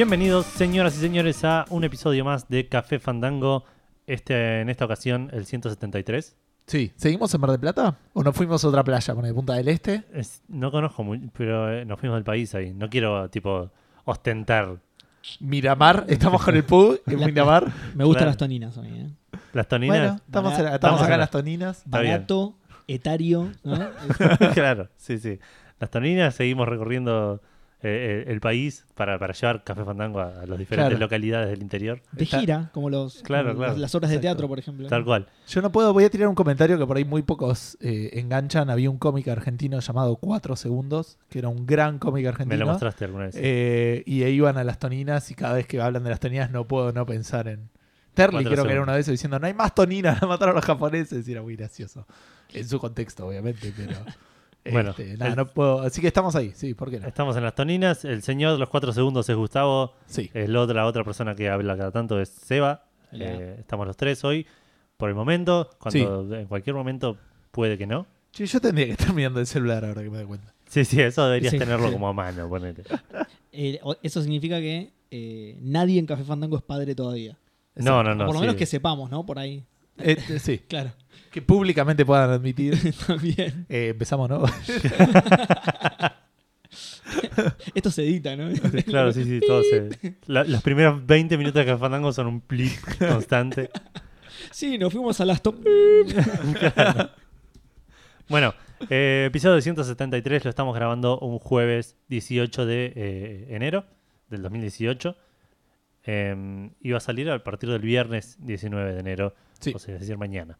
Bienvenidos, señoras y señores, a un episodio más de Café Fandango. Este, en esta ocasión, el 173. Sí, ¿seguimos en Mar del Plata? ¿O nos fuimos a otra playa con el Punta del Este? Es- no conozco muy, pero eh, nos fuimos del país ahí. No quiero, tipo, ostentar Miramar, estamos con el pub en Miramar. Me gustan Claro. las toninas a mí, ¿eh? las toninas. Bueno, estamos, Barato. en- estamos acá en las toninas. Está bien. Barato, etario, ¿no? claro, sí, sí. Las toninas seguimos recorriendo eh, el país para, para llevar Café Fandango a, a las diferentes Claro. localidades del interior. De Está- gira, como los Claro, como claro. Las, las obras de Exacto. teatro, por ejemplo. Tal cual. Yo no puedo, voy a tirar un comentario que por ahí muy pocos eh, enganchan. Había un cómic argentino llamado Cuatro Segundos, que era un gran cómic Me argentino. lo mostraste alguna vez. Eh, y ahí iban a las toninas y cada vez que hablan de las toninas no puedo no pensar en... Terly Cuatro creo que era segundos. uno de esos diciendo, no hay más toninas, la mataron los japoneses. Y era muy gracioso. En su contexto, obviamente, pero... Bueno, este, nada, el- no puedo... Así que estamos ahí, sí, ¿por qué no? Estamos en las toninas. El señor de los cuatro segundos es Gustavo. Sí. El otro, la otra persona que habla cada tanto es Seba. Eh, estamos los tres hoy. Por el momento, cuando en cualquier momento puede que no. Che, yo tendría que estar mirando el celular ahora que me doy cuenta. Sí, sí, eso deberías Sí, tenerlo sí. como a mano, ponete. Eh, eso significa que eh, nadie en Café Fandango es padre todavía. No, no, O no. por lo sí. menos que sepamos, ¿no? Por ahí. Sí, Claro. Que públicamente puedan admitir. También. Eh, empezamos, ¿no? Esto se edita, ¿no? Claro, sí, sí, todo se... la- los primeros 20 minutos de Fandango son un plip constante. Sí, nos fuimos a las top. Bueno, eh, episodio 173 lo estamos grabando un jueves 18 de eh, enero del 2018. Eh, iba a salir a partir del viernes 19 de enero, Sí. o sea, es decir, mañana.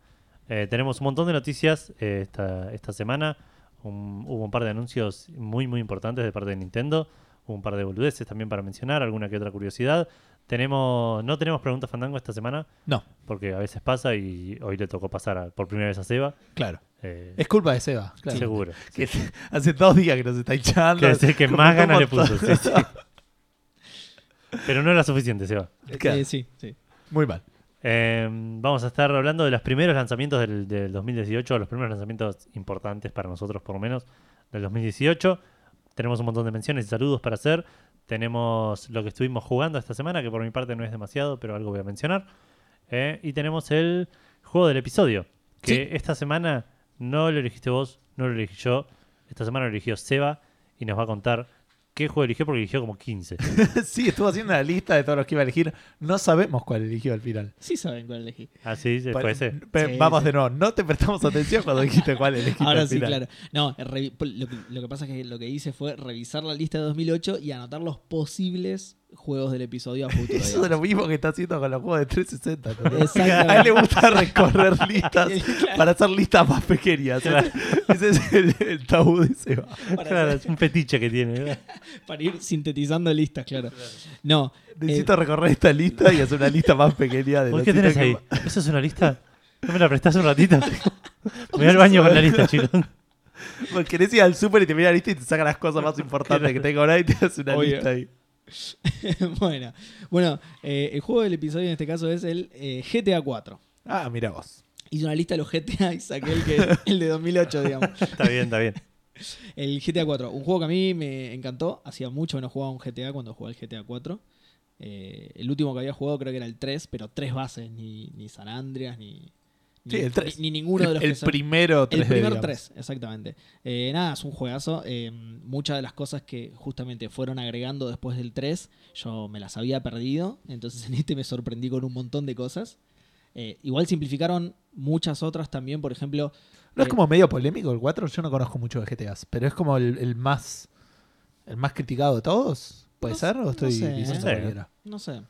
Eh, tenemos un montón de noticias eh, esta, esta semana. Un- hubo un par de anuncios muy, muy importantes de parte de Nintendo. Hubo un par de boludeces también para mencionar, alguna que otra curiosidad. Tenemos, no tenemos preguntas fandango esta semana, No, porque a veces pasa y hoy le tocó pasar a- por primera vez a Seba. claro. Eh, Es culpa de Seba. claro. Seguro. Que hace dos días que nos está hinchando. Que es el que más ganas le puso. sí, sí. Pero no era suficiente, Seba. Claro. Eh, sí, sí. Muy mal. Eh, vamos a estar hablando de los primeros lanzamientos del, del 2018, los primeros lanzamientos importantes para nosotros, por lo menos, del 2018. Tenemos un montón de menciones y saludos para hacer. Tenemos lo que estuvimos jugando esta semana, que por mi parte no es demasiado, pero algo voy a mencionar. Eh, y tenemos el juego del episodio, que Sí. esta semana no lo elegiste vos, no lo elegí yo. Esta semana lo eligió Seba y nos va a contar qué juego eligió porque eligió como 15. sí, estuvo haciendo la lista de todos los que iba a elegir. No sabemos cuál eligió al final. Sí saben cuál elegí. Así se Pa- puede ser. Sí, Vamos sí. de nuevo. No te prestamos atención cuando dijiste cuál elegiste Ahora al sí, final. claro. No, lo que, lo que pasa es que lo que hice fue revisar la lista de 2008 y anotar los posibles juegos del episodio a futuro. Eso es lo mismo que está haciendo con los juegos de 360. ¿entendés? Exactamente. A él le gusta recorrer listas Claro. para hacer listas más pequeñas. Ese es el, el tabú de Seba. Para, Claro, hacer- es un fetiche que tiene. ¿verdad? para ir sintetizando listas, claro. No, Necesito recorrer esta lista y hacer una lista más pequeña de ¿Vos los qué tenés ahí? sitios ¿Eso es una lista? ¿No me la prestás un ratito? Me voy al baño con la lista, chicos. que- Porque querés ir al súper y te mira la lista y te saca las cosas más importantes que tengo ahora y te hace una Obvio. lista ahí. bueno, bueno eh, el juego del episodio en este caso es el eh, GTA 4. Ah, mira vos. Hice una lista de los GTA y saqué el, que, el de 2008, digamos. Está bien, está bien. El GTA 4, un juego que a mí me encantó. Hacía mucho que no jugaba un GTA cuando jugué el GTA 4. Eh, el último que había jugado creo que era el 3, pero tres bases, ni, ni San Andreas, ni, ni, Sí, el 3. ni, ni ninguno de los el que son- primero 3D, El primer digamos. 3, exactamente. Eh, nada, es un juegazo. Eh, muchas de las cosas que justamente fueron agregando después del 3, yo me las había perdido. Entonces en este me sorprendí con un montón de cosas. Eh, igual simplificaron muchas otras también, por ejemplo. ¿No es como medio polémico el 4? Yo no conozco mucho de GTAs, pero es como el, el más el más criticado de todos. ¿Puede No ser? ¿O no estoy sé, diciendo no sé. No sé.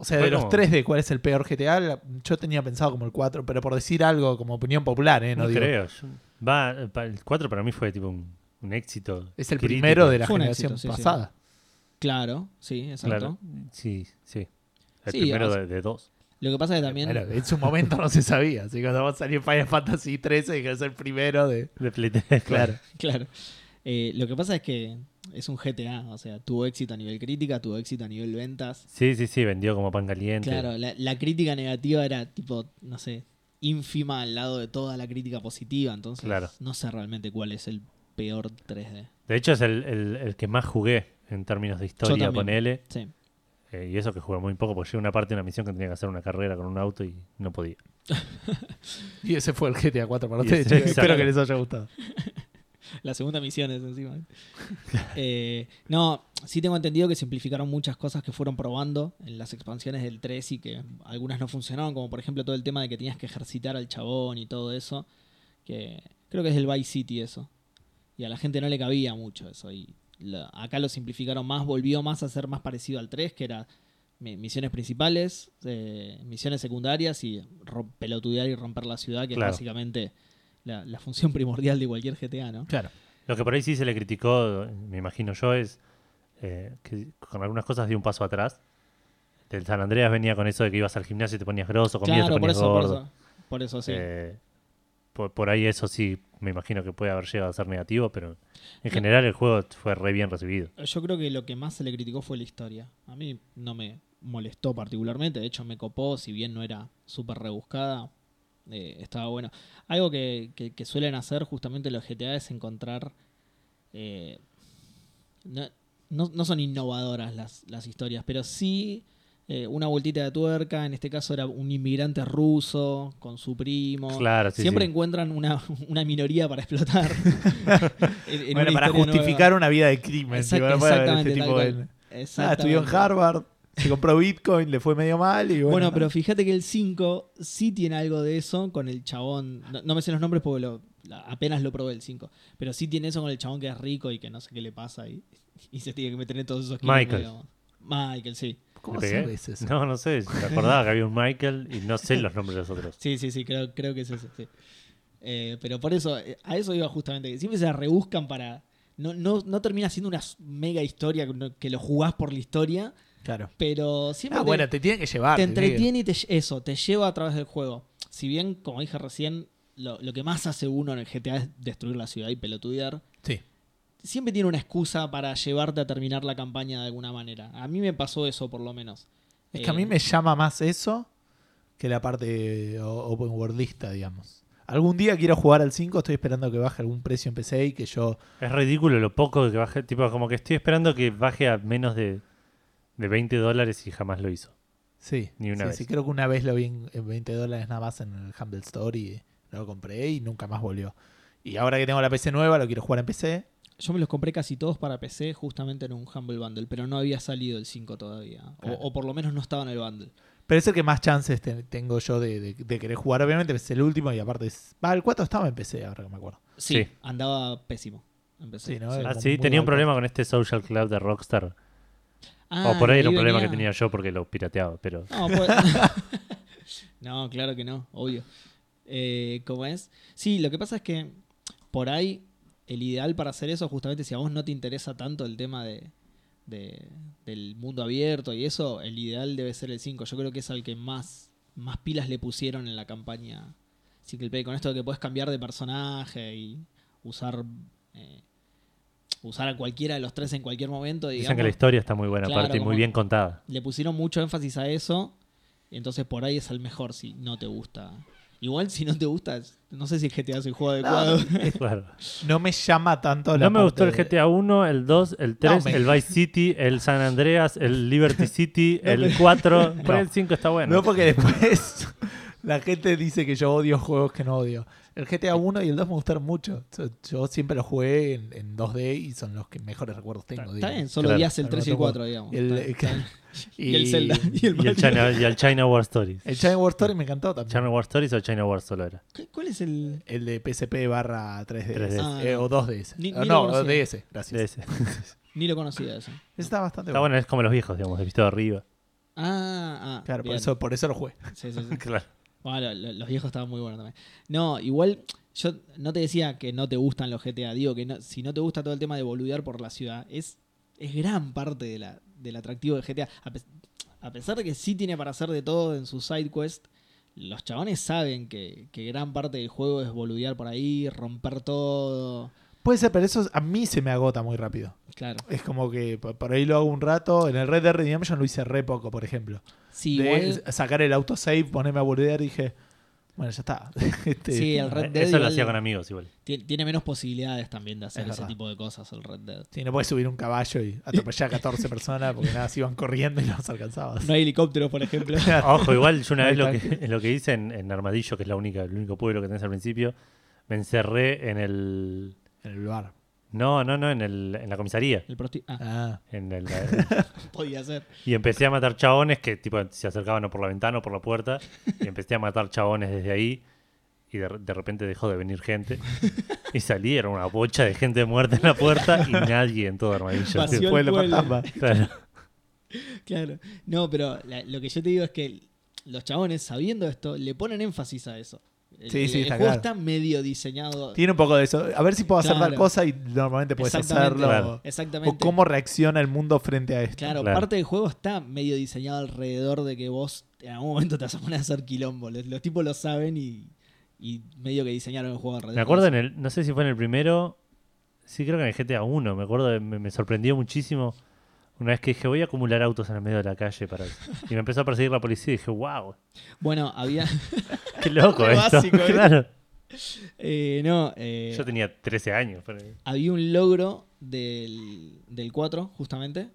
O sea, de los 3 de cuál es el peor GTA, yo tenía pensado como el 4, pero por decir algo como opinión popular, ¿eh? No, No, digo. creo. Va, el 4 para mí fue tipo un, un éxito. Es el crítico. primero de la Fue generación éxito, sí, sí. pasada. Claro, sí, exacto. Claro. Sí, sí. El Sí, primero de, de dos. Lo que pasa es que también. Bueno, en su momento no se sabía. Así que cuando vos salió Final Fantasy 13, que es el primero de. De Play 3, claro. Claro. Eh, lo que pasa es que es un GTA, o sea, tuvo éxito a nivel crítica, tuvo éxito a nivel ventas. Sí, sí, sí, vendió como pan caliente. Claro, la, la crítica negativa era tipo, no sé, ínfima al lado de toda la crítica positiva, entonces Claro. no sé realmente cuál es el peor 3D. De hecho, es el, el- el que más jugué en términos de historia, también. ponele. Sí. Eh, y eso que jugué muy poco, porque llegó una parte de una misión que tenía que hacer una carrera con un auto y no podía. Y ese fue el GTA 4 para ustedes. Espero que les haya gustado. La segunda misión es encima. Eh, no, sí tengo entendido que simplificaron muchas cosas que fueron probando en las expansiones del 3 y que algunas no funcionaron, como por ejemplo todo el tema de que tenías que ejercitar al chabón y todo eso. Que creo que es el Vice City eso. Y a la gente no le cabía mucho eso. Y la- acá lo simplificaron más, volvió más a ser más parecido al 3, que era mi- misiones principales, eh, misiones secundarias y pelotudear y romper la ciudad, que Claro. es básicamente la, la función primordial de cualquier GTA, ¿no? Claro. Lo que por ahí sí se le criticó, me imagino yo, es eh, que con algunas cosas dio un paso atrás. Del San Andreas venía con eso de que ibas al gimnasio y te ponías grosso, comías y te Claro, por ponías eso, por gordo. eso. Por eso sí. Eh, por, por ahí eso sí, me imagino que puede haber llegado a ser negativo, pero en general el juego fue re bien recibido. Yo creo que lo que más se le criticó fue la historia. A mí no me molestó particularmente, de hecho me copó, si bien no era súper rebuscada, eh, estaba bueno. Algo que, que- que suelen hacer justamente los GTA es encontrar... eh, no, no- no son innovadoras las, las historias, pero sí eh, una vueltita de tuerca, en este caso era un inmigrante ruso con su primo. Claro, sí, Siempre sí. encuentran una, una minoría para explotar. En- en bueno, para justificar una vida de crimen. Exact- si exactamente, este tipo de- nueva. Ah, Exactamente. estudió en Harvard, se compró Bitcoin, le fue medio mal y bueno. Bueno, ¿no? pero fíjate que el 5 sí tiene algo de eso con el chabón. No, no me sé los nombres porque lo- apenas lo probé el 5. Pero sí tiene eso con el chabón que es rico y que no sé qué le pasa y, y se tiene que meter en todos esos Michael. digamos. Michael, sí. ¿Cómo sabes eso? No, no sé, me acordaba que había un Michael y no sé los nombres de los otros. Sí, sí, sí, creo, creo que es ese, sí. Eh, pero por eso, eh, a eso iba justamente. Siempre se la rebuscan para. No, no, no termina siendo una mega historia que lo jugás por la historia, Claro. pero siempre Ah, te- bueno, te tiene que llevar. te entretiene y te, eso, te lleva a través del juego. Si bien, como dije recién, lo, lo que más hace uno en el GTA es destruir la ciudad y pelotudear, Sí. siempre tiene una excusa para llevarte a terminar la campaña de alguna manera. A mí me pasó eso, por lo menos. Es que a Eh, mí me llama más eso que la parte open worldista, digamos. Algún día quiero jugar al 5, estoy esperando que baje algún precio en PC y que yo... Es ridículo lo poco que baje, tipo como que estoy esperando que baje a menos de, de 20 dólares y jamás lo hizo. Sí, Ni una sí, vez. sí, creo que una vez lo vi en, en 20 dólares nada más en el Humble Store y lo compré y nunca más volvió. Y ahora que tengo la PC nueva, lo quiero jugar en PC. Yo me los compré casi todos para PC justamente en un Humble Bundle, pero no había salido el 5 todavía. O- Claro. O, por lo menos no estaba en el bundle. Pero es el que más chances te- tengo yo de, de- de querer jugar. Obviamente es el último y aparte es... Va, el 4 estaba en PC, ahora que me acuerdo. Sí, Sí. andaba pésimo. en PC. Sí, ¿no? Ah, sí, tenía un problema con este Social Club de Rockstar. Ah, o por ahí era un problema venía- que tenía yo porque lo pirateaba, pero... No, pues- no, claro que no, obvio. Eh, ¿Cómo es? Sí, lo que pasa es que por ahí el ideal para hacer eso, justamente si a vos no te interesa tanto el tema de, de- del mundo abierto y eso, el ideal debe ser el 5. Yo creo que es al que más, más pilas le pusieron en la campaña Play. Con esto de que puedes cambiar de personaje y usar... eh, usar a cualquiera de los tres en cualquier momento, digamos Dicen que la historia está muy buena, Claro, aparte y muy bien contada. le pusieron mucho énfasis a eso. Entonces por ahí es el mejor si no te gusta. Igual si no te gusta, no sé si el GTA es el juego adecuado. Claro. No me llama tanto la No me gustó el GTA 1, el 2, el 3, me- el Vice City, el San Andreas, el Liberty City, No, el pero- 4. Por No. el 5 está bueno. No, porque después la gente dice que yo odio juegos que no odio. El GTA 1 y el 2 me gustaron mucho. Yo, yo siempre los jugué en, en 2D y son los que mejores recuerdos tengo. Está bien, solo Claro. odias el Al 3 y el otro 4, digamos. Y el, Está- está bien. y, Y el Zelda. Y el y, el China, y el China War Stories. El China War Story me encantó también. ¿China War Stories o China War solo era? ¿Qué- ¿Cuál es el...? El de PSP barra 3DS. 3DS. Ah, Eh, o 2DS. Ni- Oh, ni no, lo conocía. DS. Gracias. De ese. Ni lo conocía eso. Ese está bastante Está bueno, es como los viejos, digamos, de visto de arriba. Ah, ah. Claro, por eso, por eso lo jugué. Sí, sí, sí. Claro. Bueno, lo- los viejos estaban muy buenos también. No, igual yo no te decía que no te gustan los GTA. Digo que no- si no te gusta todo el tema de boludear por la ciudad, es, es gran parte de la, del atractivo de GTA. A, pes- a pesar de que sí tiene para hacer de todo en su side quest, los chabones saben que, que gran parte del juego es boludear por ahí, romper todo. Puede ser, pero eso a mí se me agota muy rápido. Claro. Es como que por por ahí lo hago un rato. En el Red Dead Redemption lo hice re poco, por ejemplo. Sí, de igual. sacar el autosave, ponerme a boludear, dije, Bueno, ya está. Este, Sí, el Red Dead Eso lo hacía con amigos igual. ti- tiene menos posibilidades también de hacer Es ese verdad. tipo de cosas el Red Dead. sí, no puedes subir un caballo y atropellar a 14 personas porque nada, se iban corriendo y no los alcanzabas. No hay helicópteros, por ejemplo. Ojo, igual yo una vez lo que, lo que hice en, en Armadillo, que es la única, el único pueblo que tenés al principio, me encerré en el... En el bar. No, no, no, en, el, en la comisaría. El prosti- ah, Ah, En el, podía ser. y empecé a matar chabones que tipo se acercaban o por la ventana o por la puerta. Y empecé a matar chabones desde ahí. Y de, de repente dejó de venir gente. Y salí, era una bocha de gente muerta en la puerta y nadie en todo Armadillo. Vació tío. el pueblo. fantasma. Claro. Claro. No, pero la- lo que yo te digo es que los chabones, sabiendo esto, le ponen énfasis a eso. El, Sí, el- sí, el está juego claro. está medio diseñado. Tiene un poco de eso. A ver si puedo hacer Claro. tal cosa y normalmente puedes Exactamente. hacerlo. Claro. Exactamente. O cómo reacciona el mundo frente a esto. Claro, Claro. parte del juego está medio diseñado alrededor de que vos en algún momento te vas a poner a hacer quilombo. Los, los tipos lo saben y, y medio que diseñaron el juego alrededor. Me acuerdo en el, no sé si fue en el primero, sí creo que en el GTA 1, me acuerdo, de- me, me sorprendió muchísimo una vez que dije voy a acumular autos en el medio de la calle para y me empezó a perseguir la policía y dije wow, Bueno, había. qué loco Re esto. básico, ¿eh? claro. eh, no, eh, Yo tenía 13 años. pero- había un logro del, del 4, justamente,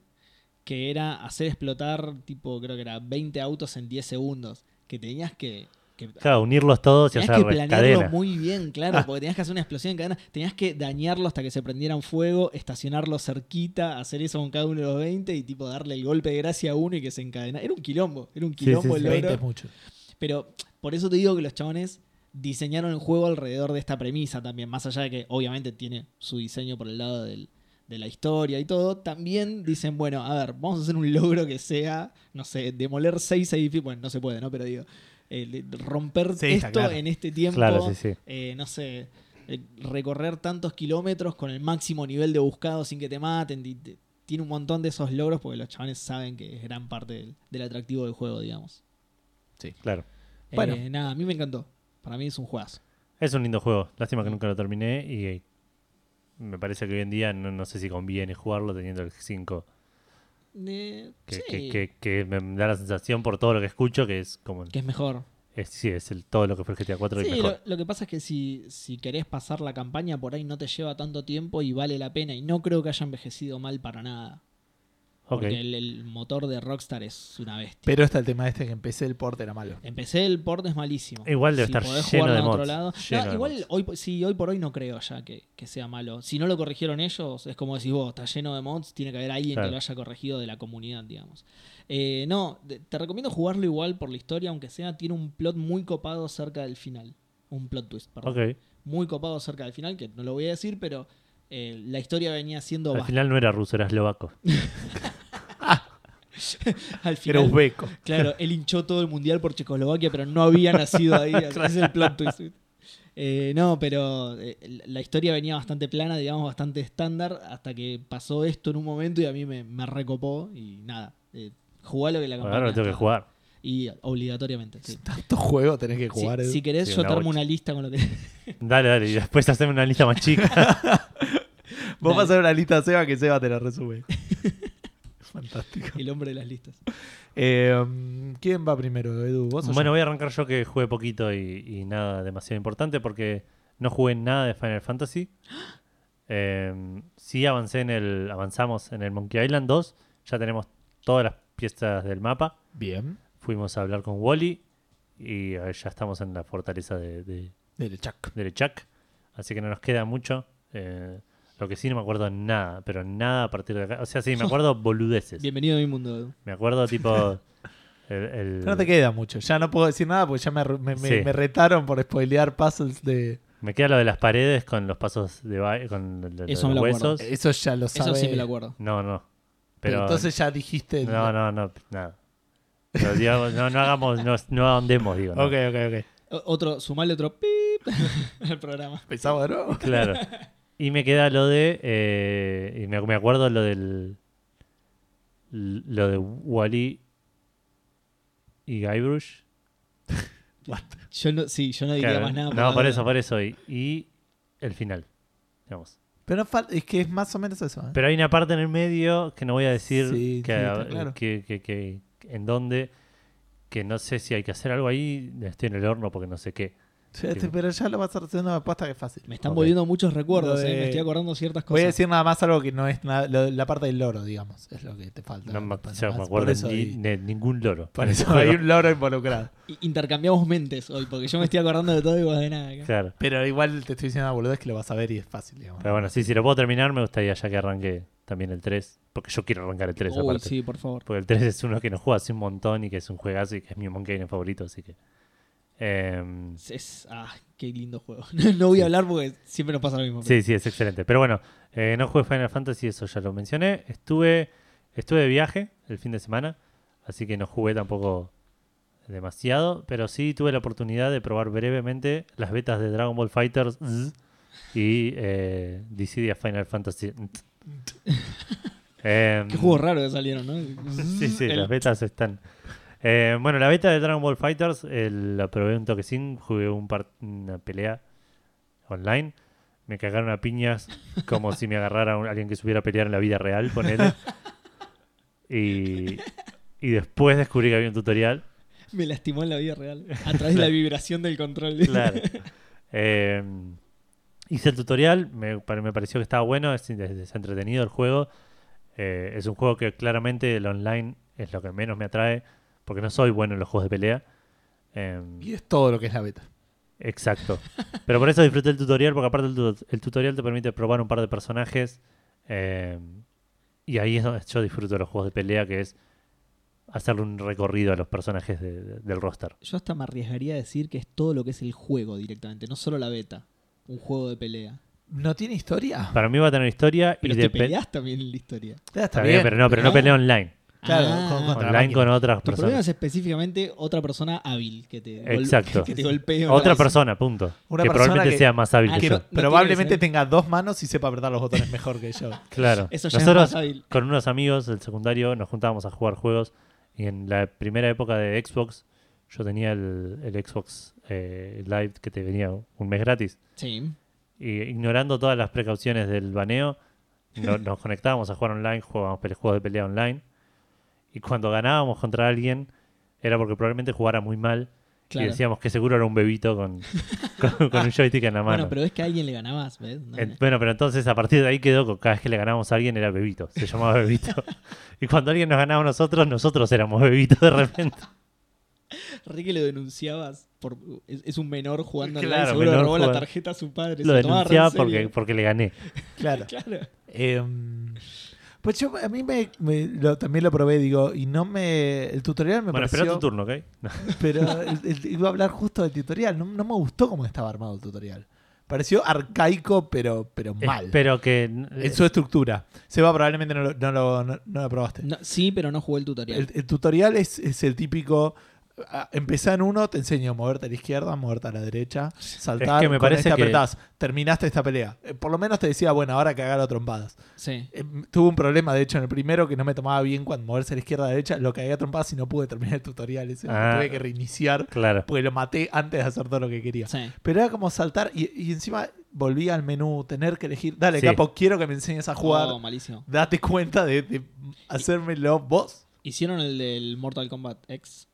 que era hacer explotar, tipo, creo que era 20 autos en 10 segundos. Que tenías que. Que Claro, unirlos todos y Tenías hacer que planearlo cadena. muy bien, claro, porque tenías que hacer una explosión en cadena. Tenías que dañarlo hasta que se prendieran fuego, estacionarlo cerquita, hacer eso con cada uno de los 20 y tipo darle el golpe de gracia a uno y que se encadena. Era un quilombo, era un Sí, quilombo sí, el sí. logro. 20 es mucho. Pero por eso te digo que los chabones diseñaron el juego alrededor de esta premisa también. Más allá de que obviamente tiene su diseño por el lado del- de la historia y todo, también dicen, bueno, a ver, vamos a hacer un logro que sea, no sé, demoler seis edificios. Bueno, no se puede, ¿no? Pero digo, eh, romper Sí, esto claro. en este tiempo. Claro, sí, sí. eh, no sé, eh, recorrer tantos kilómetros con el máximo nivel de buscado sin que te maten. ti- ti- Tiene un montón de esos logros porque los chavales saben que es gran parte del, del atractivo del juego, digamos. Claro. Bueno. Nada, a mí me encantó. Para mí es un juegazo. Es un lindo juego. Lástima que nunca lo terminé y me parece que hoy en día no, no sé si conviene jugarlo teniendo el 5. Eh, Que, sí, que, que, que me da la sensación por todo lo que escucho que es como... que es mejor. Es, sí, es el, todo lo que fue el GTA 4 y Sí, mejor. lo, lo que pasa es que si, si querés pasar la campaña por ahí no te lleva tanto tiempo y vale la pena. Y no creo que haya envejecido mal para nada. Porque el, el motor de Rockstar es una bestia. Pero está el tema este que empecé el port era malo. Empecé el port es malísimo. Igual debe Si estar podés lleno de en otro mods, lado. lleno No, de igual mods. hoy, sí, hoy por hoy no creo ya que, que sea malo. Si no lo corrigieron ellos, es como decís vos, está lleno de mods, tiene que haber alguien Claro. que lo haya corregido de la comunidad, digamos. Eh, no, te recomiendo jugarlo igual por la historia, aunque sea, tiene un plot muy copado cerca del final. Un plot twist, perdón. Muy copado cerca del final, que no lo voy a decir, pero eh, la historia venía siendo Al bastante. final no era ruso, era eslovaco. Al Era final, uzbeco. Claro, él hinchó todo el mundial por Checoslovaquia, pero no había nacido ahí. Ese es el plot twist. Eh, no, pero eh, la historia venía bastante plana, digamos, bastante estándar, hasta que pasó esto en un momento y a mí me, me recopó y nada. Eh, jugalo que la campaña Ahora lo tengo que jugar. Y obligatoriamente, sí. Tantos juegos tenés que Si, jugar. Edu. si querés, Sí, yo te armo una lista con lo que. Dale, dale. Y después haceme una lista más chica. Vos Dale. vas a hacer una lista de Seba que Seba te la resume. Fantástico. el hombre de las listas. Eh, ¿Quién va primero, Edu? ¿Vos bueno, yo? voy a arrancar yo que jugué poquito y, y nada demasiado importante porque no jugué nada de Final Fantasy. Eh, sí avancé en el, avanzamos en el Monkey Island 2. Ya tenemos todas las piezas del mapa. Bien. Fuimos a hablar con Wally y eh, ya estamos en la fortaleza de, de, de Lechak. Así que no nos queda mucho. Eh, lo que sí no me acuerdo nada, pero nada a partir de acá. O sea, sí, me acuerdo boludeces. Bienvenido a mi mundo, Edu. Me acuerdo tipo... el- el- Pero no te queda mucho. Ya no puedo decir nada porque ya me, me- me- Sí. me retaron por spoilear puzzles de. Me queda lo de las paredes con los pasos de con Eso los me lo acuerdo. huesos. Eso ya lo sabes. Eso sí me lo acuerdo. No, no. Pero, Pero, entonces ya dijiste. no, no, no, nada. Pero digamos, no, no hagamos, no, no ahondemos, digo. ¿no? Ok, ok, ok. O- Otro, sumale otro pip al programa. Pensaba de nuevo. Claro. Y me queda lo de. eh, y me, me acuerdo lo del. Lo de Wally y Guybrush. Yo no, sí, yo no diría Claro, más nada. no, por eso, por eso. Y, y el final. Digamos. Pero es que es más o menos eso. ¿eh? Pero hay una parte en el medio que no voy a decir Sí, que, sí, está claro. que, que- que- en dónde que no sé si hay que hacer algo ahí. Estoy en el horno porque no sé qué. Sí, este, pero ya lo vas a hacer una apuesta que es fácil. Me están Ok. volviendo muchos recuerdos, de- eh, me estoy acordando ciertas Voy a cosas. decir nada más algo que no es nada, lo- la parte del loro, digamos. Es lo que te falta. No me, me más. acuerdo eso, ni, ningún loro. por eso hay un loro involucrado. Intercambiamos mentes hoy, porque yo me estoy acordando de todo y vos de nada. acá. Claro. Pero igual te estoy diciendo una boludez que lo vas a ver y es fácil, digamos. Pero bueno, sí, si lo puedo terminar, me gustaría ya que arranque también el 3. Porque yo quiero arrancar el 3 Uy, aparte. sí, por favor. Porque el 3 es uno que nos juega hace un montón y que es un juegazo y que es mi Monkey Game favorito, así que. Em, Es, ah, qué lindo juego. no voy a hablar porque siempre nos pasa lo mismo. sí, sí, es excelente. Pero bueno, eh, no jugué Final Fantasy, eso ya lo mencioné. Estuve, estuve de viaje el fin de semana, así que no jugué tampoco demasiado, pero sí tuve la oportunidad de probar brevemente las betas de Dragon Ball Fighters y eh, Dissidia Final Fantasy. Em, Qué juegos raros que salieron, ¿no? Sí, sí, El- las betas están. Eh, bueno, la beta de Dragon Ball Fighters la probé un toquecín, jugué un par- una pelea online. Me cagaron a piñas como si me agarrara un- alguien que supiera pelear en la vida real, ponele. Y, y después descubrí que había un tutorial. Me lastimó en la vida real. A través de la vibración del control. Claro. Eh, hice el tutorial, me, pare- me pareció que estaba bueno, es, es- es entretenido el juego. Eh, es un juego que claramente el online es lo que menos me atrae, porque no soy bueno en los juegos de pelea. Em, Y es todo lo que es la beta. Exacto. Pero por eso disfruté el tutorial, porque aparte el, tu- el tutorial te permite probar un par de personajes. eh, y ahí es donde yo disfruto de los juegos de pelea, que es hacerle un recorrido a los personajes de- de- del roster. Yo hasta me arriesgaría a decir que es todo lo que es el juego directamente, no solo la beta. Un juego de pelea. ¿No tiene historia? Para mí va a tener historia Pero y te peleas también en la historia. Está bien, pero no, pero no pelea online. Claro, Ah, con- contra la Online máquina. con otras Tu problema personas. es específicamente otra persona hábil que te, gol- Exacto. que te golpee. Otra persona, punto. Una que persona probablemente que- sea más hábil Ah, que Que yo. no- probablemente tenga dos manos y sepa apretar los botones mejor que yo. Claro. Eso ya es Nosotros más hábil. con unos amigos del secundario nos juntábamos a jugar juegos y en la primera época de Xbox yo tenía el, el Xbox eh, Live que te venía un mes gratis Sí. y ignorando todas las precauciones del baneo no- nos conectábamos a jugar online, jugábamos pele- juegos de pelea online y cuando ganábamos contra alguien era porque probablemente jugara muy mal Claro. y decíamos que seguro era un bebito con, con, con un joystick en la mano. Bueno, pero es que a alguien le ganabas, ¿ves? No, En- no. bueno, pero entonces a partir de ahí quedó que cada vez que le ganábamos a alguien era Bebito, se llamaba Bebito. y cuando alguien nos ganaba a nosotros, nosotros éramos Bebito de repente. Re que lo denunciabas. Por, es, es un menor jugando online, Claro, seguro menor robó la tarjeta a su padre. Lo denunciaba porque, porque le gané. Claro. Claro. Em, pues yo, a mí me, me- lo- también lo probé, digo, y no me. El tutorial me bueno, pareció. espera tu turno, ¿ok? No. Pero el- el- iba a hablar justo del tutorial. No, no me gustó cómo estaba armado el tutorial. Pareció arcaico, pero, pero mal. Espero que... En su estructura. Seba, probablemente no lo, no lo, no- no lo probaste. No, sí, pero no jugué el tutorial. El, el tutorial es, es el típico. Empezá en uno, te enseño a moverte a la izquierda, moverte a la derecha, saltar, Es que me con parece este que- apretás, terminaste esta pelea. Eh, por lo menos te decía, bueno, ahora que haga trompadas. Sí. Eh, tuve un problema, de hecho, en el primero que no me tomaba bien cuando moverse a la izquierda a la derecha, lo que había trompadas y no pude terminar el tutorial. Ese, Ah. tuve que reiniciar Claro. porque lo maté antes de hacer todo lo que quería. Sí. Pero era como saltar y, y encima volví al menú, tener que elegir. Dale, Sí. Capo, quiero que me enseñes a jugar. Oh, malísimo. Date cuenta de, de hacérmelo vos. ¿Hicieron el del Mortal Kombat X?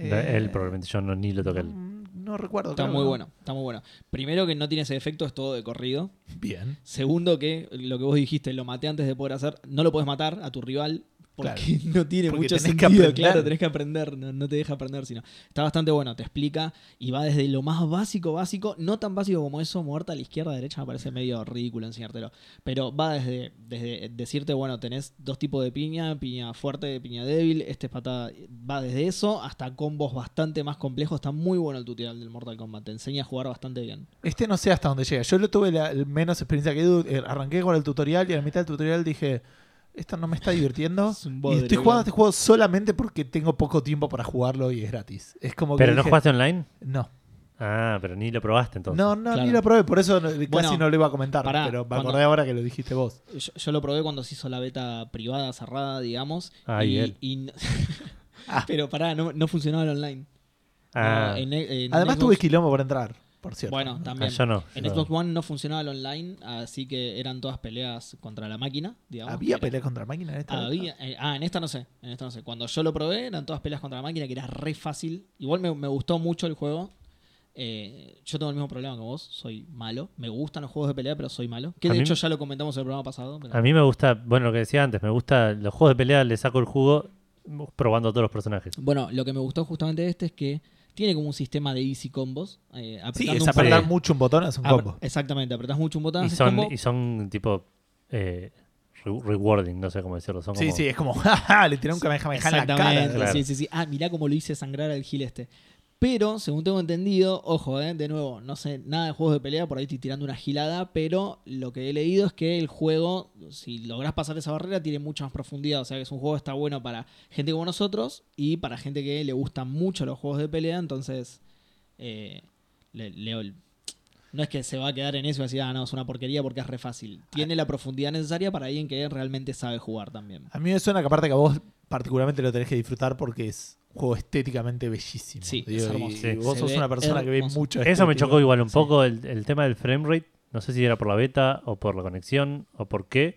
Eh, Él probablemente yo no, ni lo toqué. él. No, no recuerdo. Está muy no. bueno, está muy bueno. Primero que no tiene ese efecto, es todo de corrido. Bien. Segundo que lo que vos dijiste, lo maté antes de poder hacer, no lo puedes matar a tu rival porque no tiene Porque mucho tenés que sentido, aprender. claro, tenés que aprender, no, no te deja aprender, sino está bastante bueno, te explica y va desde lo más básico, básico, no tan básico como eso, muerta a la izquierda, a la derecha, me parece medio ridículo enseñártelo, pero va desde, desde decirte, bueno, tenés dos tipos de piña, piña fuerte, piña débil, este es patada, va desde eso hasta combos bastante más complejos, está muy bueno el tutorial del Mortal Kombat, te enseña a jugar bastante bien. Este no sé hasta dónde llega. Yo lo tuve la, menos experiencia que. Eh, Arranqué con el tutorial y a la mitad del tutorial dije, esto no me está divirtiendo. Es y estoy jugando este juego solamente porque tengo poco tiempo para jugarlo y es gratis. Es como que ¿Pero no dije, jugaste online? No, Ah, pero ni lo probaste entonces. no, no, Claro. ni lo probé, por eso no- casi Bueno, no lo iba a comentar. pará, pero me acordé ahora que lo dijiste vos. Yo, yo lo probé cuando se hizo la beta privada, cerrada, digamos. Ah, y él. y no- Ah. Pero pará, no, no funcionaba el online. Ah, No, en- en Además Xbox- tuve quilombo por entrar. Por cierto. Bueno, también. yo no. En yo- Xbox One no funcionaba el online, así que eran todas peleas contra la máquina, digamos. ¿Había Era- pelea contra máquina en esta? Había, eh, ah, en esta no sé, en esta no sé. Cuando yo lo probé eran todas peleas contra la máquina, que era re fácil. Igual me, me gustó mucho el juego. Eh, yo tengo el mismo problema que vos, soy malo. Me gustan los juegos de pelea, pero soy malo. Que de mí- hecho ya lo comentamos en el programa pasado. pero- A mí me gusta, bueno, lo que decía antes, me gusta los juegos de pelea, le saco el jugo probando a todos los personajes. Bueno, lo que me gustó justamente de este es que tiene como un sistema de easy combos. Eh, Sí, apretando es apretar mucho un botón, es un Apre- combo. Exactamente, apretás mucho un botón, Y son, combo. y son tipo eh, re- rewarding, no sé cómo decirlo. Son Sí, como- sí, es como, jaja, le tiré un kamehameha en la cara. Exactamente, Claro. sí, sí, sí. Ah, mirá cómo lo hice sangrar al gil este. Pero, según tengo entendido, ojo, eh, de nuevo, no sé nada de juegos de pelea, por ahí estoy tirando una gilada, pero lo que he leído es que el juego, si lográs pasar esa barrera, tiene mucha más profundidad. O sea que es un juego que está bueno para gente como nosotros y para gente que le gustan mucho los juegos de pelea. Entonces, eh, le- le- no es que se va a quedar en eso y decir, ah, no, es una porquería porque es re fácil. Tiene la profundidad necesaria para alguien que realmente sabe jugar también. A mí me suena que aparte que a vos particularmente lo tenés que disfrutar porque es juego estéticamente bellísimo. Sí, Digo, es hermoso. y- Sí. y vos Se sos ve una persona que ve mucho Eso me chocó igual un Sí. poco el, el tema del frame rate. No sé si era por la beta o por la conexión o por qué,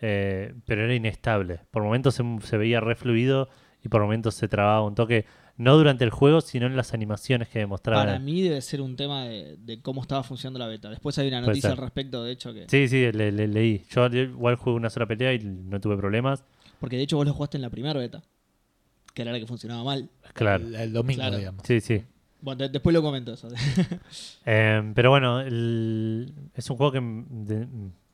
eh, pero era inestable. Por momentos se, se veía re fluido y por momentos se trababa un toque, no durante el juego, sino en las animaciones que demostraba. Para mí debe ser un tema de, de cómo estaba funcionando la beta. Después hay una noticia al respecto, de hecho, que. Sí, sí, le, le- leí. Yo igual jugué una sola pelea y no tuve problemas. Porque de hecho vos lo jugaste en la primera beta. Que era la que funcionaba mal. Claro. El, el domingo, Claro. digamos. Sí, sí. Bueno, de- después lo comento eso. Eh, pero bueno, el- es un juego que de-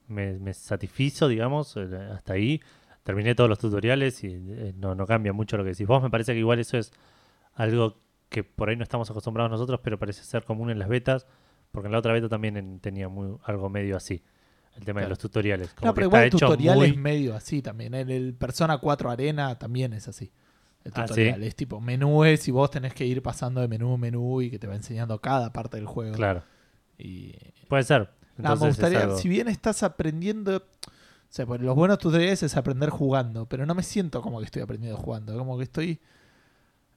me, me satisfizo, digamos, hasta ahí. Terminé todos los tutoriales y eh, no, no cambia mucho lo que decís vos. Me parece que igual eso es algo que por ahí no estamos acostumbrados nosotros, pero parece ser común en las betas, porque en la otra beta también en- tenía muy, algo medio así. El tema de los tutoriales. Como No, que pero está igual el hecho tutorial muy- es medio así también. En el Persona 4 Arena también es así. El Ah, ¿sí? es tipo menúes y vos tenés que ir pasando de menú a menú y que te va enseñando cada parte del juego. Claro, Y puede ser. Nada, Entonces me es gustaría, algo- si bien estás aprendiendo, o sea, pues los buenos tutoriales es aprender jugando, pero no me siento como que estoy aprendiendo jugando, como que estoy,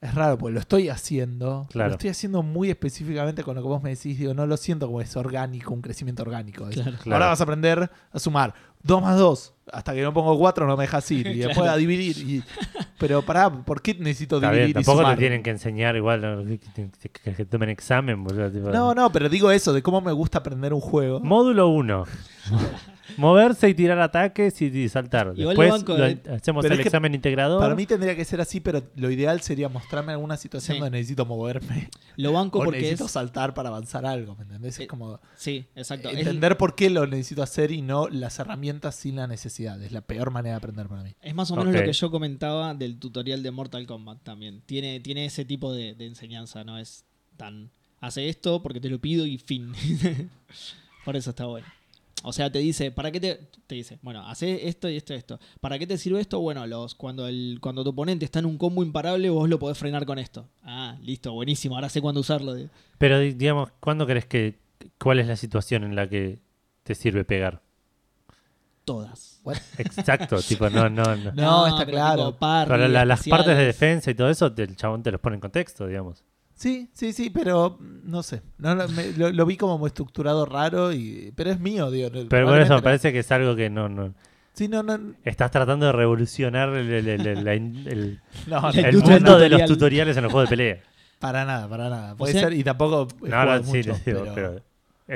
es raro, pues lo estoy haciendo, Claro. lo estoy haciendo muy específicamente con lo que vos me decís, digo, no lo siento como es orgánico, un crecimiento orgánico. Es, Claro. Claro. Ahora vas a aprender a sumar 2 más 2, hasta que no pongo 4 no me dejas ir, y después Claro. a dividir. Y, pero pará, ¿por qué necesito Está dividir bien, y tampoco sumar? te tienen que enseñar igual que- que- que tomen examen. boludo, tipo- No, no, pero digo eso, de cómo me gusta aprender un juego. Módulo 1. Moverse y tirar ataques y, y saltar. Igual Después lo banco, lo- eh. hacemos Pero el es que examen integrador. Para mí tendría que ser así, pero lo ideal sería mostrarme alguna situación Sí. donde necesito moverme Lo banco o porque necesito es. saltar para avanzar algo, ¿me entendés? Eh, Es como Sí, exacto. Es- entender por qué lo necesito hacer y no las herramientas sin la necesidad. Es la peor manera de aprender para mí. Es más o menos Ok. lo que yo comentaba del tutorial de Mortal Kombat también. Tiene, tiene ese tipo de, de enseñanza, no es tan... Hace esto porque te lo pido y fin. Por eso está bueno. O sea, te dice, ¿para qué te, te dice? Bueno, hace esto y esto y esto. ¿Para qué te sirve esto? Bueno, los, cuando, el, cuando tu oponente está en un combo imparable, vos lo podés frenar con esto. Ah, listo, buenísimo, ahora sé cuándo usarlo. Pero di- digamos, ¿cuándo crees que... ¿Cuál es la situación en la que te sirve pegar? Todas. Exacto, tipo, no, no, no. No, está pero claro. tipo parry, Pero la- las partes de defensa y todo eso, el chabón te los pone en contexto, digamos. Sí, sí, sí, pero mm, no sé. No, no, me- lo, lo vi como estructurado raro, y pero es mío, digo. Pero por eso me parece que es algo que no... no Sí, no, no. estás tratando de revolucionar el, No, mundo de los tutorial. tutoriales en los juegos de pelea. para nada, para nada. Puede sea- ser, y tampoco. he No, sí, mucho, digo, pero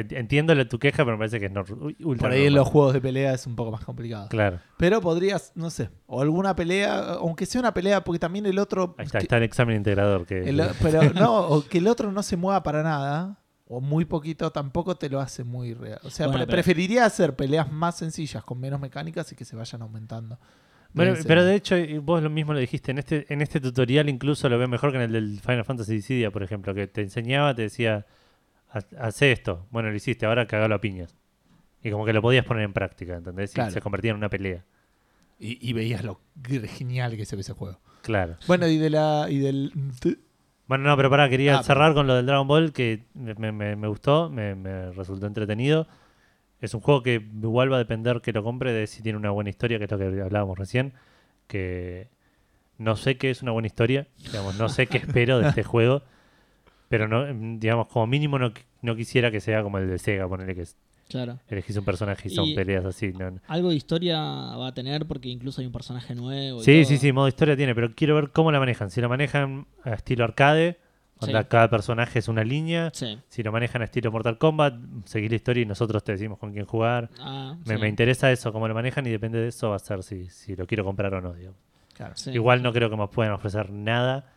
entiendo la- tu queja, pero me parece que es no, ultra por ahí en los juegos de pelea es un poco más complicado. Claro, Pero podrías, no sé, o alguna pelea, aunque sea una pelea, porque también el otro. ahí está, que- está el examen integrador. que el- pero no, o que el otro no se mueva para nada, o muy poquito, tampoco te lo hace muy real. O sea, Bueno, pre- pero- preferiría hacer peleas más sencillas, con menos mecánicas y que se vayan aumentando. Bueno, pero de hecho, y vos lo mismo lo dijiste, en este, en este tutorial incluso lo veo mejor que en el del Final Fantasy Dissidia, por ejemplo, que te enseñaba, te decía, "Haz- hace esto, bueno, lo hiciste, ahora cagalo a piñas. Y como que lo podías poner en práctica, ¿entendés? Y Claro. se convertía en una pelea. Y, y veías lo gr- genial que se ve ese juego. Claro. Bueno, y de la. y del. Bueno, no, pero pará, quería Ah, cerrar con lo del Dragon Ball, que me, me- me- me gustó, me, me resultó entretenido. Es un juego que igual va a depender que lo compre de si tiene una buena historia, que es lo que hablábamos recién. Que no sé qué es una buena historia, digamos, no sé qué espero de este juego. Pero no, mm, digamos, como mínimo no, no quisiera que sea como el de Sega, ponerle que es- Claro. elegís un personaje y son Y- peleas así. no- Algo de historia va a tener porque incluso hay un personaje nuevo. y Sí, todo. sí, sí, modo historia tiene, pero quiero ver cómo la manejan. Si lo manejan a estilo arcade, Sí. cada personaje es una línea. Sí. Si lo manejan a estilo Mortal Kombat, seguís la historia y nosotros te decimos con quién jugar. Ah, Me, sí. me interesa eso, cómo lo manejan y depende de eso va a ser si, si lo quiero comprar o no. digamos. Claro. Igual no creo que me puedan ofrecer nada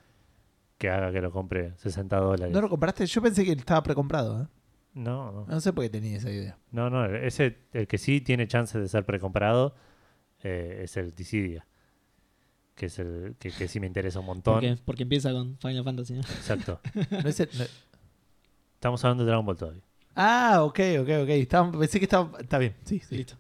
que haga que lo compre 60 dólares. ¿No lo compraste? Yo pensé que estaba precomprado. ¿eh? No, no, No sé por qué tenía esa idea. no, no, ese, el que sí tiene chance de ser precomprado eh, es el Dissidia. Que es el que, que sí me interesa un montón. Porque, porque empieza con Final Fantasy. ¿no? Exacto. No es el- no- Estamos hablando de Dragon Ball todavía. Ah, ok, ok, ok. Estaba- pensé que estaba. Está bien, sí, sí. Listo.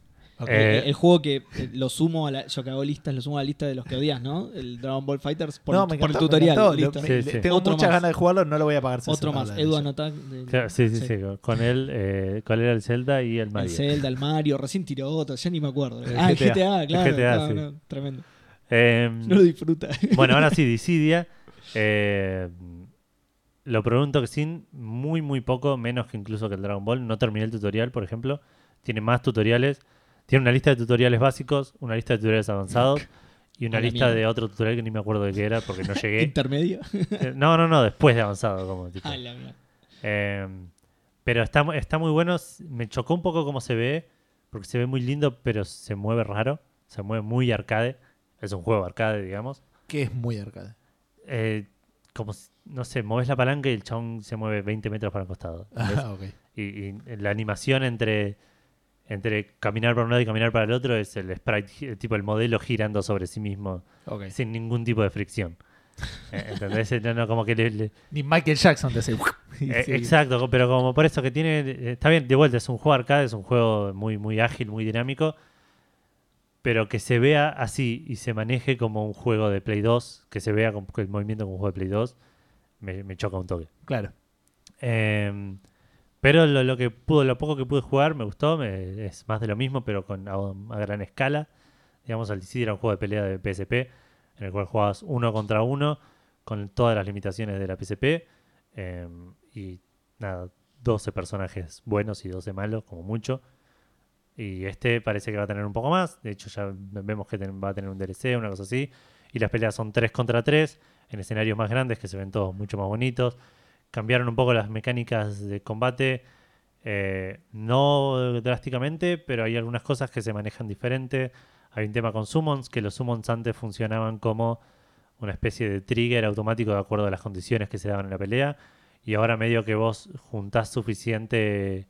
Eh, el, el juego que eh, lo sumo a la, yo que hago listas, lo sumo a la lista de los que odias, ¿no? El Dragon Ball Fighters por, no, el, por el tutorial. listo. Sí, sí. Tengo Otro muchas más. ganas de jugarlo, no lo voy a pagar 60 Otro más. Edu Anota. Claro, sí, sí, Sí. sí. Con él, eh, ¿cuál era el Zelda y el El Mario? Zelda, el Mario, recién tiró otro, ya ni me acuerdo. El ah, el GTA. GTA, claro. GTA, no, sí. no, tremendo. Em, No lo disfruta. Bueno, ahora sí, Dissidia. eh, lo probé un toquecín muy, muy poco, menos que incluso que el Dragon Ball. No terminé el tutorial, por ejemplo. Tiene más tutoriales. Tiene una lista de tutoriales básicos, una lista de tutoriales avanzados y una lista de otro tutorial que ni me acuerdo de qué era porque no llegué. Intermedio. Eh, no, no, no, después de avanzado. Como, tipo. ah, la. Eh, pero está, está muy bueno. Me chocó un poco cómo se ve, porque se ve muy lindo, pero se mueve raro. Se mueve muy arcade. Es un juego arcade, digamos. Que es muy arcade. Eh, como, si- no sé, mueves la palanca y el chabón se mueve 20 metros para el costado. Ah, ok. y, y la animación entre, entre caminar para un lado y caminar para el otro es el sprite, tipo el modelo girando sobre sí mismo sin ningún tipo de fricción. Eh, ¿Entendés? No, no, como que le- le, Ni Michael Jackson te hace. Eh. Exacto, pero como por eso que tiene, eh, está bien, de vuelta, es un juego arcade, es un juego muy, muy ágil, muy dinámico, pero que se vea así y se maneje como un juego de Play 2, que se vea como el movimiento como un juego de Play 2, me, me choca un toque. Claro. Eh, pero lo, que pudo, lo poco que pude jugar me gustó, es más de lo mismo, pero con a, gran escala. Digamos, el DC era un juego de pelea de PSP, en el cual jugabas uno contra uno, con todas las limitaciones de la PSP. eh, y nada, 12 personajes buenos y 12 malos, como mucho. Y este parece que va a tener un poco más. De hecho, ya vemos que va a tener un DLC, una cosa así. Y las peleas son 3 contra 3, en escenarios más grandes que se ven todos mucho más bonitos. Cambiaron un poco las mecánicas de combate. eh, no drásticamente, pero hay algunas cosas que se manejan diferente. Hay un tema con summons, que los summons antes funcionaban como una especie de trigger automático de acuerdo a las condiciones que se daban en la pelea. Y ahora medio que vos juntás suficiente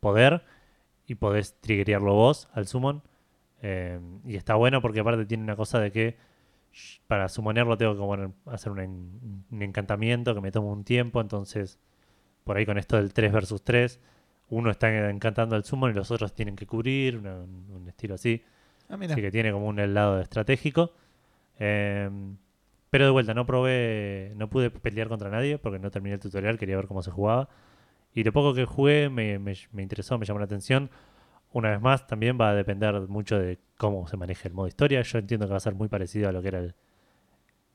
poder y podés triggerearlo vos al summon. Eh, y está bueno porque aparte tiene una cosa de que para summonearlo tengo que poner- hacer un, un encantamiento que me toma un tiempo. Entonces, por ahí con esto del 3 versus 3, uno está encantando al summon y los otros tienen que cubrir, una- un, estilo así. Ah. Así que tiene como un lado estratégico. Eh, pero de vuelta, no probé, no pude pelear contra nadie porque no terminé el tutorial, quería ver cómo se jugaba. Y lo poco que jugué me, me- me interesó, me llamó la atención. Una vez más, también va a depender mucho de cómo se maneje el modo historia. Yo entiendo que va a ser muy parecido a lo que era el,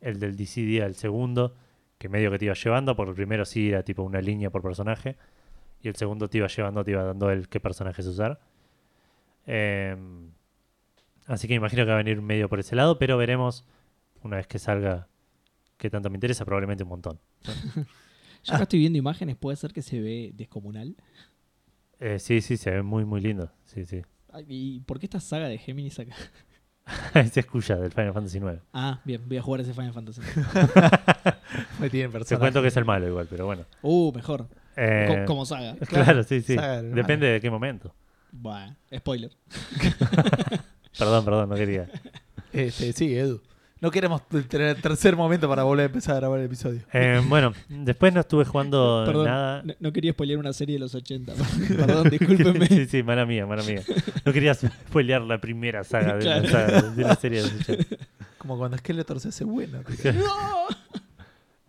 el del DC día, el segundo, que medio que te iba llevando, porque el primero sí era tipo una línea por personaje, y el segundo te iba llevando, te iba dando el qué personajes usar. Em, así que imagino que va a venir medio por ese lado, pero veremos una vez que salga qué tanto me interesa, probablemente un montón. Yo acá estoy viendo imágenes, puede ser que se ve descomunal. Eh, sí, sí, se ve muy, muy lindo. Sí, sí. Ay, ¿Y por qué esta saga de Géminis acá? Ese es Kuya del Final Fantasy IX. Ah, bien, voy a jugar ese Final Fantasy. Me tienen Te cuento que es el malo igual, pero bueno. Uh, mejor. Eh, Co- como saga. Claro, sí, sí. saga del Depende de qué momento. Bueno, spoiler. Perdón, perdón, no quería. Este, sí, Edu. No queremos tener el tercer momento para volver a empezar a grabar el episodio. Eh, bueno, después no estuve jugando Perdón, nada. no, no quería spoilear una serie de los 80. Perdón, discúlpenme. sí, sí, mala mía, mala mía. No quería spoilear la primera saga de, Claro. la, saga de la serie de los 80. Como cuando Skeletor se hace bueno.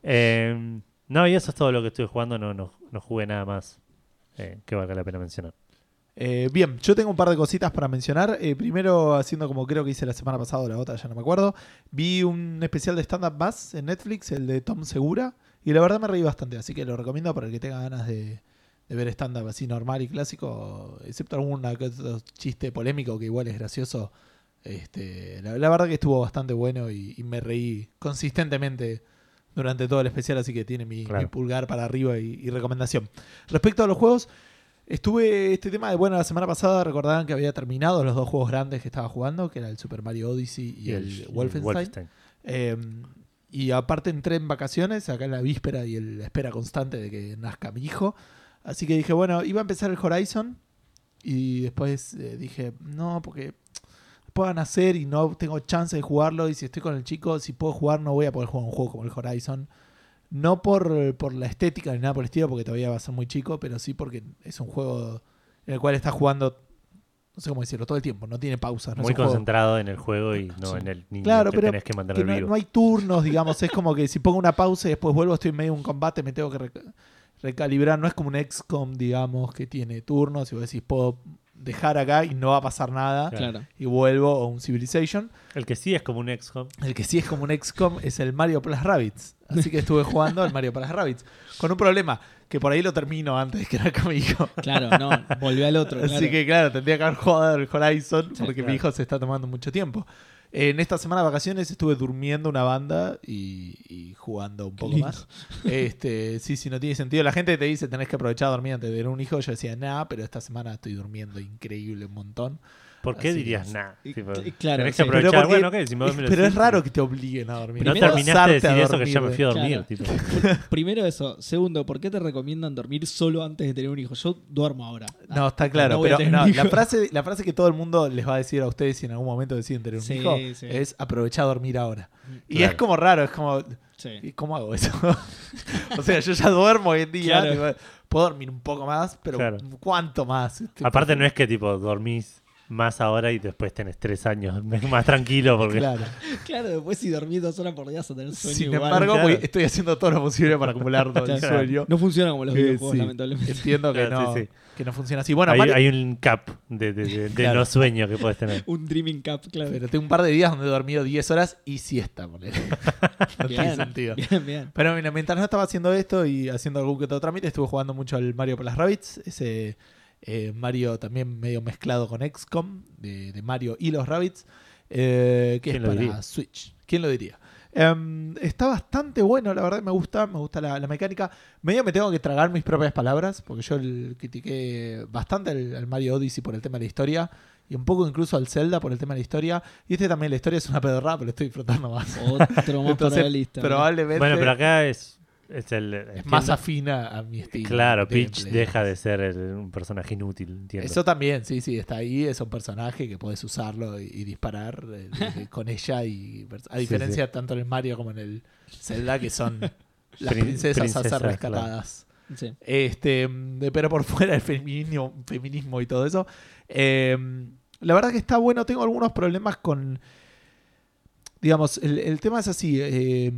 Eh, no, y eso es todo lo que estuve jugando. No, no, no jugué nada más eh, que valga la pena mencionar. Eh, bien, yo tengo un par de cositas para mencionar. Eh, primero, haciendo como creo que hice la semana pasada o la otra, ya no me acuerdo. Vi un especial de stand-up más en Netflix, el de Tom Segura, Y la verdad me reí bastante, así que lo recomiendo para el que tenga ganas de, de ver stand-up así normal y clásico, excepto algún chiste polémico que igual es gracioso. Este, la, la verdad que estuvo bastante bueno y, y me reí consistentemente durante todo el especial, así que tiene mi, Claro. mi pulgar para arriba y, y recomendación. Respecto a los juegos, estuve este tema de, bueno, la semana pasada recordaban que había terminado los dos juegos grandes que estaba jugando, que era el Super Mario Odyssey y, el, Wolfenstein. Eh, y aparte entré en vacaciones, acá en la víspera y la espera constante de que nazca mi hijo. Así que dije, bueno, iba a empezar el Horizon. Y después eh, dije, no, porque puedan nacer y no tengo chance de jugarlo. Y si estoy con el chico, si puedo jugar, no voy a poder jugar un juego como el Horizon. No por, por la estética ni nada por el estilo, porque todavía va a ser muy chico, pero sí porque es un juego en el cual está jugando, no sé cómo decirlo, todo el tiempo. No tiene pausas. No Muy juego- concentrado en el juego y no Sí. en el niño Claro, que pero tenés que mantener que no, vivo. no hay turnos, digamos, es como que si pongo una pausa y después vuelvo, estoy en medio de un combate, me tengo que reca- recalibrar. No es como un XCOM, digamos, que tiene turnos y vos decís, puedo dejar acá y no va a pasar nada Claro. y vuelvo o un Civilization. El que sí es como un XCOM. El que sí es como un XCOM es el Mario Plus Rabbids. Así que estuve jugando al Mario Plus Rabbids. Con un problema, que por ahí lo termino antes de que era con mi hijo. Claro, no, volvió al otro. Así que claro, tendría que haber jugado el Horizon Sí, porque mi claro. hijo se está tomando mucho tiempo. En esta semana de vacaciones estuve durmiendo una banda y, y jugando un Qué poco lindo. más. Este, sí, sí, no tiene sentido. La gente te dice tenés que aprovechar a dormir antes de tener un hijo. Yo decía, nada, pero esta semana estoy durmiendo increíble un montón. ¿Por qué Así dirías es. nada? Y- Tipo, cl- claro, tenés sí. que Pero aprovechar. porque- bueno, ok, si me voy, me lo Pero es raro que te obliguen a dormir. No Primero, terminaste de forzarte a decir eso que ya me dormir, fui a Claro. dormir. tipo. Primero eso. Segundo, ¿por qué te recomiendan dormir solo antes de tener un hijo? Yo duermo ahora. No, está claro. No voy a pero tener no, un la, hijo. frase, la frase que todo el mundo les va a decir a ustedes si en algún momento deciden tener un Sí, hijo sí. es aprovechar a dormir ahora. Y Claro. es como raro, es como, Sí. ¿y ¿cómo hago eso? o sea, yo ya duermo hoy en día, Claro. tipo, puedo dormir un poco más, pero Claro. ¿cuánto más? Aparte no es que tipo dormís más ahora y después tenés tres años más tranquilo porque Claro. Claro, después si dormís dos horas por día vas a tener sueño Sin igual. embargo, claro. estoy haciendo todo lo posible para acumular todo el sueño. No funciona como los Eh, videojuegos, sí. lamentablemente. Entiendo que Claro, no, sí, sí. que no funciona así. Bueno, hay, Mario- hay un cap de, de, de- de Claro. no sueño que puedes tener. Un Dreaming Cup, claro. pero tengo un par de días donde he dormido 10 horas y siesta, ponele. no tiene bien, sentido. bien, bien. Pero mira, mientras no estaba haciendo esto y haciendo algún que otro trámite, estuve jugando mucho al Mario Plus Rabbits. Ese eh, Mario también medio mezclado con XCOM, de, de Mario y los Rabbits, eh, que es ¿Quién lo para diría? Switch. ¿Quién lo diría? Em, está bastante bueno, la verdad me gusta, me gusta la, la mecánica. Medio me tengo que tragar mis propias palabras, porque yo el- critiqué bastante al, al Mario Odyssey por el tema de la historia, y un poco incluso al Zelda por el tema de la historia. Y este también, la historia es una pedorrada, pero lo estoy disfrutando más. Otro más para Entonces, la lista. Probablemente Bueno, pero acá es, es el es más afina a mi estilo. Claro, de Peach deja de ser el- un personaje inútil, entiendo. Eso también, sí, sí, está ahí, es un personaje que puedes usarlo y, y disparar eh, de- con ella y a Sí, diferencia tanto en el Mario como en el Zelda que son las Prin- princesas, a princesas, ser claro. rescatadas. Sí. Este, mm, de- pero por fuera del feminismo, feminismo y todo eso. eh, la verdad que está bueno, tengo algunos problemas con digamos, el, el tema es así, eh,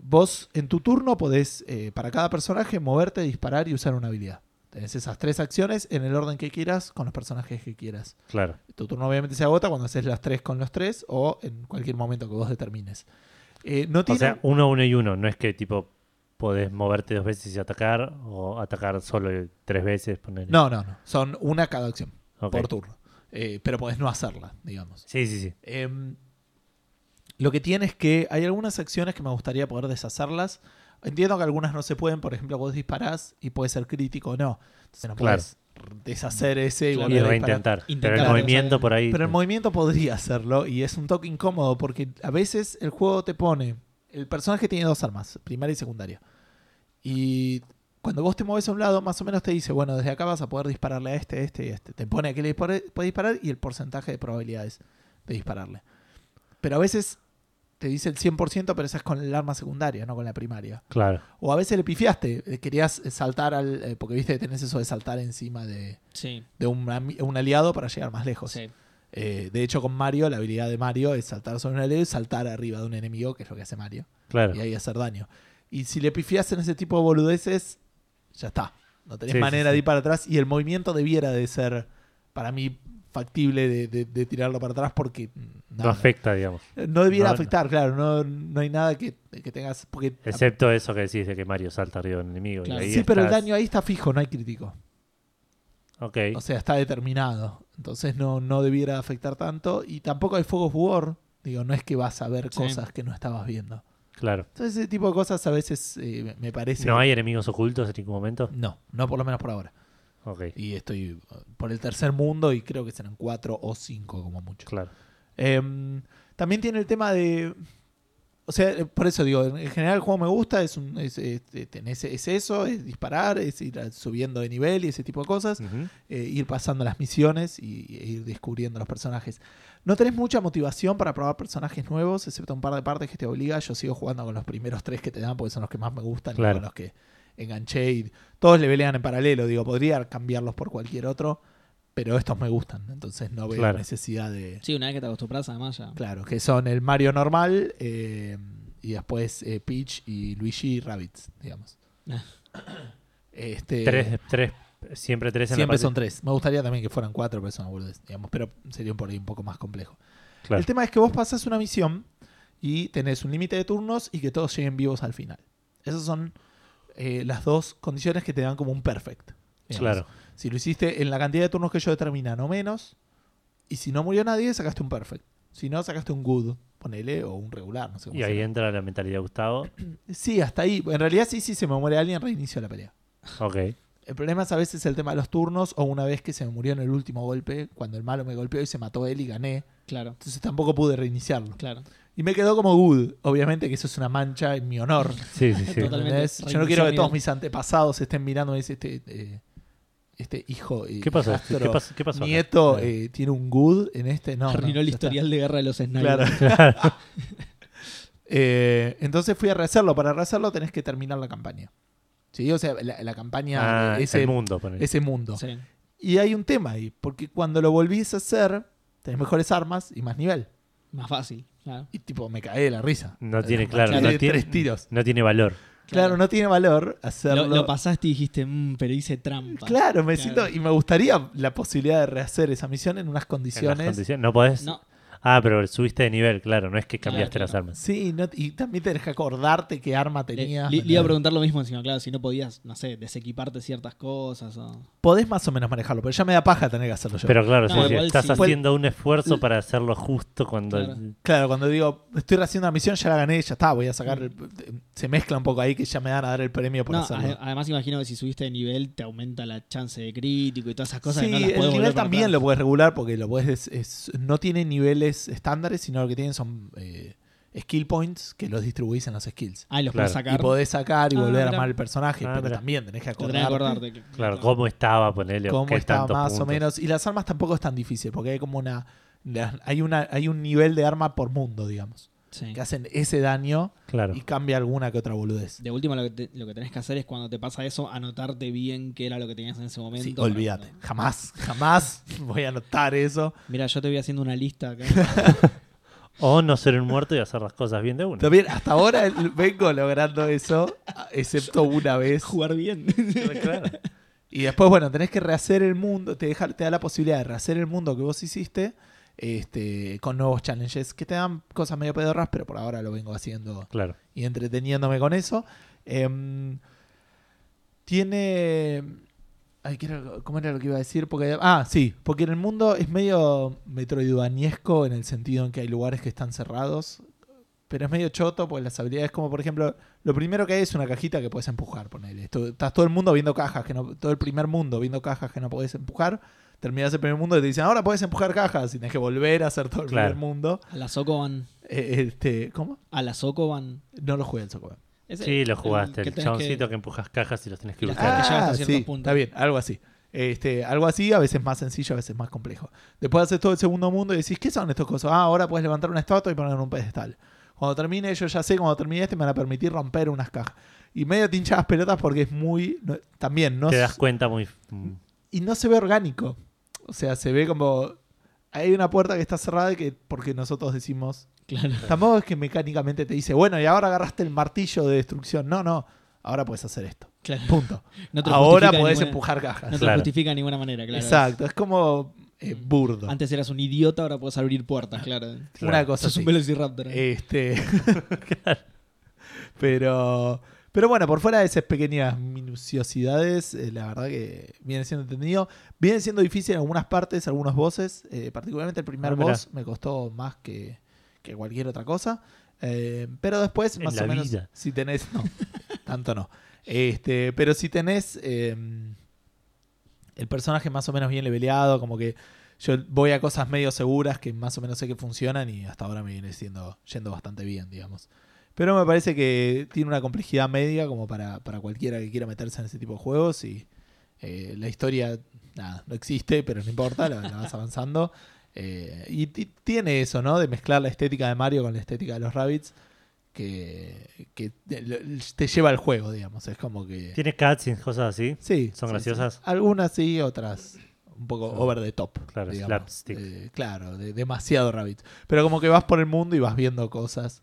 vos en tu turno podés, eh, para cada personaje, moverte, disparar y usar una habilidad. Tenés esas tres acciones en el orden que quieras, con los personajes que quieras. Claro. Tu turno obviamente se agota cuando haces las tres con los tres o en cualquier momento que vos determines. Eh, no O tiene... sea, uno, uno y uno. No es que tipo podés moverte dos veces y atacar o atacar solo tres veces. ponele. no, no, no. Son una cada acción por turno. Eh, pero podés no hacerla, digamos. Sí, sí, sí. Lo que tiene es que hay algunas acciones que me gustaría poder deshacerlas. Entiendo que algunas no se pueden, por ejemplo, vos disparás y puede ser crítico o no. Entonces no Claro. puedes deshacer ese y volver a reintentar. Pero Intentar, el movimiento por ahí. Pero el movimiento podría hacerlo y es un toque incómodo porque a veces el juego te pone. El personaje tiene dos armas, primaria y secundaria. Y cuando vos te mueves a un lado, más o menos te dice, bueno, desde acá vas a poder dispararle a este, este y este. Te pone a qué le dispare- puede disparar y el porcentaje de probabilidades de dispararle. Pero a veces te dice el 100%, pero esa es con el arma secundaria, no con la primaria. Claro. O a veces le pifiaste, eh, querías saltar al. eh, porque viste que tenés eso de saltar encima de, Sí, de un, un aliado para llegar más lejos. sí. Eh, de hecho, con Mario, la habilidad de Mario es saltar sobre un aliado y saltar arriba de un enemigo, que es lo que hace Mario, Claro. y ahí hacer daño. Y si le pifias en ese tipo de boludeces, ya está. No tenés Sí, sí, manera sí. de ir para atrás y el movimiento debiera de ser, para mí, factible de, de- de tirarlo para atrás porque no, afecta, digamos. No debiera afectar, claro. No, no hay nada que, que tengas. Porque, Excepto eso que decís de que Mario salta arriba del enemigo. sí, pero el daño ahí está fijo, no hay crítico. Ok. O sea, está determinado. Entonces no, no debiera afectar tanto. Y tampoco hay Fog of War. Digo, no es que vas a ver cosas que no estabas viendo. Claro. Entonces ese tipo de cosas a veces eh, me parece... ¿No hay enemigos ocultos en ningún momento? No, no por lo menos por ahora. Okay. Y estoy uh, por el tercer mundo y creo que serán cuatro o cinco como mucho. Claro. Em, también tiene el tema de... O sea, eh, por eso digo, en general el juego me gusta, es, un, es, eso, es disparar, es ir subiendo de nivel y ese tipo de cosas, eh, ir pasando las misiones y, e ir descubriendo los personajes. No tenés mucha motivación para probar personajes nuevos, excepto un par de partes que te obliga. Yo sigo jugando con los primeros tres que te dan porque son los que más me gustan y con los que enganché. Y todos le pelean en paralelo. Digo, podría cambiarlos por cualquier otro, pero estos me gustan. Entonces no veo necesidad de. Sí, una vez que te acostumbras, además ya. Claro, que son el Mario normal eh, y después eh, Peach y Luigi Rabbits, digamos. Ah. este, tres, tres Siempre tres en Siempre son tres. Me gustaría también que fueran cuatro personas, digamos, pero sería por ahí un poco más complejo. El tema es que vos pasas una misión y tenés un límite de turnos y que todos lleguen vivos al final. Esas son eh, las dos condiciones que te dan como un perfect. Claro. Si lo hiciste en la cantidad de turnos que yo determina, no menos. Y si no murió nadie, sacaste un perfect. Si no, sacaste un good, ponele, o un regular, no sé Y ahí entra la mentalidad Gustavo. Sí, hasta ahí. En realidad sí, sí, se me muere alguien, reinicio la pelea. Ok. El problema es a veces el tema de los turnos o una vez que se me murió en el último golpe, cuando el malo me golpeó y se mató él y gané. Claro. Entonces tampoco pude reiniciarlo. Claro. Y me quedó como good. Obviamente que eso es una mancha en mi honor. Sí, sí, sí. Yo no quiero que todos mis antepasados estén mirando y este, eh, este hijo. Eh, ¿Qué, pasó? ¿Qué, pasó? Nieto eh, tiene un good en este. No. Arruinó el historial de guerra de los snipers. Claro. entonces fui a rehacerlo. Para rehacerlo tenés que terminar la campaña. ¿Sí? O sea, la, campaña... Ah, ese mundo. Ese mundo. Y hay un tema ahí, porque cuando lo volvís a hacer, tenés mejores armas y más nivel. Más fácil, Y tipo, me cae de la risa. No tiene, claro, no tiene, tres tiros. No tiene valor. Claro, no tiene valor hacerlo. Lo, pasaste y dijiste, mmm, pero hice trampa. Claro, me siento. Y me gustaría la posibilidad de rehacer esa misión en unas condiciones. No podés. No. Ah, pero subiste de nivel, claro, no es que cambiaste las armas. Sí, y también tenés que acordarte qué arma tenías. Le, iba a preguntar lo mismo encima, claro, si no podías, no sé, desequiparte ciertas cosas. O... Podés más o menos manejarlo, pero ya me da paja tener que hacerlo yo. Pero claro, estás haciendo un esfuerzo para hacerlo justo cuando. Claro. cuando digo, estoy haciendo una misión, ya la gané, ya está, voy a sacar. se mezcla un poco ahí que ya me dan a dar el premio por hacerlo. Además, imagino que si subiste de nivel, te aumenta la chance de crítico y todas esas cosas. Sí, el nivel también lo puedes regular porque lo puedes. no tiene niveles estándares, sino lo que tienen son eh, skill points que los distribuís en los skills. Ah, y los podés sacar. Y podés sacar y ah, volver a armar el personaje, ah, pero también tenés que acordarte. claro, cómo estaba, ponerle. Cómo estaba más o menos. Y las armas tampoco es tan difícil, porque hay como una. Hay, una, hay un nivel de arma por mundo, digamos. Que hacen ese daño y cambia alguna que otra boludez. De último, lo que, lo que tenés que hacer es cuando te pasa eso, anotarte bien qué era lo que tenías en ese momento. Sí, olvídate. Jamás, jamás voy a anotar eso. Mira, yo te voy haciendo una lista acá. O no ser un muerto y hacer las cosas bien de uno. También, hasta ahora vengo logrando eso, excepto una vez. Jugar bien. Y después, bueno, tenés que rehacer el mundo, te, deja, te da la posibilidad de rehacer el mundo que vos hiciste este, con nuevos challenges que te dan cosas medio pedorras, pero por ahora lo vengo haciendo claro. y entreteniéndome con eso. Em, tiene ¿Cómo era lo que iba a decir? Porque, ah, sí, porque en el mundo es medio metroidvaniesco en el sentido en que hay lugares que están cerrados, pero es medio choto, pues las habilidades como, por ejemplo, lo primero que hay es una cajita que puedes empujar, ponele. estás todo el mundo viendo cajas, que no, todo el primer mundo viendo cajas que no puedes empujar. Terminas el primer mundo y te dicen, ahora puedes empujar cajas y tienes que volver a hacer todo el primer mundo. A la Sokoban. Eh, este, ¿Cómo? A la Sokoban. No lo jugué el Sokoban sí, lo jugaste. El, chaboncito que... empujas cajas y los tienes que buscar. Ah, sí, está bien, algo así. Este, algo así, a veces más sencillo, a veces más complejo. Después haces todo el segundo mundo y decís, ¿qué son estas cosas? Ah, ahora puedes levantar una estatua y poner un pedestal. Cuando termine, yo ya sé, cuando termine este me van a permitir romper unas cajas. Y medio te hinchas pelotas porque es muy. también, ¿no? Te das cuenta muy. Y no se ve orgánico. O sea, se ve como. Hay una puerta que está cerrada y que porque nosotros decimos Claro. Tampoco es que mecánicamente te dice, bueno, y ahora agarraste el martillo de destrucción. No, no. Ahora puedes hacer esto. Punto. ahora puedes empujar cajas. No te justifica de ninguna manera, claro. Exacto. Es como. eh, burdo. Antes eras un idiota, ahora puedes abrir puertas, claro. Una cosa Sos un velociraptor. ¿eh? Este. Pero. Pero bueno, por fuera de esas pequeñas minuciosidades, eh, la verdad que viene siendo entendido. Viene siendo difícil en algunas partes, algunos bosses. eh, particularmente el primer Ah, mirá. boss me costó más que, que cualquier otra cosa. Eh, pero después, En más o menos, vida. si tenés. No, tanto no. Este, pero si tenés eh, el personaje más o menos bien leveleado, como que yo voy a cosas medio seguras que más o menos sé que funcionan y hasta ahora me viene siendo, yendo bastante bien, digamos. Pero me parece que tiene una complejidad media como para, para cualquiera que quiera meterse en ese tipo de juegos y eh, la historia, nada, no existe, pero no importa, la, la vas avanzando. Eh, y ti- tiene eso, ¿no? De mezclar la estética de Mario con la estética de los Rabbits que, que te, lleva al juego, digamos. Es como que... Tiene cutscenes, cosas así. Sí. ¿Son sí, graciosas? sí. Algunas sí, otras un poco over the top. Claro, digamos. slapstick. Eh, claro, de- demasiado rabbit. Pero como que vas por el mundo y vas viendo cosas.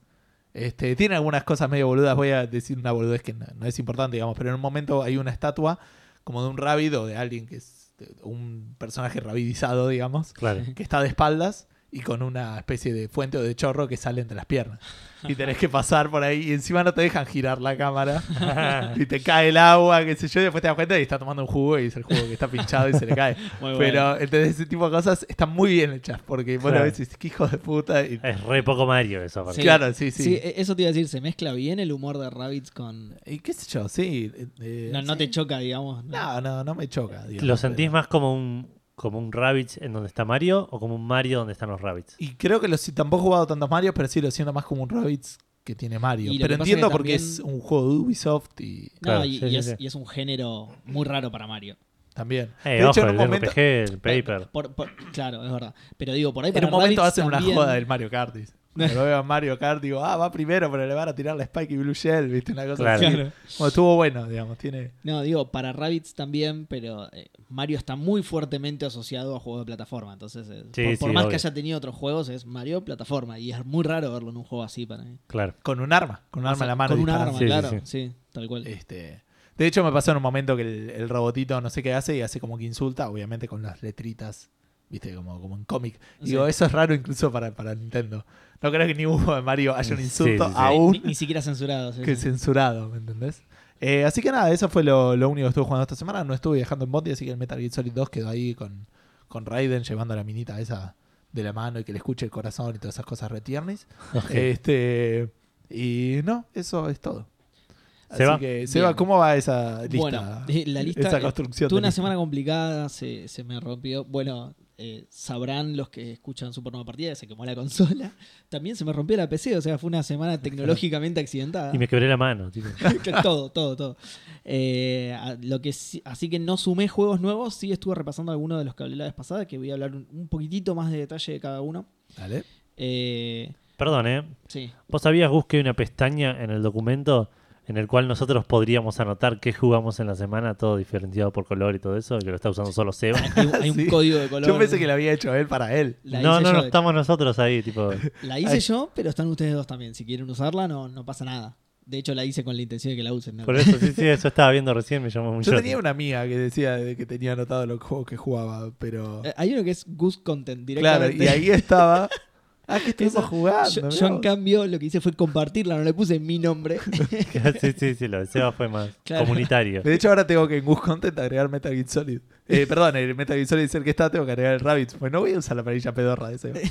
Este, tiene algunas cosas medio boludas. Voy a decir una boludez que no, no es importante, digamos. Pero en un momento hay una estatua como de un rabbit o de alguien que es un personaje rabidizado, digamos, Claro. que está de espaldas y con una especie de fuente o de chorro que sale entre las piernas. Y tenés que pasar por ahí y encima no te dejan girar la cámara. y te cae el agua, qué sé yo, y después te das cuenta y está tomando un jugo y es el jugo que está pinchado y se le cae. Muy bueno. Pero entonces ese tipo de cosas están muy bien hechas porque vos Claro. ves y dices, qué hijo de puta. y- Es re poco Mario eso. Sí. Claro, sí, sí. Sí, e- eso te iba a decir, se mezcla bien el humor de Rabbids con... Y qué sé yo, sí. eh, eh, No, no sí. te choca, digamos. ¿no? No, no, no me choca. digamos, ¿Lo sentís pero- más como un como un Rabbids en donde está Mario o como un Mario donde están los Rabbids? Y creo que lo, si tampoco he jugado tantos Mario, pero sí lo siento más como un Rabbids que tiene Mario. Pero entiendo que porque también- es un juego de Ubisoft y No, Claro, y, sí, y sí, es, sí. y es un género muy raro para Mario. también. Eh, de ojo, hecho, en el un momento, RPG, el paper. Por- por- claro, es verdad. Pero digo, por ahí en para un momento Rabbids hacen una joda del Mario Kart. dice. Cuando veo a Mario Kart, digo, ah, va primero, pero le van a tirar la Spike y Blue Shell, ¿viste? Una cosa Claro. así. Claro. Bueno, estuvo bueno, digamos, tiene... No, digo, para Rabbids también, pero eh, Mario está muy fuertemente asociado a juegos de plataforma. Entonces, eh, Sí, por, por sí, más obvio. que haya tenido otros juegos, es Mario plataforma. Y es muy raro verlo en un juego así para mí. Claro. Con un arma, con un O arma sea, en la mano. Con un arma, Sí, sí, claro. sí. Sí, tal cual. Este, de hecho, me pasó en un momento que el, el robotito no sé qué hace y hace como que insulta, obviamente con las letritas, viste, como, como en cómic. Digo, eso es raro incluso para, para Nintendo. No creo que ni hubo de Mario haya un insulto sí, sí. aún Ni, ni siquiera censurado. sí, que sí. censurado, ¿me entendés? Eh, así que nada, eso fue lo, lo único que estuve jugando esta semana. No estuve viajando en Bondi, así que el Metal Gear Solid 2 quedó ahí con, con Raiden llevando a la minita esa de la mano y que le escuche el corazón y todas esas cosas retiernis. Este, y no, eso es todo. Así Seba. que, Seba, Bien. ¿cómo va esa lista? Bueno, eh, la lista. esa eh, construcción. Tuve una lista? semana complicada, se, se me rompió. Bueno, eh, sabrán los que escuchan Super Nueva Partida, se quemó la consola. También se me rompió la PC, o sea, fue una semana tecnológicamente accidentada. Y me quebré la mano. tipo. todo, todo, todo. Eh, a- lo que sí- así que no sumé juegos nuevos, sí estuve repasando algunos de los que hablé la vez pasada, que voy a hablar un, un poquitito más de detalle de cada uno. Dale. Eh, Perdón, ¿eh? sí. ¿Vos sabías, Gus, que hay una pestaña en el documento en el cual nosotros podríamos anotar qué jugamos en la semana, todo diferenciado por color y todo eso, que lo está usando solo Seba? Hay, un- hay un Sí. código de color. Yo pensé que lo había hecho él para él. La no, no, no de estamos nosotros ahí, tipo. La hice yo, pero están ustedes dos también. Si quieren usarla, no, no pasa nada. De hecho, la hice con la intención de que la usen. ¿no? Por eso, sí, sí, eso estaba viendo recién, me llamó mucho. Yo tenía una amiga que decía de que tenía anotado los juegos que jugaba, pero. Eh, Hay uno que es Goose Content Claro, directamente. y ahí estaba. Ah, que estuvimos Eso- jugando. Yo, en cambio lo que hice fue compartirla, no le puse mi nombre. sí, sí, sí, lo de Seba fue más Claro. comunitario. De hecho, ahora tengo que en Gus Content agregar Metal Gear Solid. Eh, perdón, el Metal Gear Solid es el que está, tengo que agregar el Rabbids. Pues no voy a usar la perilla pedorra de ese.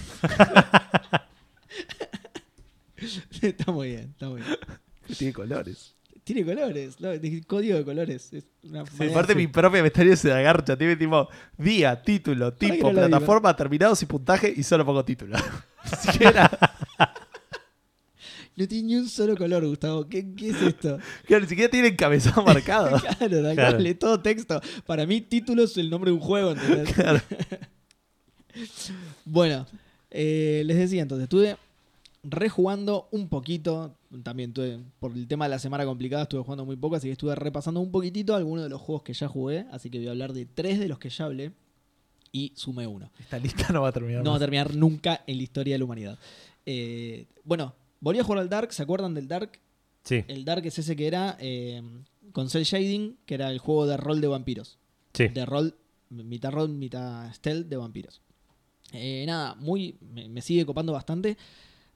está muy bien, está muy bien. tiene colores. Tiene colores, ¿no? de- código de colores. Es una manera- Aparte, mi propia pestaña se agarcha. Tiene tipo día, título, tipo, no plataforma, terminados y puntaje y solo pongo título. Siquiera. No tiene ni un solo color, Gustavo. ¿Qué, qué es esto? claro, ni siquiera tiene encabezado marcado. claro, tal Claro. cual, todo texto. Para mí, título es el nombre de un juego, ¿entendés? Claro. Bueno, eh, les decía entonces, estuve rejugando un poquito. También tuve, por el tema de la semana complicada, estuve jugando muy poco, así que estuve repasando un poquitito algunos de los juegos que ya jugué. Así que voy a hablar de tres de los que ya hablé y sumé uno. Esta lista no va a terminar. No va a terminar nunca en la historia de la humanidad. Eh, bueno, volví a jugar al Dark. ¿Se acuerdan del Dark? Sí, El Dark es ese que era eh, con Cell Shading, que era el juego de rol de vampiros. sí. De rol mitad rol, mitad stealth de vampiros. Eh, nada, muy me, sigue copando bastante.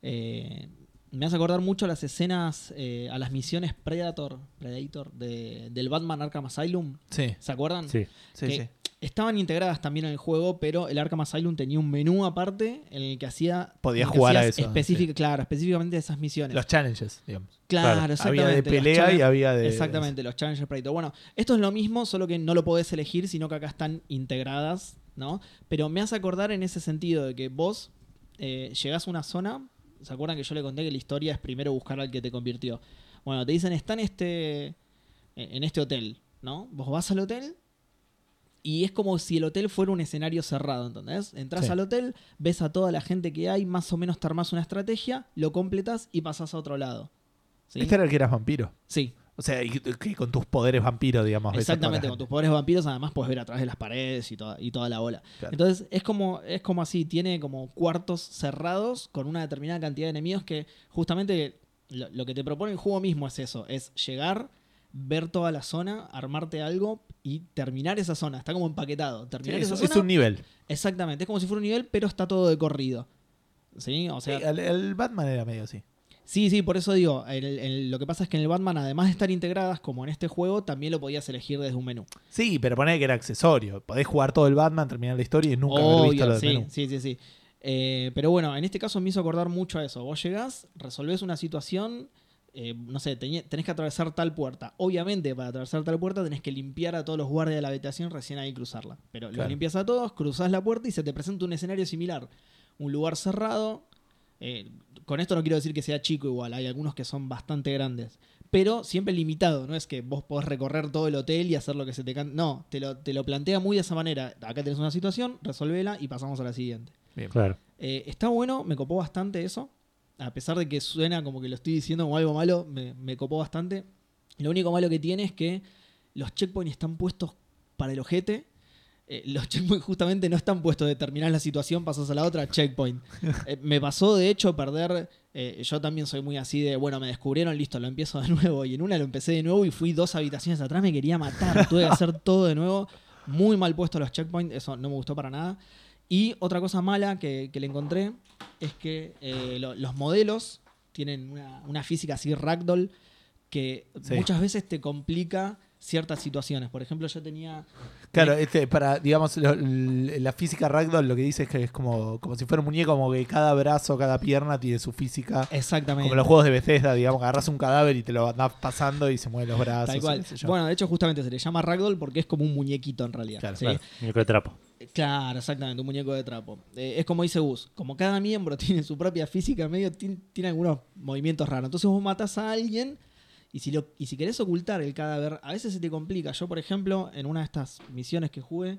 Eh, me hace acordar mucho a las escenas, eh, a las misiones Predator, Predator de, del Batman Arkham Asylum. Sí. ¿Se acuerdan? Sí. Sí, sí. Estaban integradas también en el juego, pero el Arkham Asylum tenía un menú aparte en el que hacía. Podías jugar a eso, específica- Claro, específicamente esas misiones. Los challenges, digamos. claro, claro, exactamente. Había de pelea y había de. Exactamente, los Challenger Predator. Bueno, esto es lo mismo, solo que no lo podés elegir, sino que acá están integradas, ¿no? Pero me hace acordar en ese sentido de que vos eh, llegás a una zona. ¿Se acuerdan que yo le conté que la historia es primero buscar al que te convirtió? Bueno, te dicen, está en este, en este hotel, ¿no? Vos vas al hotel y es como si el hotel fuera un escenario cerrado, ¿entendés? Entras Sí. al hotel, ves a toda la gente que hay, más o menos te armás una estrategia, lo completas y pasás a otro lado. ¿Sí? Este era el que eras vampiro. Sí, O sea, y con tus poderes vampiro, digamos. Exactamente, con tus poderes vampiros además puedes ver a través de las paredes y toda, y toda la bola. Claro. Entonces es como, es como así, tiene como cuartos cerrados con una determinada cantidad de enemigos que justamente lo, lo que te propone el juego mismo es eso, es llegar, ver toda la zona, armarte algo y terminar esa zona. Está como empaquetado. Terminar es, esa es zona, un nivel. Exactamente, es como si fuera un nivel, pero está todo de corrido. ¿Sí? O sea, Sí, el, el Batman era medio así. Sí, sí, por eso digo, el- el- lo que pasa es que en el Batman, además de estar integradas como en este juego, también lo podías elegir desde un menú. Sí, pero poné que era accesorio. Podés jugar todo el Batman, terminar la historia y nunca haber visto lo del sí, menú. sí, sí, sí. Eh, pero bueno, en este caso me hizo acordar mucho a eso. Vos llegás, resolvés una situación, eh, no sé, tenés que atravesar tal puerta. Obviamente, para atravesar tal puerta tenés que limpiar a todos los guardias de la habitación recién ahí cruzarla. Pero Claro. los limpias a todos, cruzás la puerta y se te presenta un escenario similar. Un lugar cerrado. eh, con esto no quiero decir que sea chico igual, hay algunos que son bastante grandes. Pero siempre limitado, no es que vos podés recorrer todo el hotel y hacer lo que se te cante. No, te lo, te lo plantea muy de esa manera. Acá tenés una situación, resolvela y pasamos a la siguiente. Bien. Claro. Eh, está bueno, me copó bastante eso. A pesar de que suena como que lo estoy diciendo como algo malo, me, me copó bastante. Lo único malo que tiene es que los checkpoints están puestos para el ojete. Eh, los checkpoints justamente no están puestos de terminar la situación, pasas a la otra, checkpoint. Eh, me pasó de hecho perder. eh, yo también soy muy así de, bueno, me descubrieron, listo, lo empiezo de nuevo. Y en una lo empecé de nuevo y fui dos habitaciones atrás, me quería matar. Tuve que hacer todo de nuevo. Muy mal puesto los checkpoints, eso no me gustó para nada. Y otra cosa mala que, que le encontré es que eh, lo- los modelos tienen una, una física así ragdoll que Sí. muchas veces te complica ciertas situaciones. Por ejemplo, yo tenía... Claro, este, para, digamos, lo- la física Ragdoll lo que dice es que es como, como si fuera un muñeco, como que cada brazo, cada pierna tiene su física. Exactamente. Como los juegos de Bethesda, digamos, agarras un cadáver y te lo andás pasando y se mueven los brazos. Tal cual. Bueno, de hecho, justamente se le llama ragdoll porque es como un muñequito en realidad. Claro, ¿sí? Claro. Muñeco de trapo. Claro, exactamente, un muñeco de trapo. Eh, es como dice Gus, como cada miembro tiene su propia física, medio tiene, tiene algunos movimientos raros. Entonces vos matás a alguien y si, lo, y si querés ocultar el cadáver, a veces se te complica. Yo, por ejemplo, en una de estas misiones que jugué,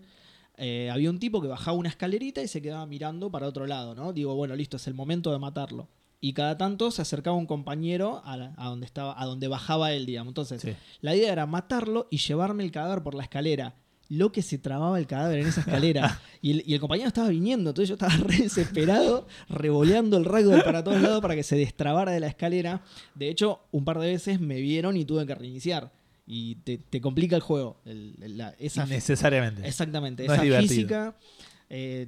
eh, había un tipo que bajaba una escalerita y se quedaba mirando para otro lado, ¿no? Digo, bueno, listo, es el momento de matarlo. Y cada tanto se acercaba un compañero a, la- a donde estaba, a donde bajaba él, digamos. Entonces, Sí. la idea era matarlo y llevarme el cadáver por la escalera. Lo que se trababa el cadáver en esa escalera. y, el, y el compañero estaba viniendo, entonces yo estaba re desesperado, revoleando el ragdoll para todos lados para que se destrabara de la escalera. De hecho, un par de veces me vieron y tuve que reiniciar. Y te, te complica el juego. el- el- la- esa, Innecesariamente. exactamente, No esa física. eh,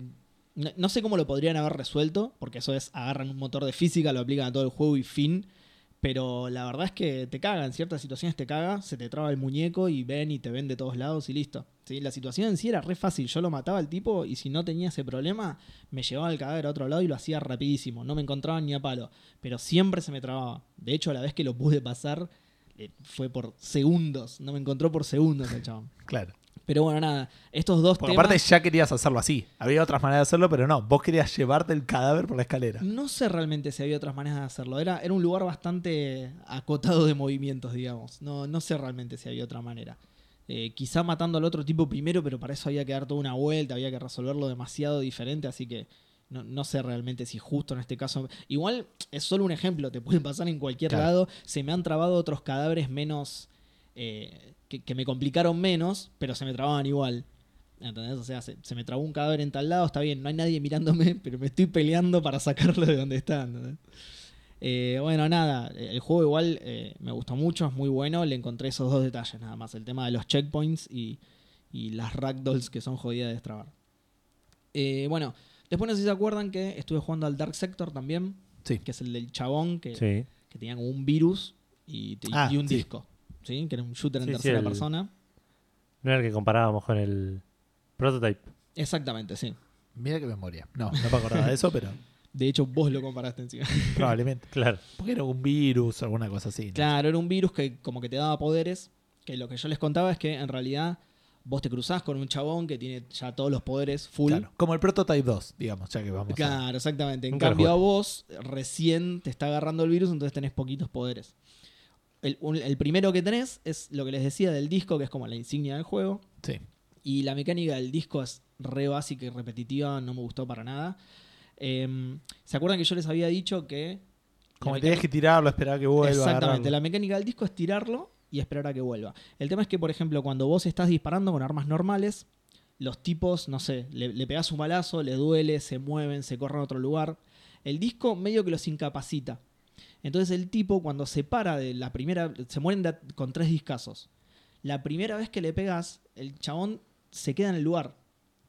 no, no sé cómo lo podrían haber resuelto, porque eso es, agarran un motor de física, lo aplican a todo el juego y fin. Pero la verdad es que te caga, en ciertas situaciones te caga, se te traba el muñeco y ven y te ven de todos lados y listo. ¿Sí? La situación en sí era re fácil, yo lo mataba al tipo y si no tenía ese problema, me llevaba el cadáver a otro lado y lo hacía rapidísimo, no me encontraban ni a palo, pero siempre se me trababa. De hecho, la vez que lo pude pasar eh, fue por segundos, no me encontró por segundos el chabón. Claro. Pero bueno, nada, estos dos Porque temas... aparte ya querías hacerlo así. Había otras maneras de hacerlo, pero no. Vos querías llevarte el cadáver por la escalera. No sé realmente si había otras maneras de hacerlo. Era, era un lugar bastante acotado de movimientos, digamos. No, no sé realmente si había otra manera. Eh, quizá matando al otro tipo primero, pero para eso había que dar toda una vuelta, había que resolverlo demasiado diferente, así que no, no sé realmente si justo en este caso... Igual es solo un ejemplo, te puede pasar en cualquier Claro. lado. Se me han trabado otros cadáveres menos... eh, que, que me complicaron menos, pero se me trababan igual. ¿Entendés? O sea, se, se me trabó un cadáver en tal lado, está bien, no hay nadie mirándome, pero me estoy peleando para sacarlo de donde está. ¿entendés? Eh, bueno, nada, el juego igual eh, me gustó mucho, es muy bueno, le encontré esos dos detalles nada más, el tema de los checkpoints y, y las ragdolls que son jodidas de destrabar. Eh, bueno, después no sé si se acuerdan que estuve jugando al Dark Sector también, Sí. que es el del chabón que, Sí. que tenía como un virus y, y- Ah, y un sí. disco, ¿sí? que era un shooter en Sí, sí, tercera el- persona. No era el que comparábamos con el Prototype. Exactamente, sí. Mira qué memoria. No, no me acordaba de eso, pero De hecho, vos lo comparaste encima. probablemente. Claro. Porque era un virus o alguna cosa así. ¿no? Claro, era un virus que como que te daba poderes, que lo que yo les contaba es que en realidad vos te cruzás con un chabón que tiene ya todos los poderes full. Claro, Como el Prototype 2, digamos, ya que vamos a... Claro, exactamente. En Nunca cambio a vos recién te está agarrando el virus, entonces tenés poquitos poderes. El, un- el primero que tenés es lo que les decía del disco, que es como la insignia del juego. Sí. Y la mecánica del disco es re básica y repetitiva, no me gustó para nada. Em, ¿Se acuerdan que yo les había dicho que... Como la que tenías que tirarlo, esperar a que vuelva. Exactamente, agarrarlo. la mecánica del disco es tirarlo y esperar a que vuelva. El tema es que, por ejemplo, cuando vos estás disparando con armas normales, los tipos, no sé, le, le pegás un balazo, le duele, se mueven, se corren a otro lugar. El disco medio que los incapacita. Entonces el tipo cuando se para de la primera, se mueren de con tres discazos. La primera vez que le pegas, el chabón se queda en el lugar.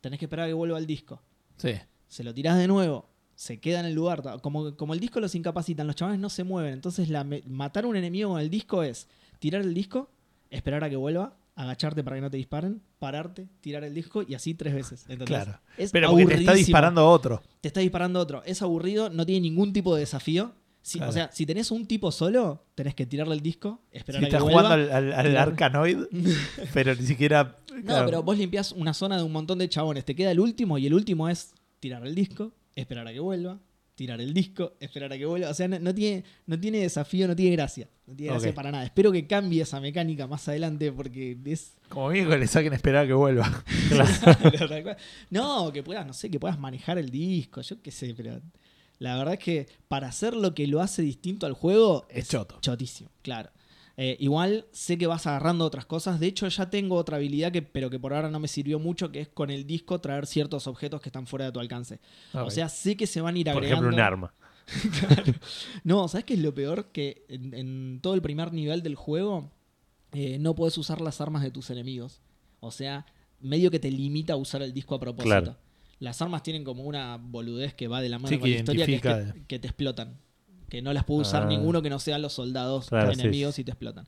Tenés que esperar a que vuelva el disco Sí. se lo tirás de nuevo, se queda en el lugar. Como, como el disco los incapacitan, los chavales no se mueven. Entonces, la matar a un enemigo con el disco es tirar el disco, esperar a que vuelva, agacharte para que no te disparen, pararte, tirar el disco y así tres veces. ¿entendés? Claro. Es Pero porque te está disparando otro. Te está disparando otro. Es aburrido, no tiene ningún tipo de desafío. Si- Claro. O sea, si tenés un tipo solo, tenés que tirarle el disco, esperar Si a que estás vuelva. jugando al, al- al Arcanoid, pero ni siquiera. No, pero vos limpias una zona de un montón de chabones. Te queda el último y el último es tirar el disco, esperar a que vuelva, tirar el disco, esperar a que vuelva. O sea, no, no tiene, no tiene desafío, no tiene gracia. No tiene gracia para nada. Espero que cambie esa mecánica más adelante porque es. Como que le saquen esperar a que vuelva. no, que puedas, no sé, que puedas manejar el disco, yo qué sé, pero. La verdad es que para hacer lo que lo hace distinto al juego Es choto. Chotísimo, claro. Eh, igual sé que vas agarrando otras cosas. De hecho, ya tengo otra habilidad que, pero que por ahora no me sirvió mucho, que es con el disco traer ciertos objetos que están fuera de tu alcance. O Ok. sea, sé que se van a ir Por agregando. ejemplo, un arma. No, ¿sabes qué es lo peor? Que en, en todo el primer nivel del juego eh, no puedes usar las armas de tus enemigos. O sea, medio que te limita a usar el disco a propósito. Claro. Las armas tienen como una boludez que va de la mano Sí, con la historia, que, es que, te explotan. Que no las puede usar Ah. ninguno que no sean los soldados Claro, enemigos sí. y te explotan.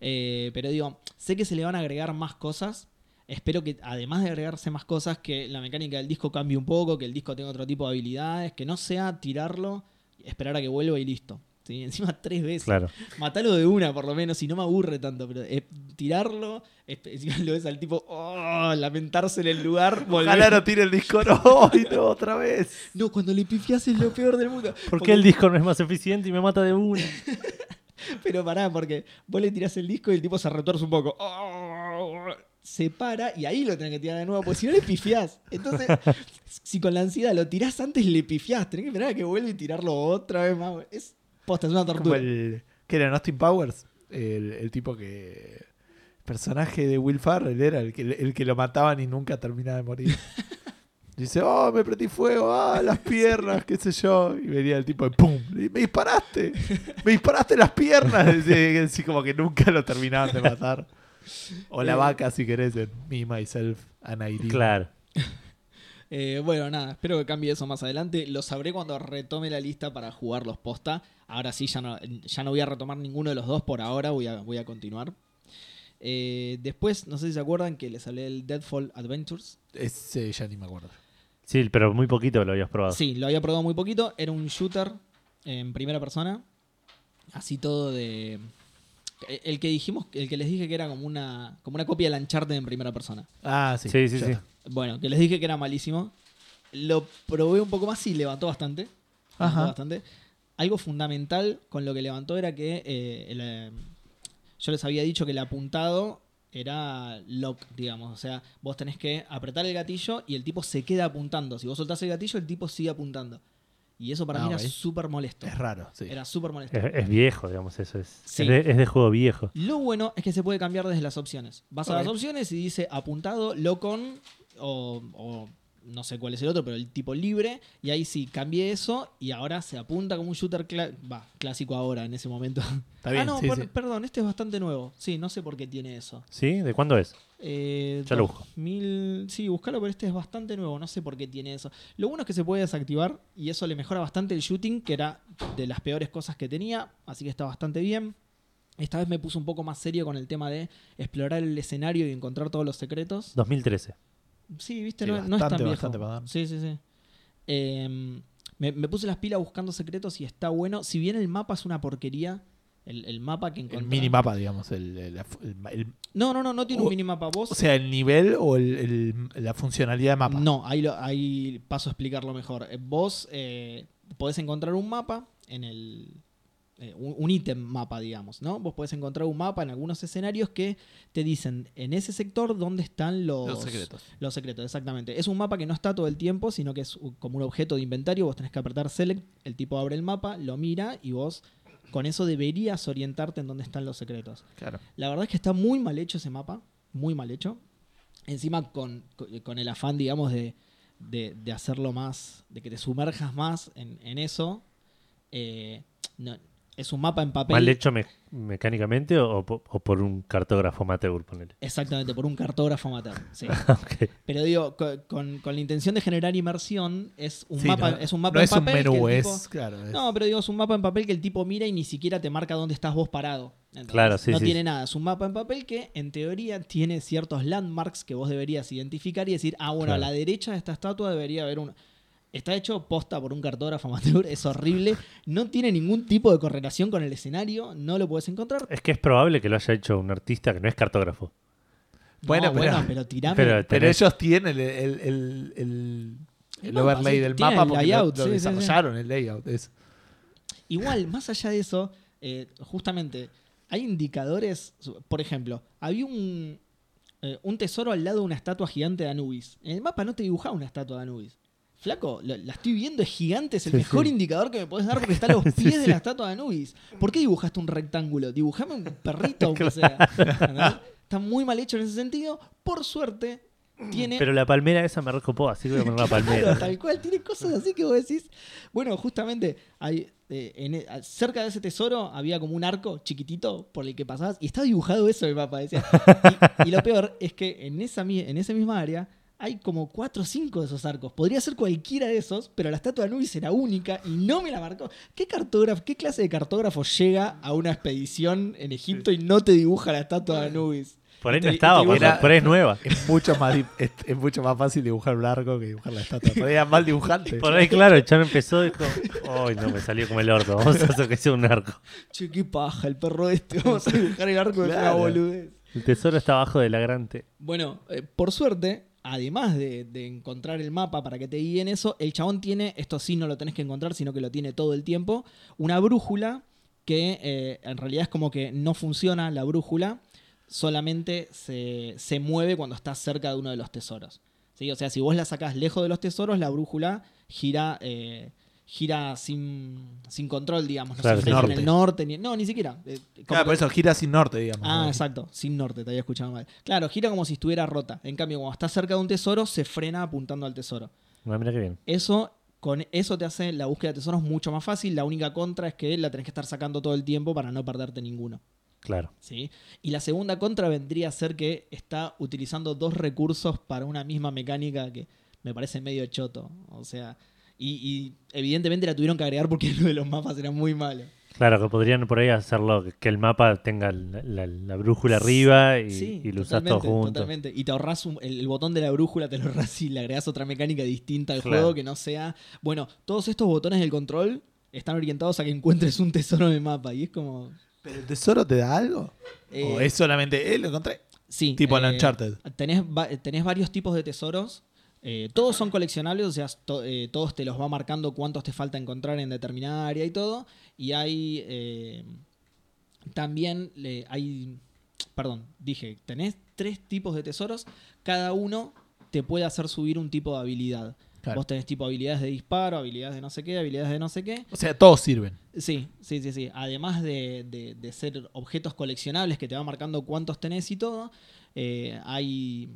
Eh, pero digo, sé que se le van a agregar más cosas. Espero que además de agregarse más cosas, que la mecánica del disco cambie un poco, que el disco tenga otro tipo de habilidades, que no sea tirarlo, esperar a que vuelva y listo. ¿Sí? Encima tres veces. Claro. Matalo de una, por lo menos, si no me aburre tanto. Pero eh, tirarlo, encima lo ves al tipo oh, lamentarse en el lugar. volver- Ojalá no tire el disco, no, y no, otra vez. No, cuando le pifias es lo peor del mundo. ¿Por Porque- qué el disco no es más eficiente y me mata de una? Pero pará, porque vos le tirás el disco y el tipo se retuerce un poco. Se para y ahí lo tenés que tirar de nuevo, porque si no le pifiás. Entonces, si con la ansiedad lo tirás antes, le pifiás. Tenés que esperar a que vuelva y tirarlo otra vez más. Es posta, es una Como tortura. el. que era Austin Powers? El, el tipo que. personaje de Will Farrell era el que, el que lo mataban y nunca terminaba de morir. Dice, oh, me prendí fuego, ah, las piernas, qué sé yo. Y venía el tipo de ¡pum! y, Me disparaste, me disparaste las piernas. Así, así como que nunca lo terminaban de matar. O la Eh. vaca, si querés, en Me, Myself, and I. Claro. Eh, bueno, nada, espero que cambie eso más adelante. Lo sabré cuando retome la lista para jugar los posta. Ahora sí, ya no, ya no voy a retomar ninguno de los dos por ahora, voy a, voy a continuar. Eh, después, no sé si se acuerdan que les hablé del Deadfall Adventures. Ese ya ni me acuerdo. Sí, pero muy poquito lo habías probado. Sí, lo había probado muy poquito. Era un shooter en primera persona. Así todo de. El que dijimos, el que les dije que era como una, como una copia del Uncharted en primera persona. Ah, sí. Sí, sí, sí. Bueno, que les dije que era malísimo. Lo probé un poco más y levantó bastante. Levantó Ajá. bastante. Algo fundamental con lo que levantó era que eh, el, eh, yo les había dicho que el apuntado era lock, digamos. O sea, vos tenés que apretar el gatillo y el tipo se queda apuntando. Si vos soltás el gatillo, el tipo sigue apuntando. Y eso para Ah, mí era súper molesto. Es raro, sí. Era súper molesto. Es, es viejo, digamos, eso es. Sí. Es, de, es de juego viejo. Lo bueno es que se puede cambiar desde las opciones. Vas a las opciones y dice apuntado, lock on o, o no sé cuál es el otro, pero el tipo libre, y ahí sí cambié eso y ahora se apunta como un shooter clásico ahora en ese momento. ah, no, perdón, este es bastante nuevo. Sí, no sé por qué tiene eso. ¿Sí? ¿De cuándo es? Eh, ya lo busco. Sí, buscalo, pero este es bastante nuevo. No sé por qué tiene eso. Lo bueno es que se puede desactivar y eso le mejora bastante el shooting, que era de las peores cosas que tenía. Así que está bastante bien. Esta vez me puse un poco más serio con el tema de explorar el escenario y encontrar todos los secretos. 2013. Sí, viste, no, es tan viejo. Sí, sí, sí. Em, me, puse las pilas buscando secretos y está bueno. Si bien el mapa es una porquería, el, mapa que encontré. El minimapa, digamos. El, no, no, no, no tiene un minimapa. Vos, o sea, el nivel o la funcionalidad de mapa. No, ahí, ahí paso a explicarlo mejor. Eh, vos eh, podés encontrar un mapa en el, eh, un ítem mapa, digamos, ¿no? Vos podés encontrar un mapa en algunos escenarios que te dicen en ese sector dónde están los, los secretos. Los secretos, exactamente. Es un mapa que no está todo el tiempo, sino que es como un objeto de inventario. Vos tenés que apretar select, el tipo abre el mapa, lo mira y vos con eso deberías orientarte en dónde están los secretos. Claro. La verdad es que está muy mal hecho ese mapa, muy mal hecho. Encima con, con el afán, digamos, de, de, hacerlo más, de que te sumerjas más en, en eso. Eh, no, es un mapa en papel. ¿Mal hecho mecánicamente o, por un cartógrafo amateur, ponele? Exactamente, por un cartógrafo amateur. Sí. Pero digo, con, la intención de generar inmersión, es un mapa, es un mapa no en es Un menú, es, claro, No, pero digo, es un mapa en papel que el tipo mira y ni siquiera te marca dónde estás vos parado. claro, sí, no tiene nada. Es un mapa en papel que, en teoría, tiene ciertos landmarks que vos deberías identificar y decir, ah, bueno, a la derecha de esta estatua debería haber un Está hecho posta por un cartógrafo amateur, es horrible. No tiene ningún tipo de correlación con el escenario, no lo puedes encontrar. Es que es probable que lo haya hecho un artista que no es cartógrafo. bueno, pero, tirame. Pero, ellos tienen el, overlay del mapa porque layout, lo, desarrollaron el layout. Igual, más allá de eso, eh, justamente hay indicadores. Por ejemplo, había un, eh, un tesoro al lado de una estatua gigante de Anubis. En el mapa no te dibujaba una estatua de Anubis. Flaco, la, estoy viendo, es gigante, es el mejor indicador que me puedes dar porque está a los pies de la estatua de Anubis. ¿Por qué dibujaste un rectángulo? Dibujame un perrito, aunque sea. Está muy mal hecho en ese sentido. Por suerte, tiene... Pero la palmera esa me recopó, así que voy a poner una palmera. tal cual, tiene cosas así que vos decís. Bueno, justamente, hay, eh, e, cerca de ese tesoro había como un arco chiquitito por el que pasabas y estaba dibujado eso en el mapa. Decía. Y, lo peor es que en esa, en esa misma área hay como cuatro o cinco de esos arcos. Podría ser cualquiera de esos, pero la estatua de Anubis era única y no me la marcó. ¿Qué cartógrafo, qué clase de cartógrafo llega a una expedición en Egipto y no te dibuja la estatua de Anubis? Por ahí no estaba, por, ahí es nueva. Es mucho, más, es, mucho más fácil dibujar un arco que dibujar la estatua. Por ahí era mal dibujante. Por ahí, claro, el chano empezó y dijo, ¡ay, no, me salió como el orto! Vamos a hacer que sea un arco. Che, qué paja el perro este. Vamos a dibujar el arco de una boludez. El tesoro está abajo de la grante. Bueno, eh, por suerte, además de, encontrar el mapa para que te guíe en eso, el chabón tiene, esto sí no lo tenés que encontrar, sino que lo tiene todo el tiempo, una brújula que eh, en realidad es como que no funciona la brújula, solamente se, mueve cuando estás cerca de uno de los tesoros. ¿sí? O sea, si vos la sacás lejos de los tesoros, la brújula gira... Eh, gira sin, sin control, digamos. No claro, sé, en el norte. Ni, no, ni siquiera. Eh, claro, por eso gira sin norte, digamos. Ah, exacto, sin norte, te había escuchado mal. Claro, gira como si estuviera rota. En cambio, cuando está cerca de un tesoro, se frena apuntando al tesoro. Ah, mira qué bien. Eso, con eso te hace la búsqueda de tesoros mucho más fácil. La única contra es que la tenés que estar sacando todo el tiempo para no perderte ninguno. Claro. ¿Sí? Y la segunda contra vendría a ser que está utilizando dos recursos para una misma mecánica que me parece medio choto. O sea, y, evidentemente la tuvieron que agregar porque uno de los mapas era muy malo. Claro, que podrían por ahí hacerlo, que el mapa tenga la, brújula arriba y, lo usas todo junto. Totalmente. Y te ahorras el, botón de la brújula, te lo ahorras y le agregas otra mecánica distinta al juego que no sea. Bueno, todos estos botones del control están orientados a que encuentres un tesoro en el mapa. Y es como. ¿Pero el tesoro te da algo? ¿O eh, es solamente él lo encontré? Sí. Tipo en eh, Uncharted. Tenés, tenés varios tipos de tesoros eh, todos son coleccionables, o sea, eh, todos te los va marcando cuántos te falta encontrar en determinada área y todo. Y hay. Eh, también hay. Perdón, dije, tenés tres tipos de tesoros. Cada uno te puede hacer subir un tipo de habilidad. Vos tenés tipo habilidades de disparo, habilidades de no sé qué, habilidades de no sé qué. O sea, todos sirven. Sí, sí, sí, sí. Además de, ser objetos coleccionables que te va marcando cuántos tenés y todo, hay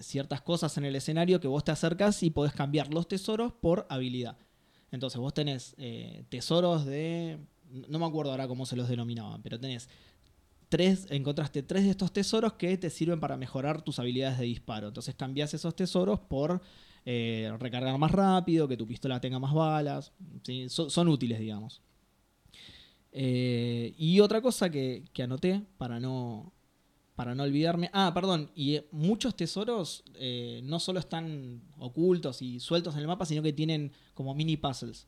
ciertas cosas en el escenario que vos te acercas y podés cambiar los tesoros por habilidad. Entonces vos tenés eh, tesoros de... No me acuerdo ahora cómo se los denominaban, pero tenés tres, encontraste tres de estos tesoros que te sirven para mejorar tus habilidades de disparo. Entonces cambias esos tesoros por eh, recargar más rápido, que tu pistola tenga más balas. son, útiles, digamos. Eh, y otra cosa que, anoté para no, para no olvidarme. Ah, perdón. Y eh, muchos tesoros no solo están ocultos y sueltos en el mapa, sino que tienen como mini puzzles.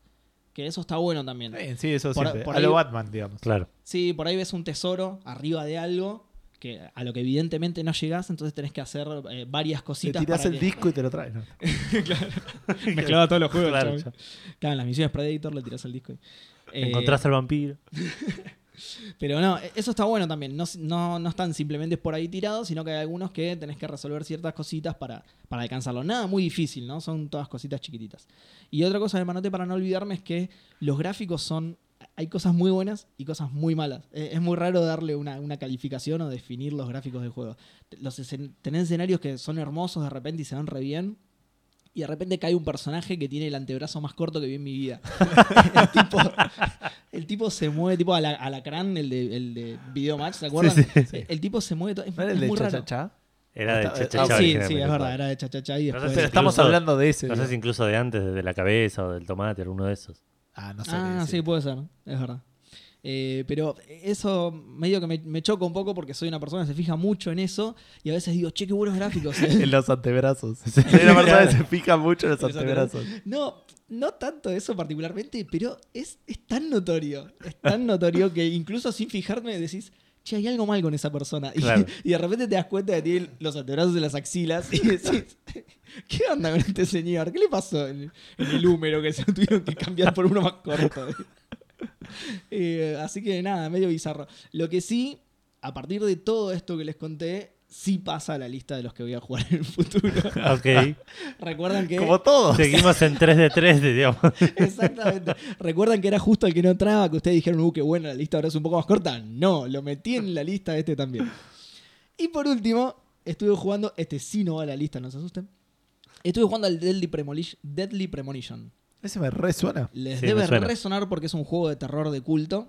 Que eso está bueno también. sí, eso siempre. a lo Batman, digamos. Claro. Sí, por ahí ves un tesoro arriba de algo que a lo que evidentemente no llegás, entonces tenés que hacer eh, varias cositas. Te tirás el disco y te lo traes. ¿no? claro. Mezclaba todos los juegos. Claro, claro, en las misiones Predator le tirás el disco. Y, eh, Encontraste al vampiro. Pero no, eso está bueno también. No, no, no, están simplemente por ahí tirados, sino que hay algunos que tenés que resolver ciertas cositas para, para alcanzarlo. Nada muy difícil, ¿no? Son todas cositas chiquititas. Y otra cosa de manote para no olvidarme es que los gráficos son hay cosas muy buenas y cosas muy malas. Eh, es muy raro darle una, calificación o definir los gráficos del juego. Los tenés escenarios que son hermosos de repente y se ven re bien. Y de repente cae un personaje que tiene el antebrazo más corto que vi en mi vida. el, tipo, se mueve tipo a la, alacrán, el de, el de Video Match, ¿se acuerdan? El tipo se mueve todo. Es, el de muy raro. Era de cha sí, sí, es verdad, era de cha y después... estamos hablando de ese. No sé si incluso de antes, de la cabeza o del tomate, alguno de esos. Ah, no sé. Ah, sí, puede ser, es verdad. Eh, pero eso medio que me, me, choca un poco porque soy una persona que se fija mucho en eso y a veces digo, che, qué buenos gráficos. Eh". en los antebrazos. Soy una persona que se fija mucho en los antebrazos. No, no tanto eso particularmente, pero es, es tan notorio. Es tan notorio que incluso sin fijarme decís, che, hay algo mal con esa persona. Y, de repente te das cuenta de que tiene los antebrazos en las axilas y decís, ¿qué onda con este señor? ¿Qué le pasó en, el húmero que se tuvieron que cambiar por uno más corto? Eh, así que nada, medio bizarro. Lo que sí, a partir de todo esto que les conté, sí pasa a la lista de los que voy a jugar en el futuro. Ok. Recuerdan que. Como todos. Seguimos en 3 de 3, digamos. Exactamente. Recuerdan que era justo el que no entraba, que ustedes dijeron, uh, qué buena, la lista ahora es un poco más corta. No, lo metí en la lista de este también. Y por último, estuve jugando. Este sí no va a la lista, no se asusten. Estuve jugando al Deadly, Premonition. Ese me resuena. Les debe resonar porque es un juego de terror de culto.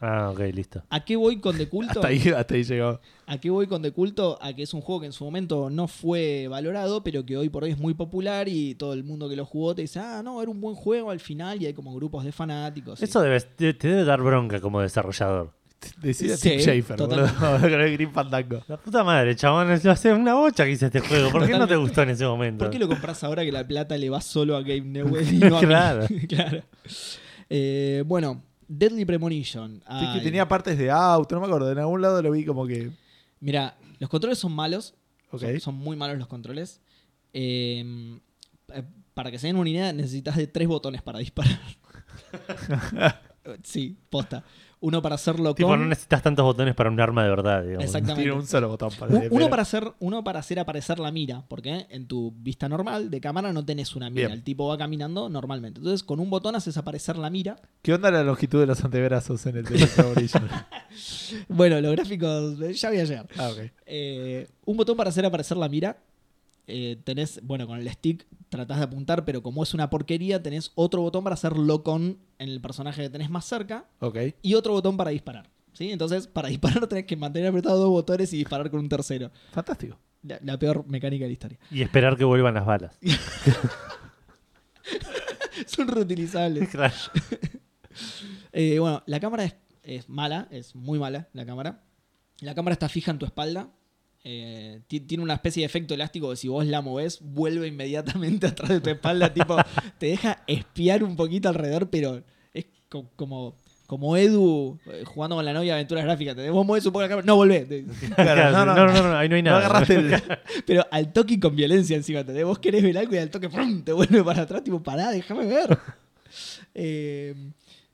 Ah, ok, listo. ¿A qué voy con The Culto? hasta, ahí, hasta ahí llegó. ¿A qué voy con The Culto? A que es un juego que en su momento no fue valorado, pero que hoy por hoy es muy popular y todo el mundo que lo jugó te dice, ah, no, era un buen juego al final y hay como grupos de fanáticos. Eso debe, te debe dar bronca como desarrollador. Decía sí, Tim Schafer, con el Green Fandango. La puta madre, chabón, es una bocha que hice este juego. ¿Por qué no te gustó en ese momento? ¿Por qué lo compras ahora que la plata le va solo a Game Newell y no a Claro. claro. Eh, bueno, Deadly Premonition. que tenía partes de auto, no me acuerdo. En algún lado lo vi como que. Mira, los controles son malos. Son, muy malos los controles. Em, eh, para que se den una idea, necesitas de tres botones para disparar. sí, posta uno para hacerlo tipo, no necesitas tantos botones para un arma de verdad, digamos. Exactamente. Tiene un solo botón para uno para hacer Uno para hacer aparecer la mira, porque en tu vista normal de cámara no tenés una mira. El tipo va caminando normalmente. Entonces, con un botón haces aparecer la mira. ¿Qué onda la longitud de los antebrazos en el Original? bueno, los gráficos ya voy a llegar. Ah, ok. Eh, un botón para hacer aparecer la mira eh, tenés, bueno, con el stick tratás de apuntar, pero como es una porquería, tenés otro botón para hacer lock-on en el personaje que tenés más cerca. Ok. Y otro botón para disparar. ¿sí? Entonces, para disparar tenés que mantener apretados dos botones y disparar con un tercero. Fantástico. La, peor mecánica de la historia. Y esperar que vuelvan las balas. Son reutilizables. Claro. Eh, bueno, la cámara es, es mala, es muy mala la cámara. La cámara está fija en tu espalda, eh, tiene una especie de efecto elástico que si vos la movés, vuelve inmediatamente atrás de tu espalda, tipo, te deja espiar un poquito alrededor, pero es como, como Edu eh, jugando con la novia aventuras gráficas. Vos movés un poco la cámara, no volvés. no, no, no, ahí no hay nada. agarraste Pero al toque y con violencia encima, te vos querés ver algo y al toque te vuelve para atrás, tipo, pará, déjame ver. Eh,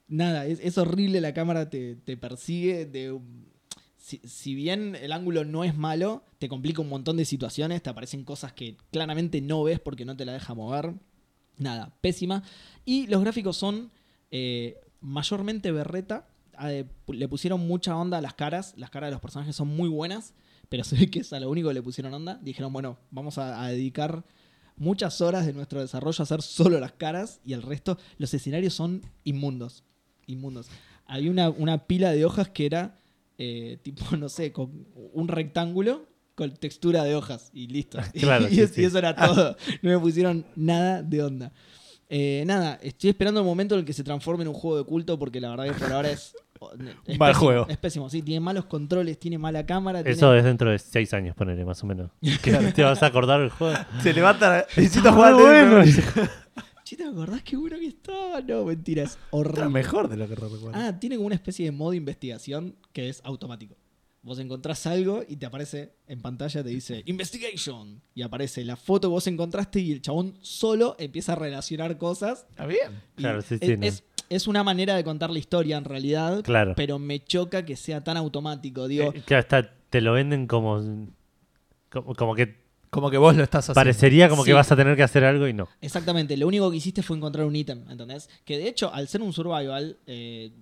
nada, es, horrible, la cámara te, te persigue de si, bien el ángulo no es malo, te complica un montón de situaciones, te aparecen cosas que claramente no ves porque no te la deja mover. Nada, pésima. Y los gráficos son eh, mayormente berreta. Ah, le pusieron mucha onda a las caras. Las caras de los personajes son muy buenas pero se ve que es a lo único que le pusieron onda. Dijeron, bueno, vamos a, a dedicar muchas horas de nuestro desarrollo a hacer solo las caras y el resto, los escenarios son inmundos. Inmundos. Hay una, una pila de hojas que era eh, tipo, no sé, con un rectángulo con textura de hojas y listo. Claro, y, sí, y sí. eso era todo. No me pusieron nada de onda. Eh, nada, estoy esperando el momento en el que se transforme en un juego de culto porque la verdad que por ahora es... es Mal pésimo, juego. Es pésimo, sí, tiene malos controles, tiene mala cámara. Eso tiene... es dentro de seis años, ponele, más o menos. Te vas a acordar del juego. Se levanta, necesito jugar de- bueno. Che, ¿te acordás qué bueno que estaba? No, mentira, es Está horrible. mejor de lo que recuerdo. Ah, tiene como una especie de modo de investigación que es automático. Vos encontrás algo y te aparece en pantalla, te dice Investigation. Y aparece la foto que vos encontraste y el chabón solo empieza a relacionar cosas. Está bien. Y Claro, sí, es, sí, no. es, es una manera de contar la historia en realidad, Claro. pero me choca que sea tan automático. Digo, Eh, claro, está- te lo venden como, como, como que Como que vos lo estás haciendo. parecería como Sí. que vas a tener que hacer algo y no. Exactamente, lo único que hiciste fue encontrar un ítem, ¿entendés? Que de hecho, al ser un survival, eh,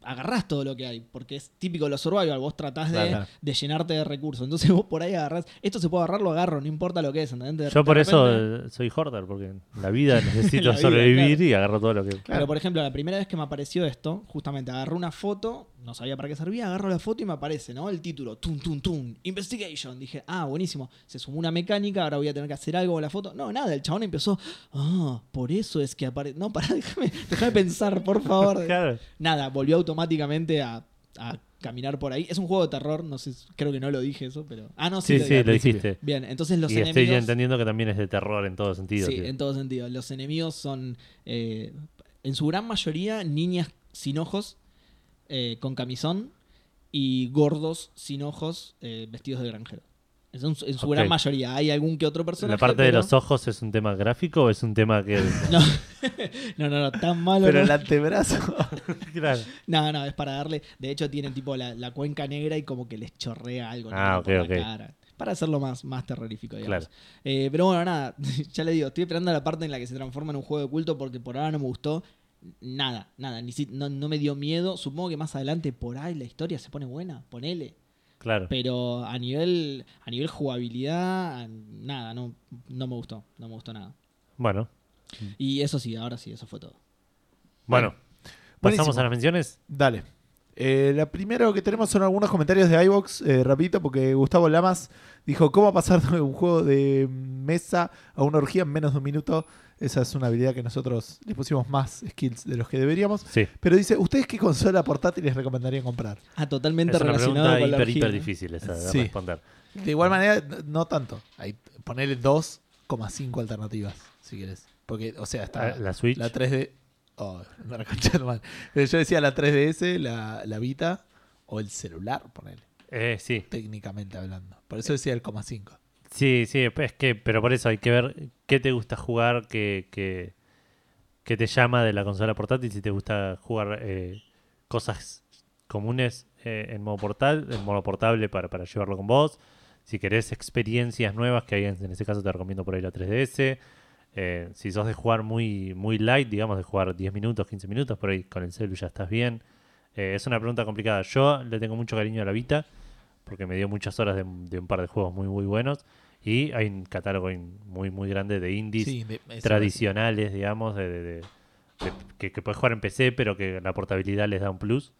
agarrás todo lo que hay, porque es típico de los survival, vos tratás de, Claro. de llenarte de recursos, entonces vos por ahí agarrás, esto se puede agarrar, lo agarro, no importa lo que es, ¿entendés? De- Yo por eso repente- eh, soy hoarder, porque en la vida necesito La vida, sobrevivir claro. y agarro todo lo que... Pero por ejemplo, la primera vez que me apareció esto, justamente agarré una foto, no sabía para qué servía, agarro la foto y me aparece, ¿no? El título, tum, tum, tum, investigation. Dije, ah, buenísimo, se sumó una mecánica, ahora voy a tener que hacer algo con la foto. No, nada, el chabón empezó, ah, por eso es que aparece. No, pará, déjame, déjame pensar, por favor. Claro. Nada, volvió automáticamente a, a caminar por ahí. Es un juego de terror, no sé, creo que no lo dije eso, pero. Ah, no, sí, Sí, lo sí, lo dijiste. Bien, entonces los y estoy enemigos. entendiendo que también es de terror en todo sentido. Sí, tío. en todo sentido. Los enemigos son, eh, en su gran mayoría, niñas sin ojos, eh, con camisón, y gordos sin ojos, eh, vestidos de granjero. Es en su, en su Ok. gran mayoría. Hay algún que otro personaje. ¿La parte de los ojos es un tema gráfico o es un tema que... No. no, no, no, tan malo. Pero no. el antebrazo. claro. No, no, es para darle. De hecho, tienen tipo la, la cuenca negra y como que les chorrea algo Ah, negro por ok, la ok. cara. Para hacerlo más, más terrorífico, digamos. Claro. Eh, pero bueno, nada, ya le digo, estoy esperando la parte en la que se transforma en un juego de culto porque por ahora no me gustó nada, nada. Ni si- no, no me dio miedo. Supongo que más adelante por ahí la historia se pone buena, ponele. Claro. Pero a nivel, a nivel jugabilidad, nada, no, no me gustó. No me gustó nada. Bueno. Y eso sí, ahora sí, eso fue todo. Bueno. Buenísimo. ¿Pasamos a las menciones? Dale. Eh, la primero que tenemos son algunos comentarios de iVox, eh, rapidito, porque Gustavo Lamas dijo, ¿cómo pasar de un juego de mesa a una orgía en menos de un minuto? Esa es una habilidad que nosotros le pusimos más skills de los que deberíamos. Sí. Pero dice, ¿ustedes qué consola portátil les recomendarían comprar? Ah, totalmente Es una relacionado pregunta con la hiper, orgía, hiper difícil esa de Sí. responder. De igual manera, no tanto. Hay, ponerle 2,5 alternativas, si quieres. Porque, o sea, está Ah, La Switch. la 3D... Oh, la de la madre. Pero Yo decía la 3DS, la, la Vita o el celular, ponele. Eh, sí. técnicamente hablando. Por eso decía el coma 5. Sí, sí, es que, pero por eso hay que ver qué te gusta jugar, qué, qué, qué te llama de la consola portátil, si te gusta jugar eh, cosas comunes eh, en modo portal, en modo portable para, para llevarlo con vos. Si querés experiencias nuevas, que hay en, ese caso te recomiendo por ahí la 3DS. Eh, si sos de jugar muy, muy light, digamos, de jugar 10 minutos, 15 minutos, por ahí con el celu ya estás bien. Eh, es una pregunta complicada. Yo le tengo mucho cariño a la Vita, porque me dio muchas horas de, de un par de juegos muy, muy buenos. Y hay un catálogo muy, muy grande de indies Sí, de- eso tradicionales, digamos, de, que, que puedes jugar en PC, pero que la portabilidad les da un plus,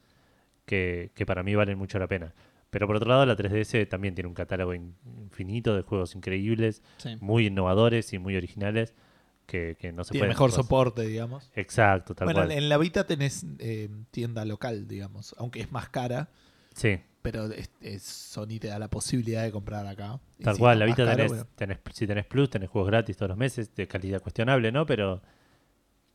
que, que para mí valen mucho la pena. Pero por otro lado, la 3DS también tiene un catálogo in- infinito de juegos increíbles, Sí. muy innovadores y muy originales, que, que no se Tiene pueden mejor soporte, digamos. Exacto, tal bueno, cual. en la Vita tenés eh, tienda local, digamos. Aunque es más cara, Sí, pero es- es- Sony te da la posibilidad de comprar acá. Tal si cual. La caro, tenés, bueno. tenés- si tenés Plus, tenés juegos gratis todos los meses, de calidad cuestionable, ¿no? Pero,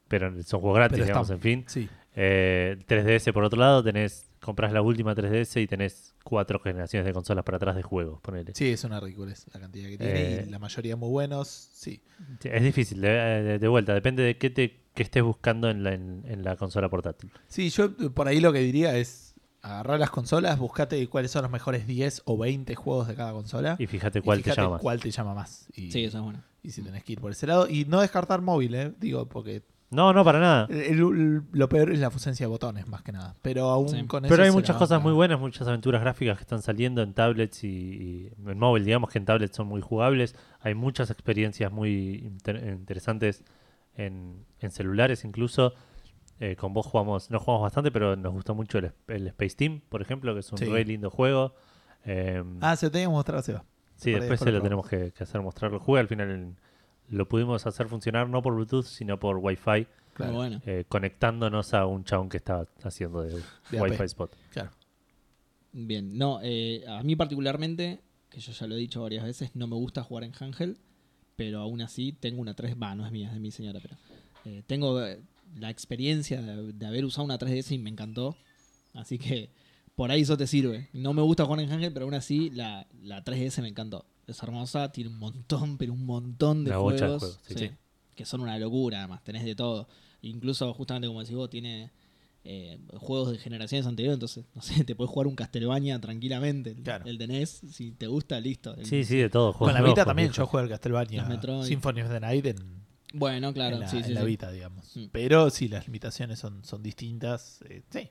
pero son juegos gratis, Pero digamos, en fin. Sí. Eh, 3DS por otro lado, tenés compras la última 3DS y tenés cuatro generaciones de consolas para atrás de juegos, ponele. sí, es una ridiculez la cantidad que tiene Eh, y la mayoría muy buenos. Sí. Es difícil, de, de- de vuelta, depende de qué te qué estés buscando en la, en, en la consola portátil. Sí, yo eh, por ahí lo que diría es agarrar las consolas, buscate cuáles son los mejores 10 o 20 juegos de cada consola. Y fíjate y cuál fíjate te llama más. cuál te llama más. Y, Sí, eso es bueno. y si tenés que ir por ese lado. Y no descartar móvil, ¿eh? Digo, porque No, no, para nada. El- el- lo peor es la ausencia de botones, más que nada. Pero aún Sí. con eso. Pero hay muchas cosas muy buenas, muchas aventuras gráficas que están saliendo en tablets y, y en móvil. Digamos que en tablets son muy jugables. Hay muchas experiencias muy inter- interesantes en, en celulares incluso. Eh, con vos jugamos, no jugamos bastante, pero nos gustó mucho el, el Space Team, por ejemplo, que es un Sí. re lindo juego. Eh, Ah, se lo tenía que mostrar Seba. sí, por después se lo tenemos que, que hacer mostrar el juego. Al final el- lo pudimos hacer funcionar no por Bluetooth, sino por Wi-Fi, Claro. Bueno. eh, conectándonos a un chabón que estaba haciendo de, De Wi-Fi. Spot. Claro. Bien, no, eh, a mí particularmente, que yo ya lo he dicho varias veces, no me gusta jugar en Hangel, pero aún así tengo una 3, va, no es mía, es de mi señora, pero eh, tengo eh, la experiencia de, de haber usado una 3DS y me encantó, así que por ahí eso te sirve. No me gusta jugar en Hangel, pero aún así la, la 3DS me encantó. Es hermosa, tiene un montón, pero un montón de Una juegos, bocha de juegos, sí, sí, sí. que son una locura, además, tenés de todo. Incluso, justamente como decís vos, tiene eh, juegos de generaciones anteriores, entonces, no sé, te puedes jugar un Castlevania tranquilamente, el, Claro. el de NES, si te gusta, listo. El- Sí, sí, de todo. Con la Vita también yo juego el Castlevania. Symphony of the Night en, Bueno, claro, en la, sí, en sí, la sí. Vita, digamos. Mm. Pero sí, las limitaciones son, son distintas. eh, sí,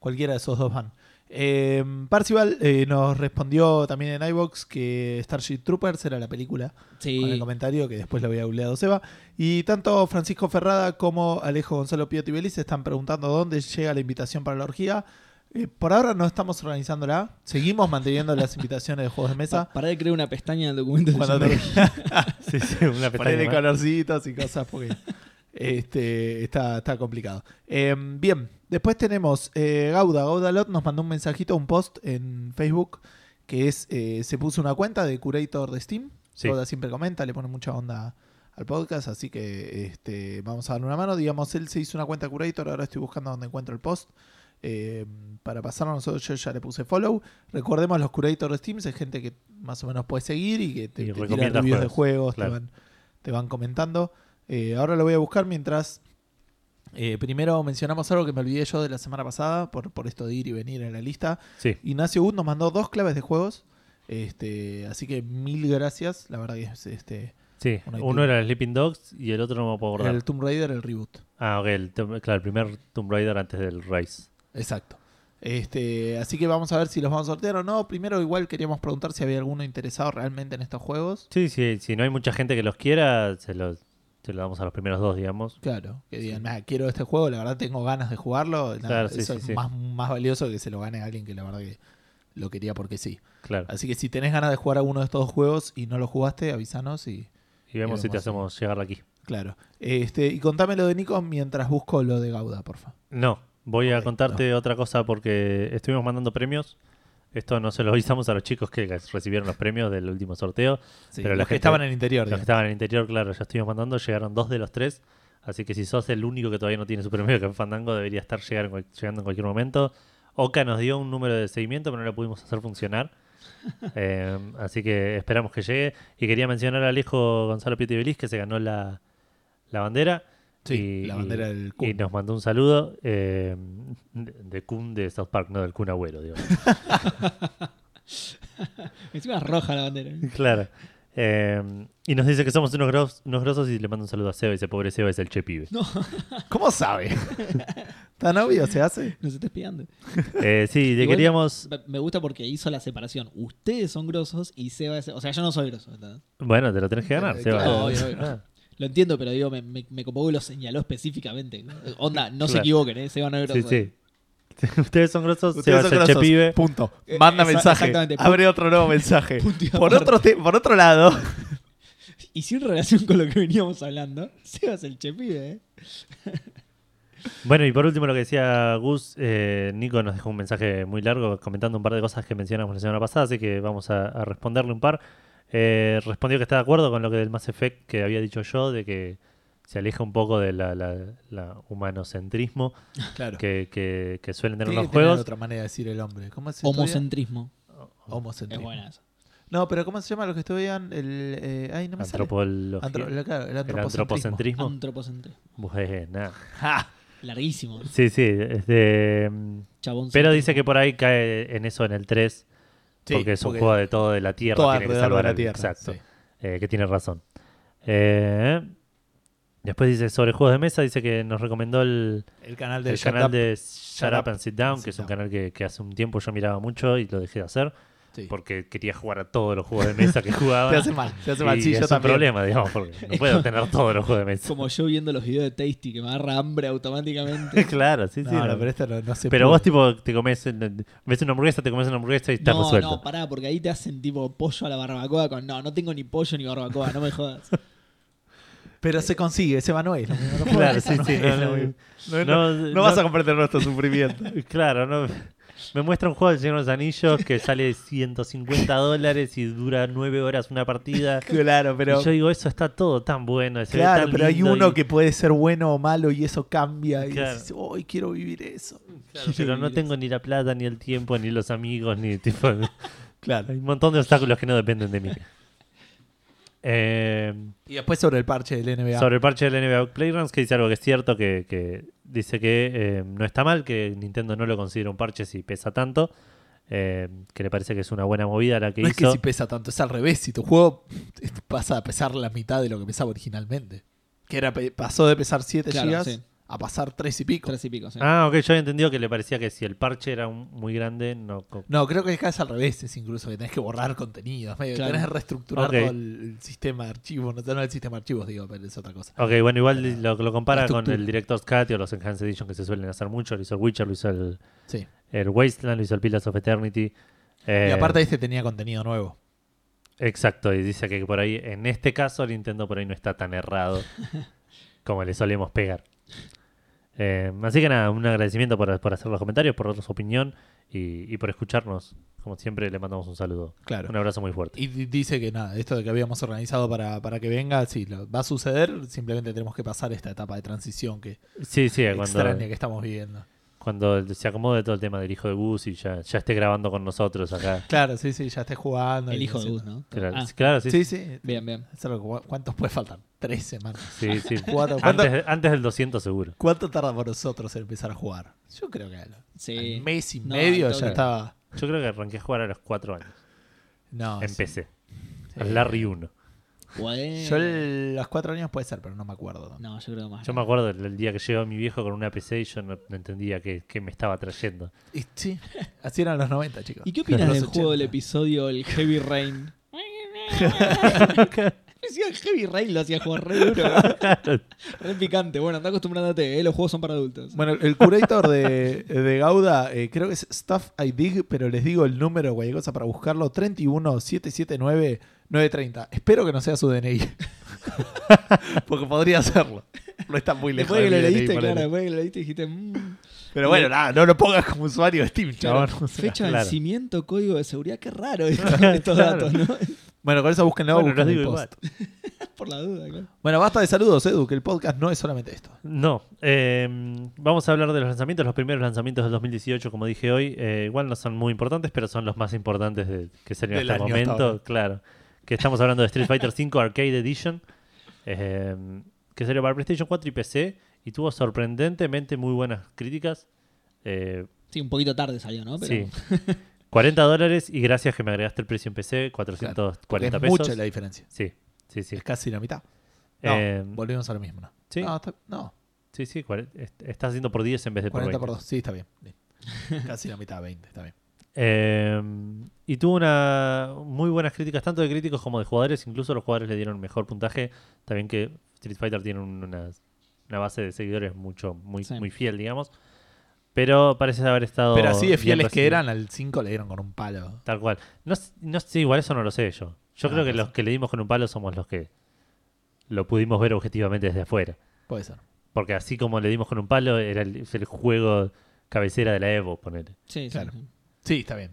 cualquiera de esos dos van. Eh, Parcival eh, nos respondió también en iBox que Starship Troopers era la película Sí. con el comentario que después lo había googleado Seba. Y tanto Francisco Ferrada como Alejo Gonzalo Piotti Belis están preguntando dónde llega la invitación para la orgía. Eh, por ahora no estamos organizándola. Seguimos manteniendo las invitaciones de juegos de mesa. Pa- Pará de crear una pestaña en el documento. de Cuando te- Sí, sí, una pestaña más. colorcitos y cosas porque este, está, está complicado. Eh, bien, después tenemos eh, Gauda. Gaudalot nos mandó un mensajito, un post en Facebook que es, eh, se puso una cuenta de curator de Steam. Sí. Gauda siempre comenta, le pone mucha onda al podcast, así que este, vamos a darle una mano. Digamos, él se hizo una cuenta curator, ahora estoy buscando donde encuentro el post. Eh, para pasarlo nosotros yo ya le puse follow recordemos los curators de Steam es gente que más o menos puede seguir y que te, Y te tira reviews de juegos, juegos claro. te, van, te van comentando Eh, ahora lo voy a buscar mientras eh, primero mencionamos algo que me olvidé yo de la semana pasada por, por esto de ir y venir en la lista Sí, Ignacio Wood nos mandó dos claves de juegos este, así que mil gracias la verdad que es este sí. Uno era el Sleeping Dogs y el otro no me puedo acordar. el Tomb Raider el reboot Ah, ok, el, claro, el primer Tomb Raider antes del Rise. Exacto. Este, así que vamos a ver si los vamos a sortear o no. Primero, igual queríamos preguntar si había alguno interesado realmente en estos juegos. Sí, sí, si no hay mucha gente que los quiera, se los, se los damos a los primeros dos, digamos. Claro, que digan, "Ah, quiero este juego, la verdad tengo ganas de jugarlo. Claro, sí, eso sí, es sí. Más, más valioso que se lo gane a alguien que la verdad que lo quería porque sí. Claro. Así que si tenés ganas de jugar a uno de estos dos juegos y no lo jugaste, avísanos y Y vemos si te sí. hacemos llegar aquí. claro. Este, y contame lo de Nico mientras busco lo de Gauda, porfa. No, voy a contarte otra cosa porque estuvimos mandando premios. Esto no se lo avisamos a los chicos que recibieron los premios del último sorteo. Sí, Pero los la que gente- estaban en el interior. Los que estaban en el interior, claro, ya estuvimos mandando. Llegaron dos de los tres. Así que si sos el único que todavía no tiene su premio de Café Fandango, debería estar llegando en cualquier momento. Oka nos dio un número de seguimiento, pero no lo pudimos hacer funcionar. Eh, así que esperamos que llegue. Y quería mencionar a Alejo Gonzalo Pieti Belis, que se ganó la, la bandera. Sí, y, la bandera y- del Y Kun. nos mandó un saludo eh, de, Kun de South Park, no del Kun Agüero, digo. Encima es roja la bandera. claro. Eh, y nos dice que somos unos, gros- unos grosos y le mando un saludo a Seba. Y dice, pobre Seba es el che pibe. ¿Cómo sabe? ¿Tan obvio se hace? Nos está espiando. Eh, sí, le Igual- queríamos... Me- gusta porque hizo la separación. Ustedes son grosos y Seba es... O sea, yo no soy groso. ¿entendés? Bueno, te lo tenés que ganar, Eh, Seba. claro, obvio, obvio. Ah, Lo entiendo, pero digo, me, me, me lo señaló específicamente. Onda, no se equivoquen, ¿eh? Seba no es sí, groso. sí. Ustedes son grosos, Ustedes es el che grosos. pibe. Punto. Eh, Manda esa- mensaje. Abre otro nuevo mensaje. Por otro, te- por otro lado, Y sin relación con lo que veníamos hablando, Seba es el chepibe, ¿eh? Bueno, y por último lo que decía Gus, eh, Nico nos dejó un mensaje muy largo comentando un par de cosas que mencionamos la semana pasada, así que vamos a, a responderle un par. Eh, respondió que está de acuerdo con lo que del Mass Effect que había dicho yo, de que se aleja un poco de la, la- la humanocentrismo claro. que, que- que suelen tener Tiene los que tener juegos. otra manera de decir el hombre. ¿Cómo se? Homocentrismo. Es Homocentrismo. buena esa. No, pero ¿cómo se llama los que estudian el. eh, ay, no me sale. Antropología. Antro- la- claro, el antropocentrismo. antropocentrismo. Antropocentrismo. Buena. Ja. Larguísimo. Sí, sí. este, Chabón. pero dice que por ahí cae en eso en el 3, Sí, porque es un juego de todo de la Tierra. todo tiene que salvar de la Tierra. Exacto. sí. Eh, que tiene razón. Eh, Después dice sobre juegos de mesa, dice que nos recomendó el, El canal de el Shut canal Up. de Shut Up and Sit Down, que es un Down. canal que, que hace un tiempo yo miraba mucho y lo dejé de hacer Sí. porque quería jugar a todos los juegos de mesa que jugaba. Te hace mal, te hace mal. Y Sí, es yo un también. problema, digamos, porque no puedo tener todos los juegos de mesa. Como yo viendo los videos de Tasty que me agarra hambre automáticamente. claro, sí, sí. No, no. no, pero esto no, no se Pero puede. vos tipo te comes, ves una hamburguesa, te comes una hamburguesa y está No, resuelto. no, pará, porque ahí te hacen tipo pollo a la barbacoa con no, no tengo ni pollo ni barbacoa, no me jodas. Pero se consigue, ese Manuel. Claro, sí, sí. No vas a comprender nuestro sufrimiento. Claro, no. Me muestra un juego del Señor de los Anillos que sale 150 dólares y dura 9 horas una partida. Claro, pero. y yo digo, eso está todo tan bueno. se ve Claro, tan pero hay uno y- que puede ser bueno o malo y eso cambia. Y Claro. dices, hoy quiero vivir eso. Claro, pero no tengo ni la plata, ni el tiempo, ni los amigos, ni tipo. Claro. Hay un montón de obstáculos que no dependen de mí. Eh, Y después sobre el parche del NBA. sobre el parche del NBA Playgrounds, que dice algo que es cierto, que, que dice que eh, no está mal, que Nintendo no lo considera un parche si pesa tanto, eh, que le parece que es una buena movida la que no hizo. es que si pesa tanto, es al revés. Si tu juego pasa a pesar la mitad de lo que pesaba originalmente. Que era pe- pasó de pesar 7 Claro, GB sí. A pasar 3 y pico. Tres y pico, sí. Ah, ok, yo había entendido que le parecía que si el parche era un- muy grande, no. co- No, creo que acá es al revés, es incluso que tenés que borrar contenidos, medio, Claro. tenés que reestructurar Ok. todo el, el sistema de archivos, no, no el sistema de archivos, digo, pero es otra cosa. Ok, bueno, igual lo, lo compara la con estructura. el Director's Cut o los Enhanced Edition que se suelen hacer mucho. Lo hizo el Witcher, lo hizo el, Sí. el Wasteland, lo hizo el Pillars of Eternity. Y Eh, aparte este tenía contenido nuevo. Exacto, y dice que por ahí, en este caso, Nintendo por ahí no está tan errado como le solemos pegar. Eh, así que nada, un agradecimiento por, por hacer los comentarios, por dar su opinión y, y por escucharnos. Como siempre, le mandamos un saludo. Claro. Un abrazo muy fuerte. Y di- dice que nada, esto de que habíamos organizado para, para que venga, sí, lo- va a suceder, simplemente tenemos que pasar esta etapa de transición que Sí, sí, cuando, extraña que estamos viviendo. Cuando se acomode todo el tema del hijo de Gus y ya, ya esté grabando con nosotros acá. Claro, sí, sí, ya esté jugando. El hijo de Gus, ¿no? Claro, Ah, claro, sí. Sí, sí. bien, bien. ¿Cuántos puede faltar? Tres semanas. sí, sí. Cuatro. ¿Cuánto, Antes, antes del 200 seguro. cuánto tarda por nosotros en empezar a jugar? Yo creo que al, Sí. al mes y No, medio ya estaba. Yo creo que arranqué a jugar a los 4 años. No, sí. Empecé. Sí. Al Larry 1. Yo el- los cuatro años puede ser, pero no me acuerdo. No, yo creo más. Yo me acuerdo del, del día que llegó mi viejo con una PC y yo no, no entendía qué, qué me estaba trayendo. Y sí, así eran los 90, chicos. ¿Y qué opinas Los del juego 80. del episodio El Heavy Rain? Decía el Heavy Rain lo hacía jugar re duro. re picante. Bueno, anda acostumbrándote, ¿eh? los juegos son para adultos. Bueno, el curator de, de Gauda, eh, creo que es Stuff I Dig, pero les digo el número, cualquier cosa para buscarlo: 31 779 930. Espero que no sea su DNI. Porque podría serlo. No está muy lejos. después que de lo mi DNI, leíste, ponele. claro, después que lo leíste dijiste... mm, Pero bueno, nada, no lo pongas como usuario de Steam, claro, chabón. O sea, fecha de claro. vencimiento, código de seguridad, qué raro esto- estos Claro. datos, ¿no? Bueno, con eso búsquenlo. Bueno, busquen digo post. Por la duda, claro. Bueno, basta de saludos, Edu, que el podcast no es solamente esto. No, eh, vamos a hablar de los lanzamientos, los primeros lanzamientos del 2018, como dije hoy. Eh, igual no son muy importantes, pero son los más importantes de- que salieron Del hasta el momento. Claro, que estamos hablando de Street Fighter V Arcade Edition, eh, que salió para PlayStation 4 y PC y tuvo sorprendentemente muy buenas críticas. Eh, Sí, un poquito tarde salió, ¿no? Pero Sí. 40 dólares y gracias que me agregaste el precio en PC, Porque 440 es pesos. mucha la diferencia. Sí, sí, sí. Es casi la mitad. No, Eh, volvemos a lo mismo, ¿no? sí. No, está- no, Sí, sí, estás haciendo por 10 en vez de por 40 20. por 2. Sí, está bien. Casi la mitad, 20, está bien. Eh, y tuvo una muy buenas críticas, tanto de críticos como de jugadores. Incluso los jugadores le dieron mejor puntaje. También que Street Fighter tiene un- una, base de seguidores mucho muy, Sí. muy fiel, digamos. Pero parece haber estado. Pero así de fieles que eran, al 5 le dieron con un palo. Tal cual. No, no sé, igual eso no lo sé yo. Yo Ah, creo que no los que le dimos con un palo somos los que lo pudimos ver objetivamente desde afuera. Puede ser. Porque así como le dimos con un palo, era el, juego cabecera de la Evo, ponele. Sí, sí, Claro. sí. Sí, está bien.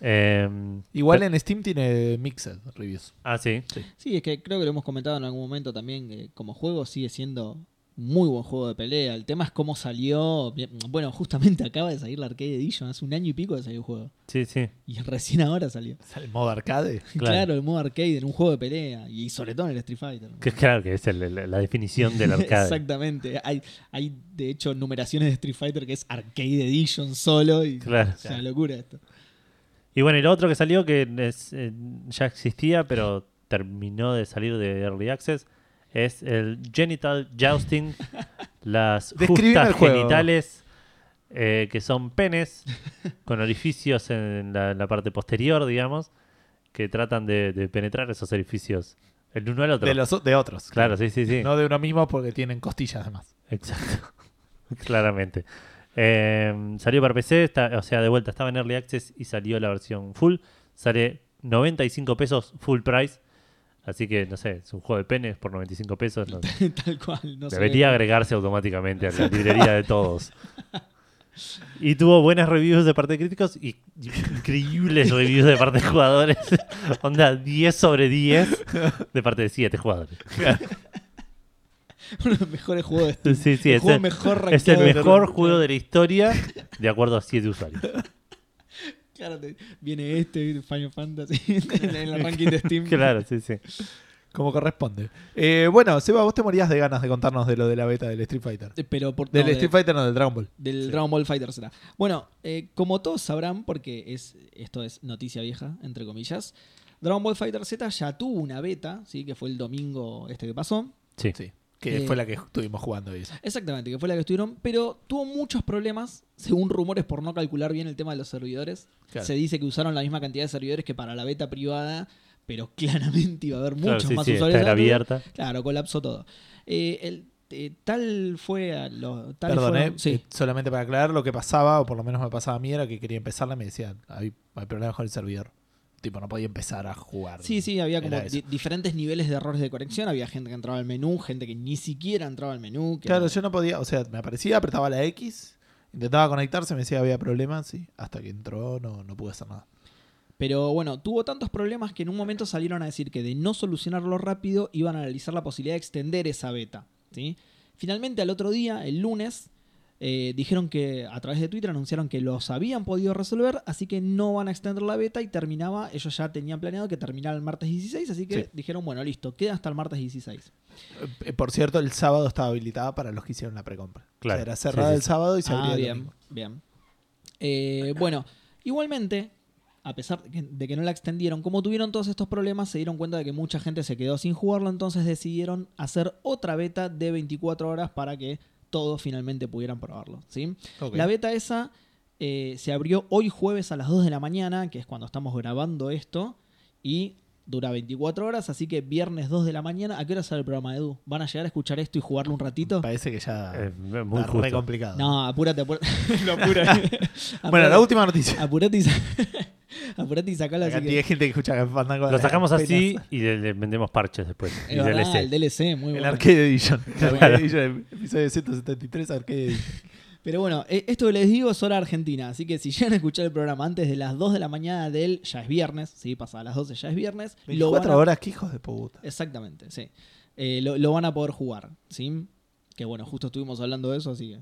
Eh, Igual en Steam tiene Mixed Reviews. Ah, sí. Sí, es que creo que lo hemos comentado en algún momento también, que como juego sigue siendo muy buen juego de pelea. El tema es cómo salió. Bueno, justamente acaba de salir la Arcade Edition, hace un año y pico de salió el juego. Sí, sí. Y recién ahora salió. El modo arcade. Claro. Claro, el modo arcade en un juego de pelea. Y sobre todo en el Street Fighter. Que claro que es el- el- la definición del arcade. Exactamente. Hay, hay de hecho numeraciones de Street Fighter que es Arcade Edition solo. Y Claro. Es una locura esto. Y bueno, y lo otro que salió que es, eh, ya existía, pero terminó de salir de Early Access, es el Genital Jousting, las justas genitales eh, que son penes con orificios en la, la parte posterior, digamos, que tratan de, de penetrar esos orificios el uno al otro. De, los, de otros. Claro, sí, sí, sí. No de uno mismo porque tienen costillas además. Exacto. Claramente. Eh, salió para PC, está- o sea, de vuelta estaba en Early Access y salió la versión full. Sale 95 pesos full price. Así que, no sé, es un juego de penes por 95 pesos. no- Tal cual. No debería agregarse automáticamente a la librería de todos. Y tuvo buenas reviews de parte de críticos y increíbles reviews de parte de jugadores. Onda 10 sobre 10 de parte de 7 jugadores. Uno de los mejores juegos de Steam. Sí, sí, el es juego el, mejor es el mejor juego de la historia de acuerdo a 7 usuarios. Claro, te- viene este Final Fantasy en el ranking de Steam. Claro, sí, sí. Como corresponde. Eh, bueno, Seba, vos te morías de ganas de contarnos de lo de la beta del Street Fighter. Eh, Pero por, Del no, de- Street Fighter, no, del Dragon Ball. del Sí. Dragon Ball Fighter Z. Bueno, eh, como todos sabrán, porque es esto es noticia vieja, entre comillas, Dragon Ball Fighter Z ya tuvo una beta, ¿sí? que fue el domingo este que pasó. Sí. Sí. Que Eh, fue la que estuvimos jugando y eso. Exactamente, que fue la que estuvieron, pero tuvo muchos problemas, según rumores, por no calcular bien el tema de los servidores. Claro. Se dice que usaron la misma cantidad de servidores que para la beta privada, pero claramente iba a haber Claro, muchos sí, más sí, usuarios. era abierta. Claro, colapsó todo. Eh, el- eh, tal fue a lo, tal Perdón, fueron- eh, sí. solamente para aclarar lo que pasaba, o por lo menos me pasaba a mí, era que quería empezarla y me decían, hay, hay problemas con el servidor. Tipo, no podía empezar a jugar. Sí, sí, había como di- diferentes niveles de errores de conexión. Había gente que entraba al menú, gente que ni siquiera entraba al menú. que Claro, era- yo no podía, o sea, me aparecía, apretaba la X, intentaba conectarse, me decía que había problemas, y hasta que entró no, no pude hacer nada. Pero bueno, tuvo tantos problemas que en un momento salieron a decir que de no solucionarlo rápido iban a analizar la posibilidad de extender esa beta. ¿sí? Finalmente, al otro día, el lunes, eh, dijeron que a través de Twitter anunciaron que los habían podido resolver, así que no van a extender la beta y terminaba, ellos ya tenían planeado que terminara el martes 16, así que Sí. dijeron, bueno, listo, queda hasta el martes 16. Eh, por cierto, el sábado estaba habilitada para los que hicieron la precompra. Claro. O sea, era cerrada Sí, sí, el sábado y se abría Ah, el bien, domingo. bien. Eh, bueno, igualmente, a pesar de que, de que no la extendieron, como tuvieron todos estos problemas, se dieron cuenta de que mucha gente se quedó sin jugarlo, entonces decidieron hacer otra beta de 24 horas para que todos finalmente pudieran probarlo. ¿sí? La beta esa eh, se abrió hoy jueves a las 2 de la mañana, que es cuando estamos grabando esto, y dura 24 horas, así que viernes 2 de la mañana, ¿a qué hora sale el programa de Edu? ¿Van a llegar a escuchar esto y jugarlo un ratito? Parece que ya Es muy está re justo. complicado. No, apúrate, apúrate. Lo apura. Bueno, la última noticia. Apurate y, apurate y sacalo La así cantidad que... de gente que escucha que Fandango Lo sacamos así y le, le vendemos parches después. Es Y verdad, DLC. el DLC, muy El bueno. Arcade Edition. El. Arcade Edition, episodio 173, Arcade Edition. Pero bueno, eh, esto que les digo es hora argentina, así que si llegan a escuchar el programa antes de las 2 de la mañana del, ya es viernes, sí, pasa a las 12, ya es viernes. lo van 24 a- horas, qué hijos de puta. Exactamente, sí. Eh, lo, lo van a poder jugar, ¿sí? Que bueno, justo estuvimos hablando de eso, así que...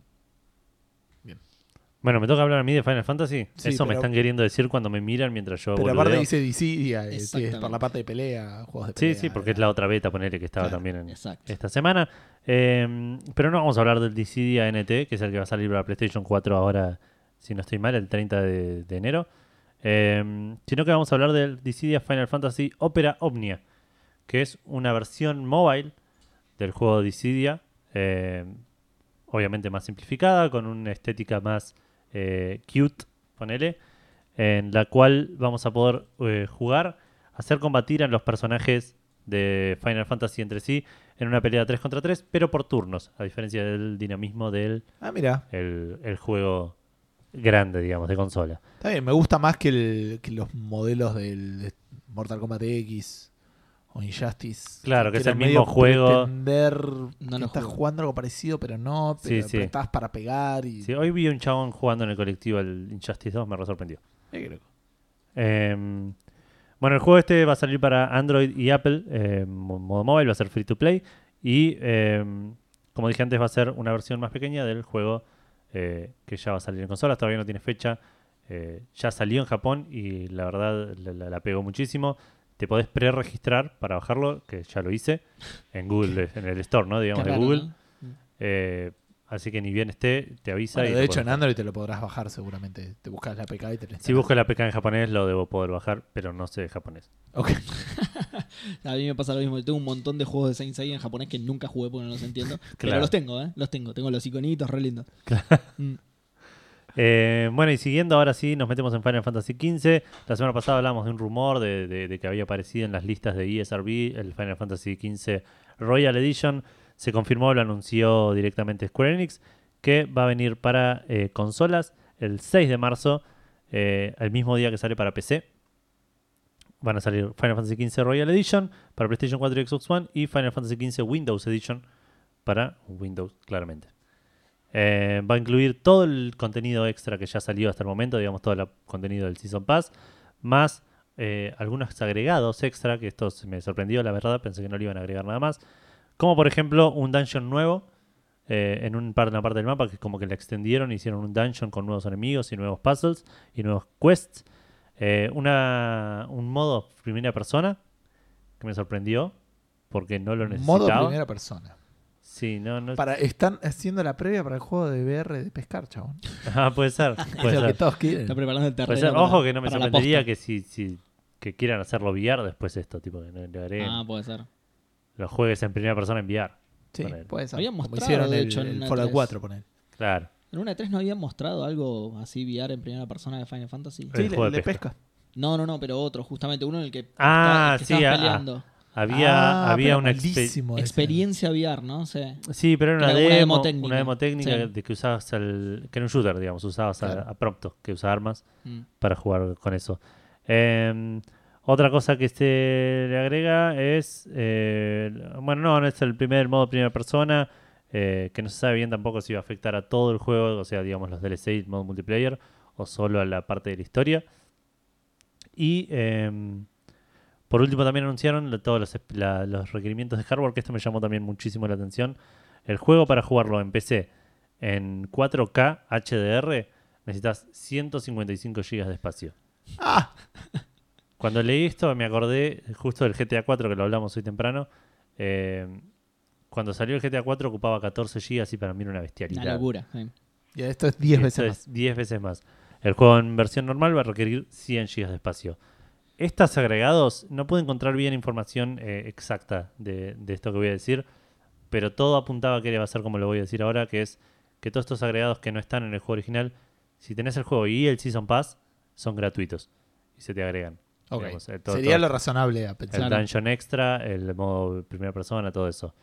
Bueno, me toca hablar a mí de Final Fantasy. Sí, Eso me pero- están queriendo decir cuando me miran mientras yo Pero boludeo. aparte dice y, eh, sí, es por la parte de pelea, juegos de Sí, pelea. sí, porque es la otra beta, ponele, que estaba Claro, también en Exacto. esta semana. Eh, pero no vamos a hablar del Dissidia NT, que es el que va a salir para PlayStation 4 ahora, si no estoy mal, el 30 de, de enero. Eh, sino que vamos a hablar del Dissidia Final Fantasy Opera Omnia, que es una versión mobile del juego Dissidia, eh, obviamente más simplificada, con una estética más eh, cute, ponele, en la cual vamos a poder eh, jugar, hacer combatir a los personajes de Final Fantasy entre sí en una pelea 3 contra 3, pero por turnos, a diferencia del dinamismo del Ah, mira, el, el juego grande, digamos, de consola. está bien, me gusta más que, el- que los modelos del de Mortal Kombat X o Injustice. Claro, que es el mismo juego. No que lo estás jugando algo parecido, pero no, pero sí. apretás para pegar y... Sí, hoy vi un chabón jugando en el colectivo el Injustice 2, me re sorprendió. Eh, creo. Eh, bueno, el juego este va a salir para Android y Apple, eh, mo- modo móvil, va a ser free to play. Y eh, como dije antes, va a ser una versión más pequeña del juego eh, que ya va a salir en consolas. Todavía no tiene fecha. Eh, ya salió en Japón y la verdad la, la- la pegó muchísimo. Te podés pre-registrar para bajarlo, que ya lo hice, en Google, en el store, ¿no? Digamos, de Google. ¿no? Eh, Así que ni bien esté, te avisa. Bueno, y de hecho, en Android te lo podrás bajar seguramente. Te buscas la APK y te lo Si busco la APK en japonés, lo debo poder bajar, pero no sé japonés. Ok. A mí me pasa lo mismo. Yo tengo un montón de juegos de Saint Seiya en japonés que nunca jugué porque no los entiendo. Pero Claro. los tengo, ¿eh? Los tengo. Tengo los iconitos, re lindos. Mm. Eh, bueno, y siguiendo, ahora sí, nos metemos en Final Fantasy XV. La semana pasada hablamos de un rumor de, que había aparecido en las listas de ESRB el Final Fantasy XV Royal Edition. Se confirmó, lo anunció directamente Square Enix, que va a venir para eh, consolas el 6 de marzo, eh, el mismo día que sale para PC. Van a salir Final Fantasy XV Royal Edition para PlayStation 4 y Xbox One y Final Fantasy XV Windows Edition para Windows, claramente. Eh, va a incluir todo el contenido extra que ya salió hasta el momento, digamos, todo el contenido del Season Pass, más eh, algunos agregados extra, que esto me sorprendió, la verdad, pensé que no le iban a agregar nada más. Como por ejemplo un dungeon nuevo eh, en un par- una parte del mapa, que es como que la extendieron, hicieron un dungeon con nuevos enemigos y nuevos puzzles y nuevos quests. Eh, una, un modo primera persona que me sorprendió porque no lo necesitaba. Modo primera persona. Sí, no, no. Para, están haciendo la previa para el juego de VR de pescar, chabón. Ah, puede ser. Es lo que ser. todos quieren. Está preparando el terreno. Puede ser. para- Ojo que no me sorprendería que si, si que quieran hacerlo VR después esto, tipo que no le agreguen Ah, puede ser. los juegues en primera persona en VR. Sí, puede ser. Habían Como mostrado, hicieron de el, hecho, en el una Fallout 3. 4, poner. Claro. ¿En una 3 no habían mostrado algo así VR en primera persona de Final Fantasy? El Sí, el, juego de de pesca. pesca. No, no, no, pero otro, justamente uno en el que, Ah, está- el que sí, estaban ah, peleando. Había, Ah, había una. Experiencia VR, ¿no? Sí. Sí, pero era una, demo, demo técnica. una demo técnica Sí. de que usabas el. que era un shooter, digamos, usabas a- Claro. a, prompto, que usa armas Mm. para jugar con eso. Eh, otra cosa que se le agrega es. eh, bueno, no, no es el primer modo primera persona. eh, que no se sabe bien tampoco si va a afectar a todo el juego, o sea, digamos los DLC y el modo multiplayer, o solo a la parte de la historia. Y em, por último también anunciaron todos los, esp- la- los requerimientos de hardware, que esto me llamó también muchísimo la atención. El juego para jugarlo en PC en 4K HDR necesitas 155 GB de espacio. Ah, Cuando leí esto me acordé justo del GTA 4 que lo hablamos hoy temprano. Eh, cuando salió el GTA 4 ocupaba 14 GB y para mí era una bestialidad. Una locura. sí. y esto es 10 Y veces esto más. es 10 veces más. El juego en versión normal va a requerir 100 GB de espacio. Estos agregados, no puedo encontrar bien información eh, exacta de, de esto que voy a decir, pero todo apuntaba a que va a ser como lo voy a decir ahora, que es que todos estos agregados que no están en el juego original, si tenés el juego y el Season Pass, son gratuitos y se te agregan. Digamos, eh, todo- Sería todo- lo razonable a el pensar. Claro. dungeon extra, el modo primera persona, todo eso.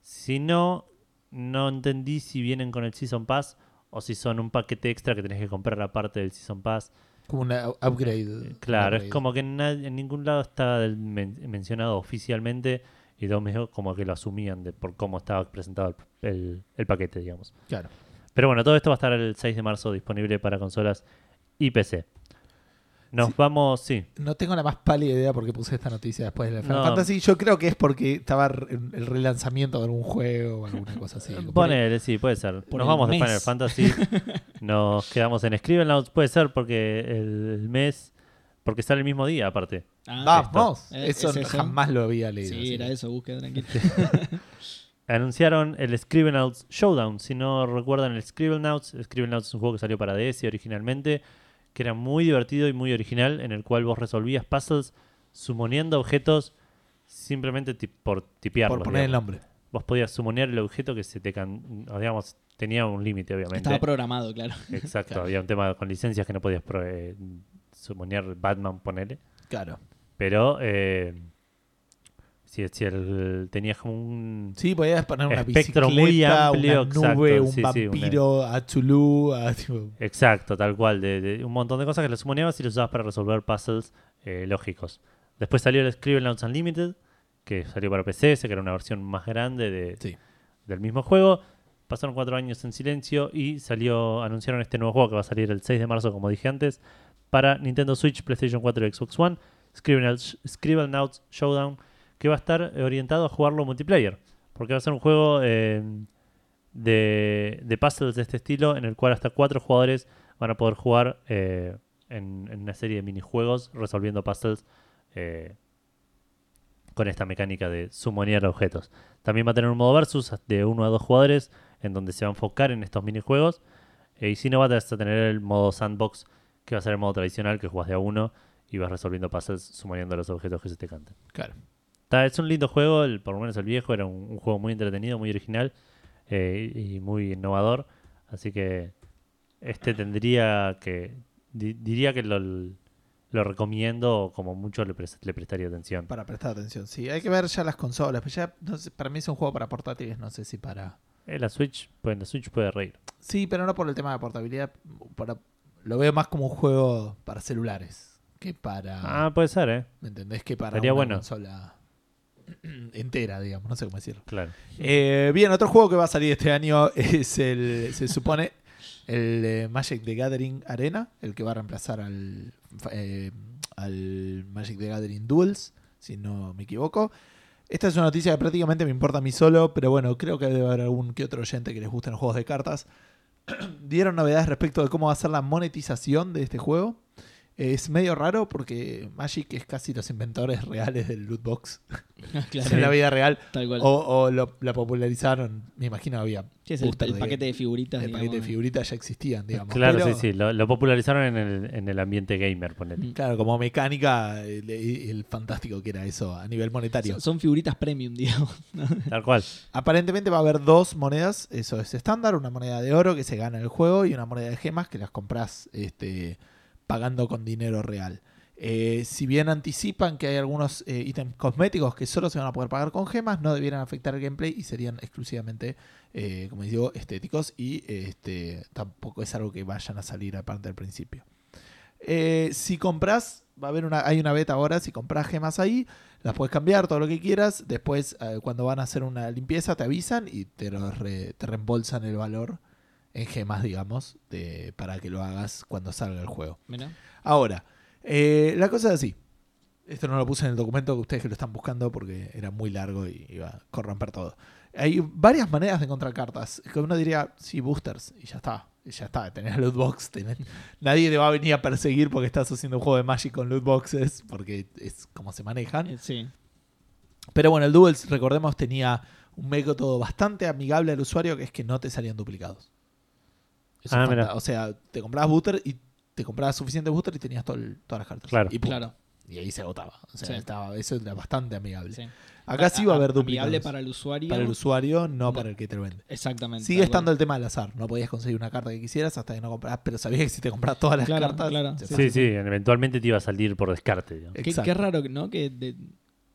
Si no, no entendí si vienen con el Season Pass o si son un paquete extra que tenés que comprar aparte del Season Pass. Como un upgrade. Claro, un es como que en, ningún lado del- men- mencionado oficialmente y medio como que lo asumían de por cómo estaba presentado el, el- el paquete, digamos. Claro. Pero bueno, todo esto va a estar el 6 de marzo disponible para consolas y PC. Nos Sí. vamos, sí. No tengo la más pálida idea por qué puse esta noticia después de la Final No. Fantasy. Yo creo que es porque estaba el relanzamiento de algún juego o alguna cosa así. Por- Ponele, sí, puede ser. Nos vamos de mes. Final Fantasy. Nos quedamos en Scribblenauts. Puede ser porque el, mes. Porque sale el mismo día, aparte. Ah, Vamos, eso, ¿es eso? jamás lo había leído. Sí, así. era eso, búsqueda tranquilo. Anunciaron el Scribblenauts Showdown. Si no recuerdan el Scribblenauts, Scribblenauts es un juego que salió para DS originalmente. Que era muy divertido y muy original. En el cual vos resolvías puzzles sumoniendo objetos simplemente ti- por tipearlos. Por poner el nombre. Vos podías sumonear el objeto que se te... can- o digamos, tenía un límite, obviamente. Estaba programado, claro. Exacto, Claro. había un tema con licencias que no podías eh, sumonear Batman, ponele. Claro. Pero eh, si, si el- tenías como un... Sí, podías poner una Espectro muy amplio, una nube, exacto, un sí, sí, vampiro, a Chulú, a, Exacto, tal cual, de, de un montón de cosas que los sumoneabas y los usabas para resolver puzzles eh, lógicos. Después salió el Scribblenauts Unlimited, que salió para PC, que era una versión más grande de, Sí. del mismo juego. Pasaron cuatro años en silencio y salió, anunciaron este nuevo juego que va a salir el 6 de marzo, como dije antes, para Nintendo Switch, PlayStation 4 y Xbox One, Scribblenauts, Scribblenauts Showdown, que va a estar orientado a jugarlo multiplayer, porque va a ser un juego eh, de, de puzzles de este estilo, en el cual hasta cuatro jugadores van a poder jugar eh, en, una serie de minijuegos resolviendo puzzles eh, con esta mecánica de sumonear objetos. También va a tener un modo versus de uno a dos jugadores en donde se va a enfocar en estos minijuegos. Eh, y si no, vas a tener el modo sandbox, que va a ser el modo tradicional, que juegas de a uno y vas resolviendo puzzles sumoneando los objetos que se te canten. Claro. Es un lindo juego, por lo menos el viejo, era un, juego muy entretenido, muy original eh, y muy innovador. Así que este tendría que. diría que lo, lo recomiendo, como mucho le, le, prestaría atención. Para prestar atención, sí. Hay que ver ya las consolas. ya, para mí es un juego para portátiles, no sé si para. Eh, la Switch, pues, la Switch puede reír. Sí, pero no por el tema de portabilidad. Para, lo veo más como un juego para celulares que para. Ah, puede ser, ¿eh? ¿Me entendés? Que para una consola entera, digamos, no sé cómo decirlo. Claro. Eh, bien, otro juego que va a salir este año es el, se supone, el eh, Magic the Gathering Arena, el que va a reemplazar al, eh, al Magic the Gathering Duels, si no me equivoco. Esta es una noticia que prácticamente me importa a mí solo, pero bueno, creo que debe haber algún que otro oyente que les gusten los juegos de cartas. Dieron novedades respecto de cómo va a ser la monetización de este juego. Es medio raro porque Magic es casi los inventores reales del loot box en la vida real. O, la popularizaron, me imagino había. es el, paquete de figuritas. El paquete de figuritas ya existían, digamos. Claro, sí, sí. Lo, popularizaron en el, en el, ambiente gamer, ponete. Claro, como mecánica, el, fantástico que era eso a nivel monetario. Son, figuritas premium, digamos. Tal cual. Aparentemente va a haber dos monedas, eso es estándar: una moneda de oro que se gana en el juego y una moneda de gemas que las compras. Este pagando con dinero real. Eh, si bien anticipan que hay algunos eh, ítems cosméticos que solo se van a poder pagar con gemas, no debieran afectar el gameplay y serían exclusivamente, eh, como digo, estéticos y este, tampoco es algo que vayan a salir aparte del principio. si compras, va a haber una, hay una beta ahora, si compras gemas ahí, las puedes cambiar, todo lo que quieras, después cuando van a hacer una limpieza te avisan y te, te reembolsan el valor en gemas, digamos, de, para que lo hagas cuando salga el juego. Ahora, eh, la cosa es así. Esto no lo puse en el documento que ustedes que lo están buscando porque era muy largo y iba a corromper todo. Hay varias maneras de encontrar cartas. Que uno diría, sí, boosters, y ya está. ya está, tenés loot box. Nadie te va a venir a perseguir porque estás haciendo un juego de Magic con loot boxes, porque es como se manejan. Eh, sí. Pero bueno, el Duels, recordemos, tenía un método bastante amigable al usuario, que es que no te salían duplicados. Ah, o sea, te comprabas booster y te comprabas suficiente booster y tenías todas las cartas. Claro. Y, claro. y ahí se agotaba. O sea, estaba, eso era bastante amigable. Acá sí va a haber duplicados. Amigable para el usuario. Para el usuario, no, para el que te lo vende. Exactamente. Sigue estando el tema del azar. No podías conseguir una carta que quisieras hasta que no compras, pero sabías que si te compras todas las cartas. Claro. Sí, sí, eventualmente te iba a salir por descarte. Qué, qué, raro, ¿no? Que,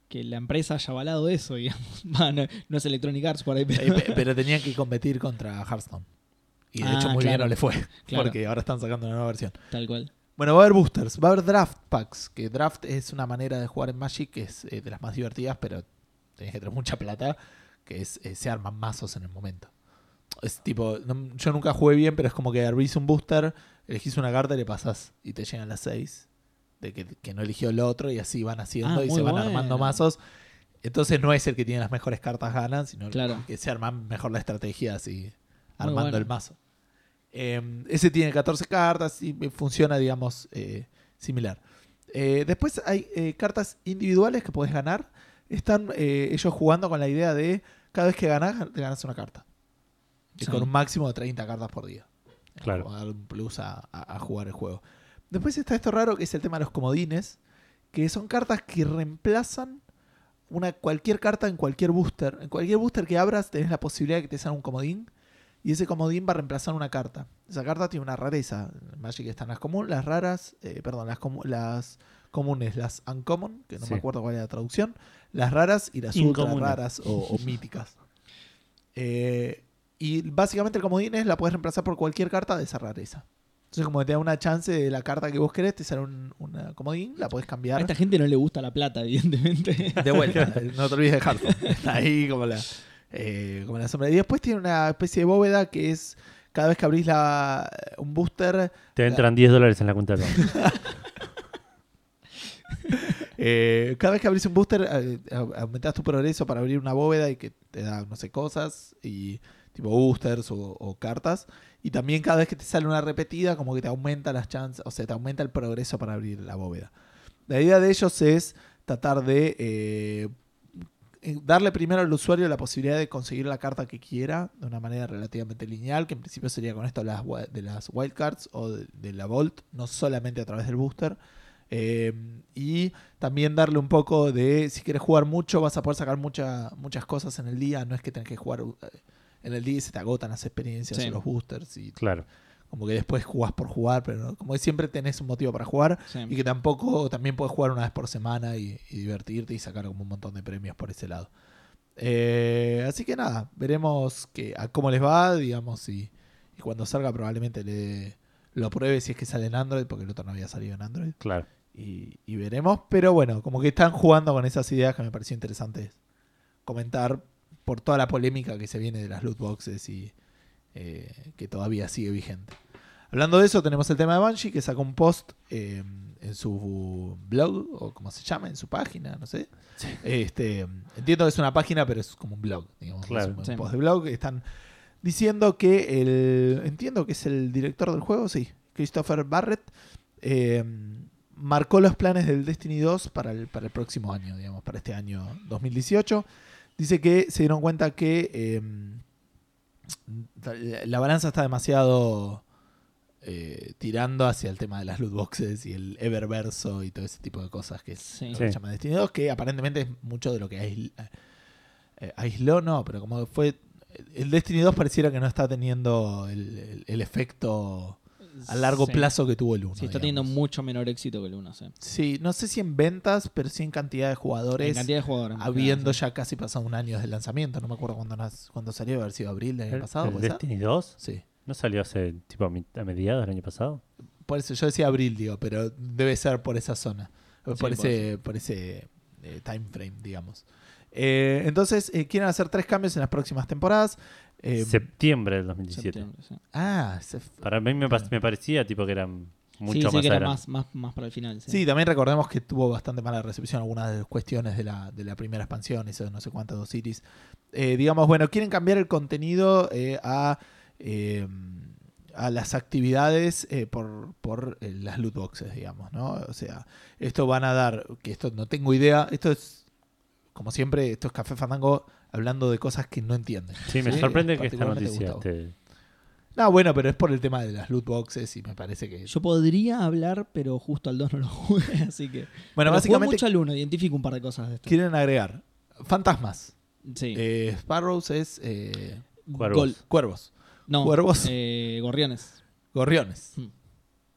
que la empresa haya avalado eso, digamos. no, es Electronic Arts por ahí. Pero, pero tenían que competir contra Hearthstone. Y de hecho ah, muy bien no le fue. Porque ahora están sacando una nueva versión. Tal cual. Bueno, va a haber boosters, va a haber draft packs. Que draft es una manera de jugar en Magic que es eh, de las más divertidas, pero tenés que tener mucha plata. Que es eh, se arman mazos en el momento. Es tipo, yo nunca jugué bien, pero es como que abrís un booster, elegís una carta y le pasás. Y te llegan las seis. De que, no eligió el otro y así van haciendo ah, y se van armando mazos. Entonces no es el que tiene las mejores cartas ganan, sino que se arman mejor la estrategia así armando el mazo. Em, ese tiene 14 cartas y funciona, digamos, eh, similar. Eh, después hay eh, cartas individuales que puedes ganar. Están ellos jugando con la idea de cada vez que ganas, te ganas una carta. Con un máximo de 30 cartas por día. Claro. dar un plus a, jugar el juego. Después está esto raro que es el tema de los comodines. Que son cartas que reemplazan una, cualquier carta en cualquier booster. En cualquier booster que abras tenés la posibilidad de que te salga un comodín y ese comodín va a reemplazar una carta. Esa carta tiene una rareza. En Magic están las comunes, las raras, eh, perdón, las, las comunes, las uncommon, que no me acuerdo cuál es la traducción, las raras y las ultra raras o, míticas. Eh, y básicamente el comodín es la puedes reemplazar por cualquier carta de esa rareza. Entonces, como te da una chance de la carta que vos querés, te sale un comodín, la puedes cambiar. A esta gente no le gusta la plata, evidentemente. De vuelta, no te olvides de Hearthstone. Está ahí como la, eh, como la sombra. Y después tiene una especie de bóveda que es cada vez que abrís la, un booster. Te entran 10 dólares en la cuenta de eh, cada vez que abrís un booster, eh, aumentás tu progreso para abrir una bóveda y que te da, no sé, cosas, y tipo boosters o, cartas. Y también cada vez que te sale una repetida, como que te aumenta las chances, o sea, te aumenta el progreso para abrir la bóveda. La idea de ellos es tratar de eh, darle primero al usuario la posibilidad de conseguir la carta que quiera de una manera relativamente lineal, que en principio sería con esto de las, de las wildcards o de, la Vault, no solamente a través del booster. Eh, y también darle un poco de, si quieres jugar mucho, vas a poder sacar muchas muchas cosas en el día, no es que tengas que jugar en el día y se te agotan las experiencias o los boosters. Y claro como que después jugás por jugar, pero como que siempre tenés un motivo para jugar y que tampoco también puedes jugar una vez por semana y, divertirte y sacar como un montón de premios por ese lado. Eh, así que nada, veremos que, a cómo les va, digamos, y, y cuando salga probablemente le, lo pruebe si es que sale en Android, porque el otro no había salido en Android. Claro. Y, y veremos, pero bueno, como que están jugando con esas ideas que me pareció interesante comentar por toda la polémica que se viene de las loot boxes y, eh, que todavía sigue vigente. Hablando de eso, tenemos el tema de Banshee, que sacó un post eh, en su blog, o como se llama, en su página, no sé. Este, entiendo que es una página, pero es como un blog, digamos. un post de blog. Están diciendo que el. Entiendo que es el director del juego, sí, Christopher Barrett. Eh, marcó los planes del Destiny 2 para el, para el próximo año, digamos, para este año 2018. Dice que se dieron cuenta que la balanza está demasiado eh, tirando hacia el tema de las loot boxes y el Eververso y todo ese tipo de cosas que se llama Destiny 2, que aparentemente es mucho de lo que eh, aisló, no, pero como fue. El Destiny 2 pareciera que no está teniendo el, efecto a largo plazo que tuvo el 1. Sí, está teniendo mucho menor éxito que el 1, sí. Sí, no sé si en ventas, pero sí en cantidad de jugadores. En cantidad de jugadores. Habiendo ya casi pasado un año desde el lanzamiento. No me acuerdo cuándo, cuando salió, haber sido abril del año pasado. ¿El Destiny 2? Sí. ¿No salió hace tipo a mediados del año pasado? Por eso yo decía abril, digo, pero debe ser por esa zona. Por, ese, por ese eh, time frame, digamos. Eh, entonces, eh, quieren hacer tres cambios en las próximas temporadas. septiembre del 2017. Ah, para mí me, parecía tipo que eran mucho sí, más, que era más, más, para el final. Sí. también recordemos que tuvo bastante mala recepción algunas de las cuestiones de la, de la primera expansión, eso no sé cuántas dos cities. digamos, bueno, quieren cambiar el contenido a a las actividades eh, por, por eh, las loot boxes, digamos, ¿no? O sea, esto van a dar, que esto no tengo idea, esto es, como siempre, esto es Café Fandango hablando de cosas que no entienden. Sí, me sorprende que esta noticia No, bueno, pero es por el tema de las loot boxes y me parece que... Yo podría hablar, pero justo al 2 no lo jugué, así que... Bueno, básicamente... mucho al 1, identifico un par de cosas de esto. Quieren agregar fantasmas. Sí. Eh, Sparrows es... cuervos. cuervos. No, cuervos. Eh, gorriones. Gorriones. Hmm.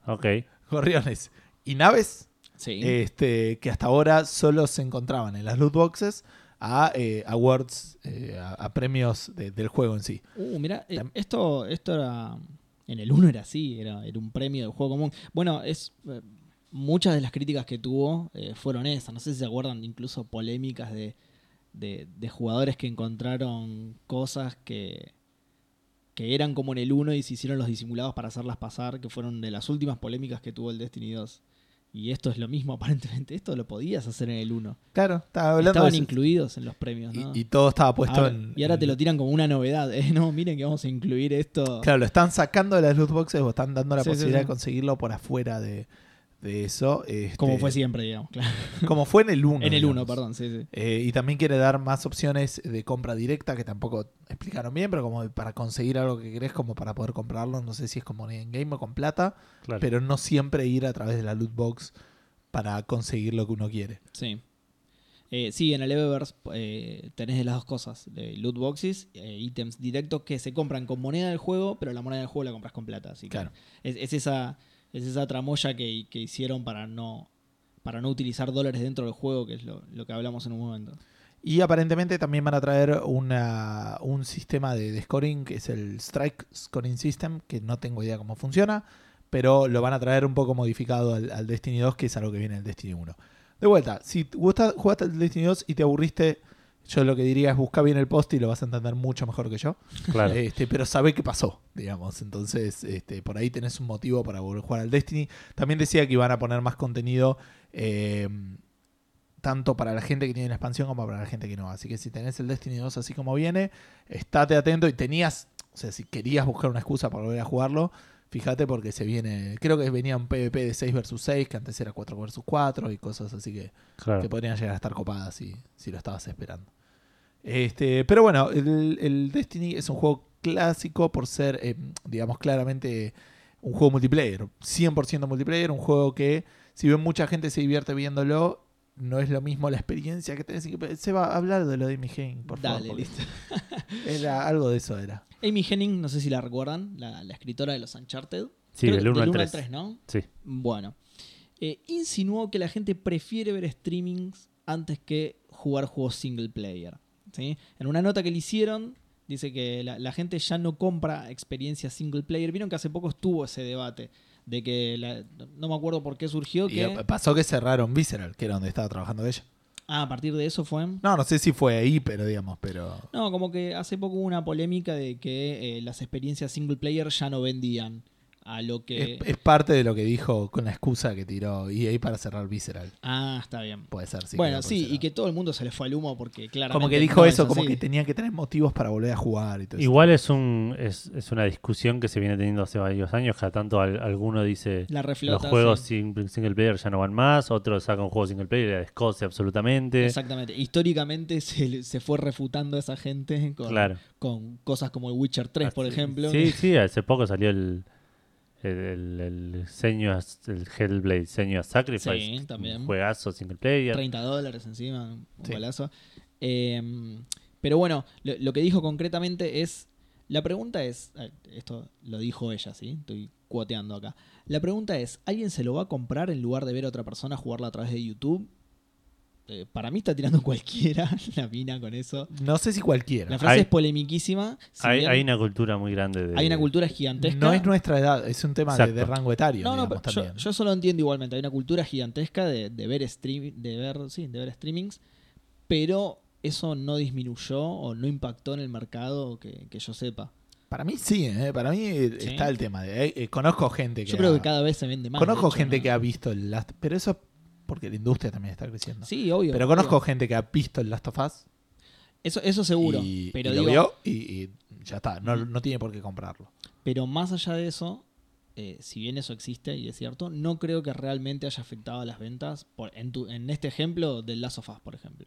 Ok. Gorriones. Y naves sí. este, que hasta ahora solo se encontraban en las loot boxes a eh, awards, eh, a, premios del juego en sí. Uh, mira, esto, esto era. En el 1 era así, era, era un premio del juego común. Bueno, es. muchas de las críticas que tuvo fueron esas. No sé si se acuerdan, incluso polémicas de, de jugadores que encontraron cosas que, que eran como en el 1 y se hicieron los disimulados para hacerlas pasar, que fueron de las últimas polémicas que tuvo el Destiny 2. Y esto es lo mismo, aparentemente. Esto lo podías hacer en el 1. Claro, estaba hablando Estaban incluidos en los premios, ¿no? Y, todo estaba puesto en. Y ahora te lo tiran como una novedad. ¿eh? No, miren que vamos a incluir esto. Claro, lo están sacando de las loot boxes o están dando la posibilidad de conseguirlo por afuera de, de eso. Este, como fue siempre, digamos, claro. Como fue en el 1. en el 1, perdón, sí, sí. Eh, y también quiere dar más opciones de compra directa, que tampoco explicaron bien, pero como para conseguir algo que querés, como para poder comprarlo, no sé si es como en game o con plata, pero no siempre ir a través de la loot box para conseguir lo que uno quiere. Sí. Eh, sí, en el Eververse eh, tenés de las dos cosas, de loot boxes, e ítems directos que se compran con moneda del juego, pero la moneda del juego la compras con plata. Así claro. es esa es esa tramoya que, que, hicieron para no, para no utilizar dólares dentro del juego, que es lo, que hablamos en un momento. Y aparentemente también van a traer una, un sistema de, scoring, que es el Strike Scoring System, que no tengo idea cómo funciona, pero lo van a traer un poco modificado al, Destiny 2, que es algo que viene del Destiny 1. De vuelta, si jugaste el Destiny 2 y te aburriste yo lo que diría es busca bien el post y lo vas a entender mucho mejor que yo. Claro. Este, pero sabe qué pasó, digamos. Entonces, este, por ahí tenés un motivo para volver a jugar al Destiny. También decía que iban a poner más contenido eh, tanto para la gente que tiene la expansión como para la gente que no. Así que si tenés el Destiny 2 así como viene, estate atento y tenías, o sea, si querías buscar una excusa para volver a jugarlo, fíjate porque se viene, creo que venía un PvP de 6 versus 6, que antes era 4 versus 4 y cosas así que, que podrían llegar a estar copadas si, si lo estabas esperando. Este, pero bueno, el, el Destiny es un juego clásico por ser, eh, digamos, claramente un juego multiplayer. 100% multiplayer, un juego que, si bien mucha gente se divierte viéndolo, no es lo mismo la experiencia que tenés. Se va a hablar de lo de Amy Henning, por Dale, favor. listo. Era algo de eso, era. Amy Henning, no sé si la recuerdan, la, la escritora de los Uncharted. Sí, Creo del que 1 al 3. 3. ¿no? Sí. Bueno. Eh, insinuó que la gente prefiere ver streamings antes que jugar juegos single player. ¿sí? En una nota que le hicieron, dice que la, la gente ya no compra experiencias single player. Vieron que hace poco estuvo ese debate de que la- no me acuerdo por qué surgió Y que pasó que cerraron Visceral, que era donde estaba trabajando ella. Ah, a partir de eso fue No, no sé si fue ahí, pero digamos, pero. no como que hace poco hubo una polémica de que eh, las experiencias single player ya no vendían a lo que Es, es parte de lo que dijo con la excusa que tiró EA para cerrar Visceral. ah está bien Puede ser, sí. bueno sí y que todo el mundo se le fue al humo porque claramente Como que dijo no eso, es como que tenía que tener motivos para volver a jugar y todo eso. Igual es un es, es una discusión que se viene teniendo hace varios años. Cada tanto al- alguno dice la reflota los juegos sí. sin- single player ya no van más, otros sacan juegos single player y la descoce absolutamente. Exactamente. Históricamente se, se fue refutando a esa gente con, Claro. con cosas como el Witcher 3, por Así- ejemplo. Sí, sí, hace poco salió el el, el, el Senua's- el Hellblade Senua's Sacrifice. Sí, también. Un juegazo single player. 30 dólares encima, un Sí. golazo. Eh, pero bueno, lo, lo que dijo concretamente es. La pregunta es. Esto lo dijo ella, ¿sí? Estoy cuoteando acá. La pregunta es: ¿alguien se lo va a comprar en lugar de ver a otra persona jugarla a través de YouTube? Eh, para mí está tirando cualquiera la mina con eso. No sé si cualquiera. La frase Hay- es polemiquísima. si Hay, bien hay una cultura muy grande de. hay una cultura gigantesca. No es nuestra edad, es un tema de, de rango etario. No, no, digamos, pero yo, también. yo eso lo entiendo igualmente. Hay una cultura gigantesca de, de ver stream, de ver, sí, de ver streamings, pero eso no disminuyó o no impactó en el mercado que, que yo sepa. Para mí sí, ¿eh? para mí Sí. está el tema. De, eh, eh, conozco gente que. Yo creo ha- que cada vez se vende más. Conozco hecho, gente ¿no? que ha visto el Last. Pero eso porque la industria también está creciendo. Sí, obvio. pero conozco obvio. gente que ha visto el Last of Us. Eso, eso seguro. Y, pero, y lo vio y, y ya está. No, no tiene por qué comprarlo. pero más allá de eso, eh, si bien eso existe y es cierto, no creo que realmente haya afectado a las ventas. Por, en, tu- en este ejemplo del Last of Us, por ejemplo.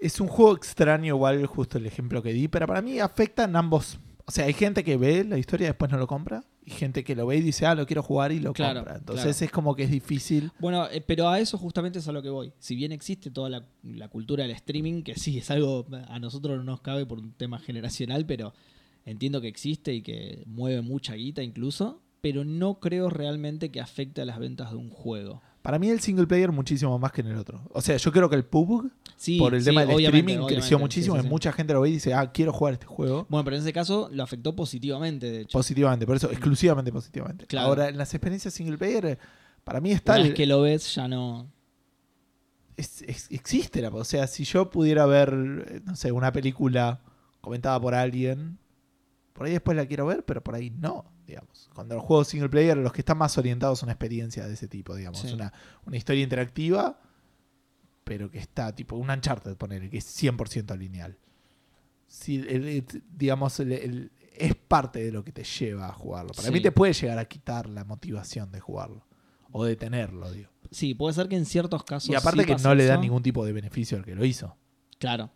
Es un juego extraño, igual, justo el ejemplo que di, pero para mí afectan ambos. O sea, hay gente que ve la historia y después no lo compra. Y gente que lo ve y dice, ah, lo quiero jugar y lo Claro, compra. Entonces claro. es como que es difícil. Bueno, eh, pero a eso justamente es a lo que voy. Si bien existe toda la, la cultura del streaming, que sí, es algo a nosotros no nos cabe por un tema generacional, pero entiendo que existe y que mueve mucha guita incluso, pero no creo realmente que afecte a las ventas de un juego. Para mí el single player muchísimo más que en el otro. O sea, yo creo que el PUBG, Sí, por el sí, tema del streaming, obviamente, creció muchísimo. sí, y mucha gente lo ve y dice, ah, quiero jugar este juego. Bueno, pero en ese caso lo afectó positivamente, de hecho. Positivamente, por eso, exclusivamente positivamente. Claro. Ahora, en las experiencias single player, para mí está. Una vez que lo ves ya no... es- es- existe la. O sea, si yo pudiera ver, no sé, una película comentada por alguien, por ahí después la quiero ver, pero por ahí no, digamos. Cuando los juegos single player, los que están más orientados a una experiencia de ese tipo, digamos. Sí. Una, una historia interactiva, pero que está tipo un Uncharted, poner que es 100% lineal. Si el- el- digamos, el- es parte de lo que te lleva a jugarlo. Para Sí. mí te puede llegar a quitar la motivación de jugarlo. O de tenerlo, digo. Sí, puede ser que en ciertos casos... Y aparte sí que no le da ningún tipo de beneficio al que lo hizo. Claro,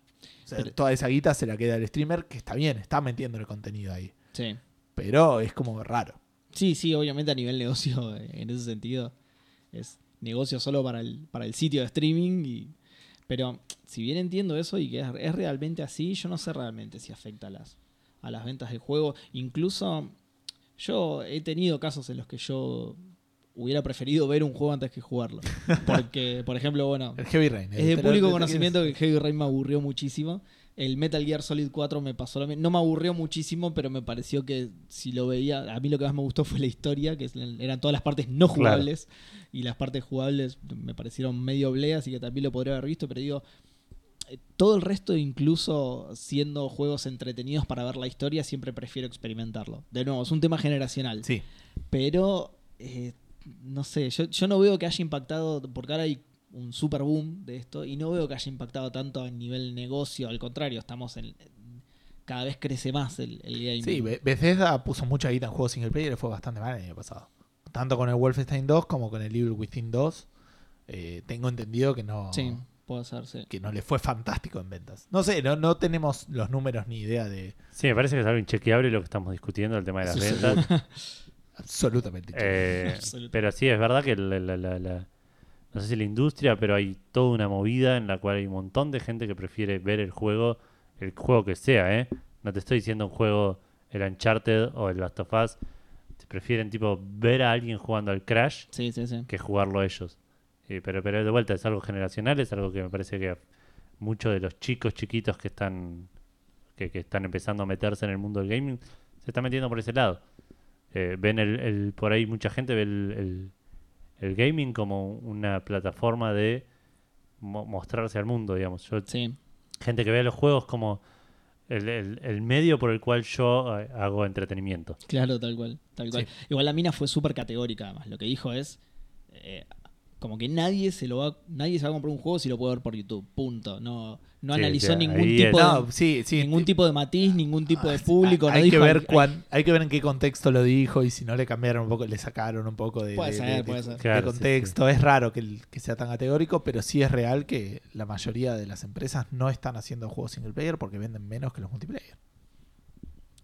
O sea, Pero- toda esa guita se la queda el streamer, que está bien, está metiendo el contenido ahí. sí. Pero es como raro. Sí, sí, obviamente a nivel negocio, eh, en ese sentido, es negocio solo para el, para el sitio de streaming. Y, pero si bien entiendo eso y que es, es realmente así, yo no sé realmente si afecta a las, a las ventas del juego. Incluso yo he tenido casos en los que yo hubiera preferido ver un juego antes que jugarlo. Porque, por ejemplo, bueno, El Heavy Rain. es de público conocimiento que el Heavy Rain me aburrió muchísimo. El Metal Gear Solid 4 me pasó lo mismo. No me aburrió muchísimo, pero me pareció que si lo veía, a mí lo que más me gustó fue la historia, que eran todas las partes no Claro. jugables. Y las partes jugables me parecieron medio ble, así que también lo podría haber visto, pero digo, eh, todo el resto, incluso siendo juegos entretenidos para ver la historia, siempre prefiero experimentarlo. De nuevo, es un tema generacional. Sí. Pero, eh, no sé, yo, yo no veo que haya impactado, porque ahora hay un super boom de esto, y no veo que haya impactado tanto a nivel negocio, al contrario, estamos en... Cada vez crece más el, el gaming. Sí, Be- Bethesda puso mucha guita en juegos single player y fue bastante mal el año pasado. Tanto con el Wolfenstein 2 como con el Evil Within 2. eh, tengo entendido que no, Sí. Puede ser, sí. que no le fue fantástico en ventas. No sé, no, no tenemos los números ni idea de Sí, me parece que es algo inchequeable lo que estamos discutiendo, el tema de las Sí, ventas. absolutamente. Eh, Absolutamente. pero sí, es verdad que la, la- la- la- no sé si la industria, pero hay toda una movida en la cual hay un montón de gente que prefiere ver el juego, el juego que sea, ¿eh? No te estoy diciendo un juego, el Uncharted o el Last of Us. Te prefieren, tipo, ver a alguien jugando al Crash Sí, sí, sí. que jugarlo ellos. Sí, pero, pero de vuelta es algo generacional, es algo que me parece que muchos de los chicos chiquitos que están que, que están empezando a meterse en el mundo del gaming se están metiendo por ese lado. Eh, ven el, el- por ahí mucha gente ve el, el- el gaming como una plataforma de mo- mostrarse al mundo, digamos. Yo, Sí. gente que ve los juegos como el, el- el medio por el cual yo eh, hago entretenimiento. Claro, tal cual. Tal cual. Igual la mina fue súper categórica, además. Lo que dijo es. eh, como que nadie se lo va nadie se va a comprar un juego si lo puede ver por YouTube punto no no Sí, analizó sí, ningún tipo es- de, No, sí, sí. ningún tipo de matiz ningún tipo de Ah, público no hay, que dijo, ver "Ay, cuán- hay que ver en qué contexto lo dijo y si no le cambiaron un poco, le sacaron un poco de, Puede de- ser, de- puede de- ser. de Claro, sí, contexto. Es raro que, que sea tan categórico, pero sí es real que la mayoría de las empresas no están haciendo juegos single player porque venden menos que los multiplayer.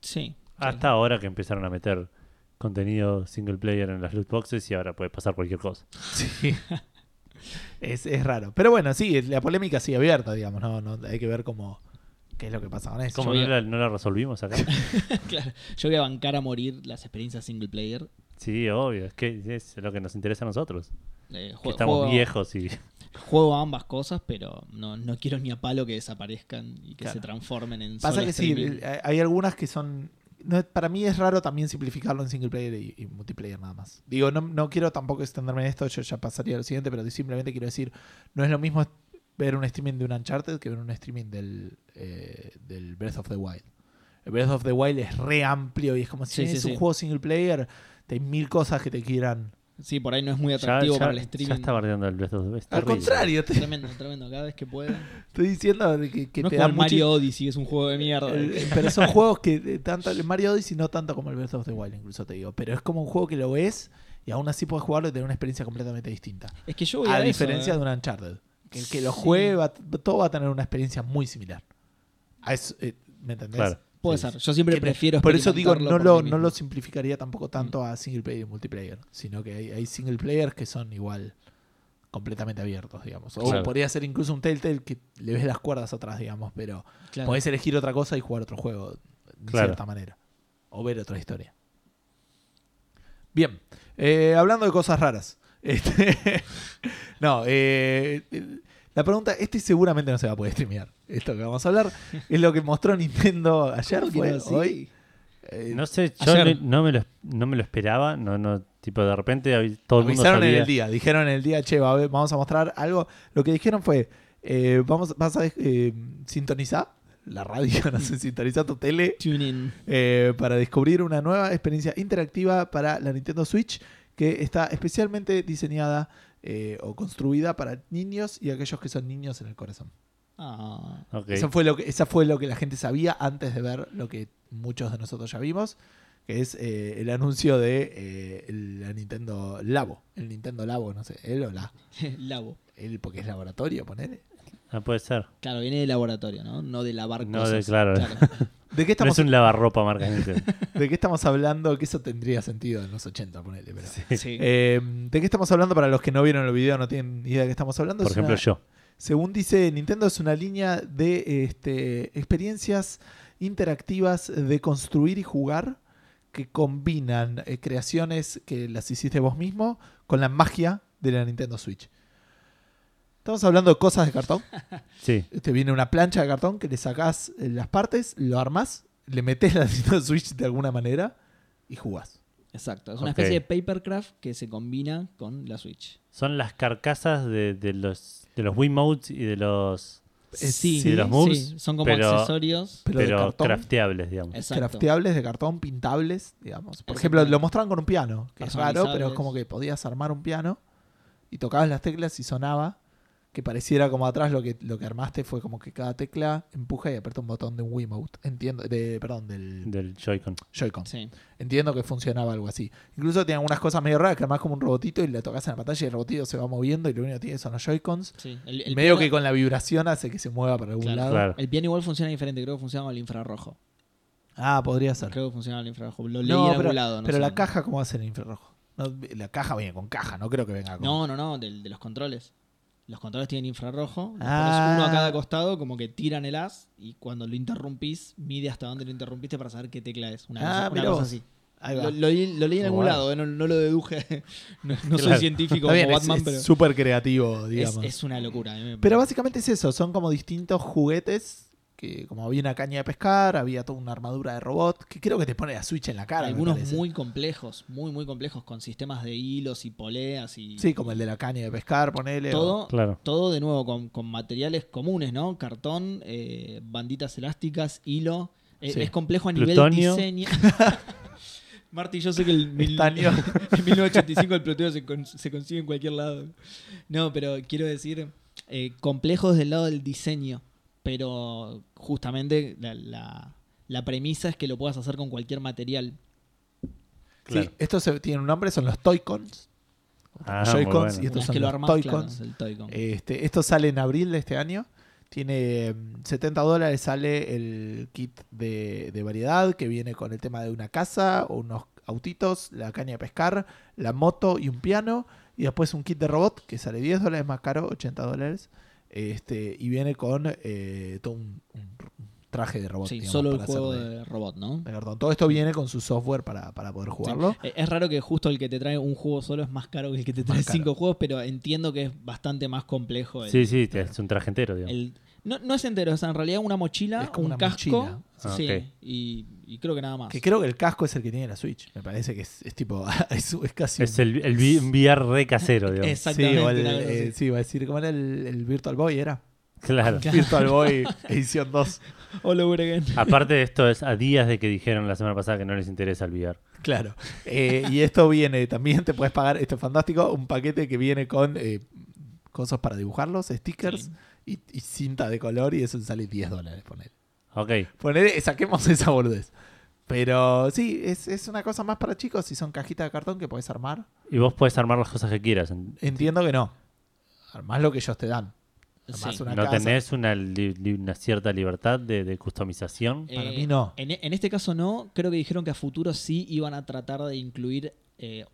sí Hasta ahora que empezaron a meter contenido single player en las loot boxes y ahora puede pasar cualquier cosa. Sí. es, es raro. Pero bueno, sí, la polémica sigue abierta, digamos. No, no, hay que ver cómo qué es lo que pasa con eso. ¿Cómo no a- la, no la resolvimos acá? claro yo voy a bancar a morir las experiencias single player sí, obvio, es que es lo que nos interesa a nosotros. Eh, Que estamos juego, viejos y juego ambas cosas pero no, no quiero ni a palo que desaparezcan y que Claro. se transformen en Pasa solo que sí, streaming. eh, hay algunas que son. No para mí es raro también simplificarlo en single player y, y multiplayer nada más. Digo, no, no quiero tampoco extenderme en esto, yo ya pasaría a lo siguiente, pero simplemente quiero decir, no es lo mismo ver un streaming de un Uncharted que ver un streaming del, eh, del Breath of the Wild. El Breath of the Wild es re amplio y es como si Sí, es sí, un sí. juego single player, hay mil cosas que te quieran. Sí por ahí no es muy ya, atractivo ya- para el ya streaming está bardeando el Breath of the Wild. Al contrario, te tremendo tremendo cada vez que pueden estoy diciendo que, que no te es el mucho- Mario Odyssey es un juego de mierda El- pero son juegos que eh, tanto el Mario Odyssey no tanto como el Breath of the Wild incluso te digo pero es como un juego que lo ves y aún así puedes jugarlo y tener una experiencia completamente distinta es que yo voy a, a eso, diferencia eh. de un Uncharted que el que lo Sí. juegue va- todo va a tener una experiencia muy similar a eso, eh, ¿me entendés? Claro. Puede Sí, ser. Yo siempre prefiero por eso digo no por lo, no lo simplificaría tampoco tanto a single player y multiplayer sino que hay, hay single players que son igual completamente abiertos digamos o Claro. podría ser incluso un Telltale que le ves las cuerdas atrás digamos pero Claro. Podés elegir otra cosa y jugar otro juego, de Claro. cierta manera. O ver otra historia. Bien, eh, hablando de cosas raras. Este, no, eh, la pregunta, este seguramente no se va a poder streamear. Esto que vamos a hablar es lo que mostró Nintendo ayer, ¿Cómo que fue no? Sí. hoy. Eh, No sé, yo no, no me lo, no me lo esperaba. No, no, tipo, de repente todo el mundo avisaron en sabía. el día, dijeron en el día, che, va vamos a mostrar algo. Lo que dijeron fue, eh, vamos, vas a eh, sintonizar la radio, no sé, sintonizar tu tele Tune in. eh, para descubrir una nueva experiencia interactiva para la Nintendo Switch que está especialmente diseñada eh, o construida para niños y aquellos que son niños en el corazón. Ah, Ok. Eso fue lo que, esa fue lo que la gente sabía antes de ver lo que muchos de nosotros ya vimos, que es eh, el anuncio de eh, la Nintendo Labo. El Nintendo Labo, no sé, él o la. Labo. Él porque es laboratorio, ponele. Ah, puede ser. Claro, viene de laboratorio, ¿no? No de lavar No cosas. de- claro. ¿De qué No estamos, es un lavarropa marca Nintendo. ¿De qué estamos hablando? Que eso tendría sentido en los 80, ponele. Pero. Sí. Eh, ¿De qué estamos hablando? Para los que no vieron el video, no tienen idea de qué estamos hablando. Por Es ejemplo, una- yo. Según dice Nintendo, es una línea de este, experiencias interactivas de construir y jugar que combinan eh, creaciones que las hiciste vos mismo con la magia de la Nintendo Switch. Estamos hablando de cosas de cartón. Sí. Te viene una plancha de cartón que le sacás eh, las partes, lo armás, le metes la Nintendo Switch de alguna manera y jugás. Exacto. Es una especie de papercraft que se combina con la Switch. Son las carcasas de, de los de los Wiimotes y de los Eh, sí, sí, los moves, sí, son como pero- accesorios. Pero, de pero cartón. crafteables, digamos. Exacto. crafteables de cartón, pintables, digamos. Por ejemplo, lo mostraban con un piano, que es raro, pero es como que podías armar un piano y tocabas las teclas y sonaba que pareciera como atrás lo que, lo que armaste fue como que cada tecla empuja y aprieta un botón de un Wiimote. Entiendo, de, perdón, del, Del Joy-Con. Joy-Con. Sí. Entiendo que funcionaba algo así. Incluso tiene algunas cosas medio raras, que armás como un robotito y le tocas en la pantalla y el robotito se va moviendo y lo único que tiene son los Joy-Cons. sí. El, el Medio piano- que con la vibración hace que se mueva para algún Claro. lado. Claro. El piano igual funciona diferente, creo que funciona con el infrarrojo. Ah, podría ser. Creo que funciona con el infrarrojo. Lo leí No, en pero, algún lado. no pero sé. la caja, ¿cómo va a ser en infrarrojo? No, la caja viene con caja, no creo que venga con. No, no, no, del- de, los controles. Los controles tienen infrarrojo, Ah. pones uno a cada costado, como que tiran el as y cuando lo interrumpís, mide hasta dónde lo interrumpiste para saber qué tecla es. Una, Ah, cosa, una cosa así. Ahí va. Lo, lo leí- lo leí en algún lado, eh, no, no lo deduje. no no soy científico bien, como es- Batman, es pero súper creativo, es, digamos. es una locura. Pero básicamente es eso, son como distintos juguetes. Que como había una caña de pescar, había toda una armadura de robot, que creo que te pone la Switch en la cara. algunos muy complejos, muy, muy complejos, con sistemas de hilos y poleas y Sí, como el de la caña de pescar, ponele. o- todo, Claro. todo de nuevo con, con materiales comunes, ¿no? Cartón, eh, banditas elásticas, hilo. Eh, Sí. Es complejo a nivel Plutonio. diseño. Marty, yo sé que el mil- en 1985 el plutonio se, con- se consigue en cualquier lado. No, pero quiero decir, eh, complejo desde el lado del diseño. Pero justamente la, la- la premisa es que lo puedas hacer con cualquier material. Claro. Sí, estos se- tienen un nombre, son los Toy-Cons. Ah, bueno. y estos son que lo los claro, Toy-Cons. Este, esto sale en abril de este año. Tiene mm, 70 dólares, sale el kit de, de variedad que viene con el tema de una casa, unos autitos, la caña de pescar, la moto y un piano. Y después un kit de robot que sale 10 dólares más caro, 80 dólares. Este, y viene con eh, todo un, un traje de robot. Sí, digamos, solo el juego de- de robot, ¿no? de cartón. Todo esto viene con su software para, para poder jugarlo. Eh, Es raro que justo el que te trae un juego solo es más caro que el que te trae cinco juegos, pero entiendo que es bastante más complejo. El, Sí, sí, es un traje entero, digamos. el- no, no es entero, o sea, en realidad una mochila, Es como un una casco, mochila. Ah, sí, y, y creo que nada más. Que creo que el casco es el que tiene la Switch. Me parece que es, es tipo. es, es casi. Es un- el, el VR re casero, digamos. Exactamente. Sí, o el, eh, sí, iba a decir, ¿cómo era el, el Virtual Boy? Era. Claro. Virtual Boy edición 2. All over again. Aparte de esto, es a días de que dijeron la semana pasada que no les interesa el VR. Claro. Eh, y esto viene, también te puedes pagar, esto es fantástico, un paquete que viene con eh, cosas para dibujarlos, stickers y, y cinta de color y eso sale 10 dólares, poner. Ok. Poner, saquemos esa boludez. Pero sí, es, es una cosa más para chicos y son cajitas de cartón que puedes armar. Y vos puedes armar las cosas que quieras. Entiendo que no. Armás lo que ellos te dan. Armás Sí. una ¿No casa. tenés una, li- li- una cierta libertad de, de customización? Para Eh, mí no. En, en este caso no, creo que dijeron que a futuro sí iban a tratar de incluir, eh,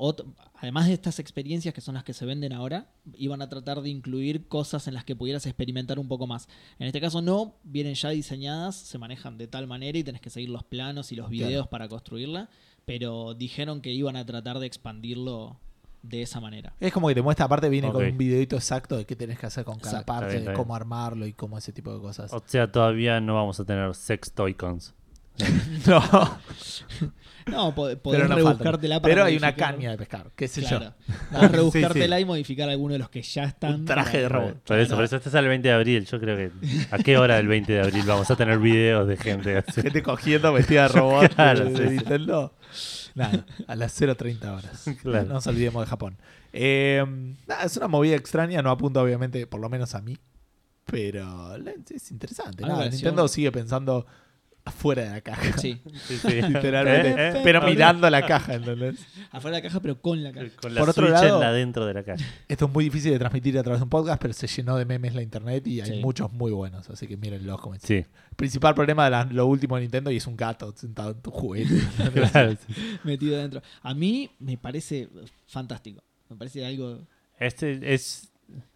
además de estas experiencias que son las que se venden ahora, iban a tratar de incluir cosas en las que pudieras experimentar un poco más. En este caso no, vienen ya diseñadas, se manejan de tal manera y tenés que seguir los planos y los Claro. videos para construirla, pero dijeron que iban a tratar de expandirlo de esa manera. Es como que te muestra, aparte viene con un videito exacto de qué tenés que hacer con cada Exacto. parte, bien, de cómo armarlo y cómo ese tipo de cosas. O sea, todavía no vamos a tener sex toy-cons. no, No, po- podés pero rebuscártela para Pero hay una caña de pescar, qué sé Claro. yo. Podés rebuscártela sí. y modificar alguno de los que ya están. Un traje de robot. Por eso, por eso este sale el 20 de abril. Yo creo que. ¿A qué hora del 20 de abril vamos a tener videos de gente así? Gente cogiendo vestida de robot Claro, de, sí, de sí. Nada, a las 0.30 horas. Claro. No nos olvidemos de Japón. Eh, nada, es una movida extraña, no apunta obviamente, por lo menos a mí. Pero es interesante. Nada, Nintendo sigue pensando afuera de la caja. Sí, Sí, sí. Literalmente. Eh, eh, pero ok. mirando la caja, ¿entendés? afuera de la caja, pero con la caja. Con la Por otro lado- en la dentro de la calle. Esto es muy difícil de transmitir a través de un podcast, pero se llenó de memes la internet y hay Sí. muchos muy buenos, así que mírenlos como Sí, Principal problema de la- lo último de Nintendo y es un gato sentado en tu juguete. claro. sí. metido dentro. A mí me parece fantástico. Me parece algo. Este es.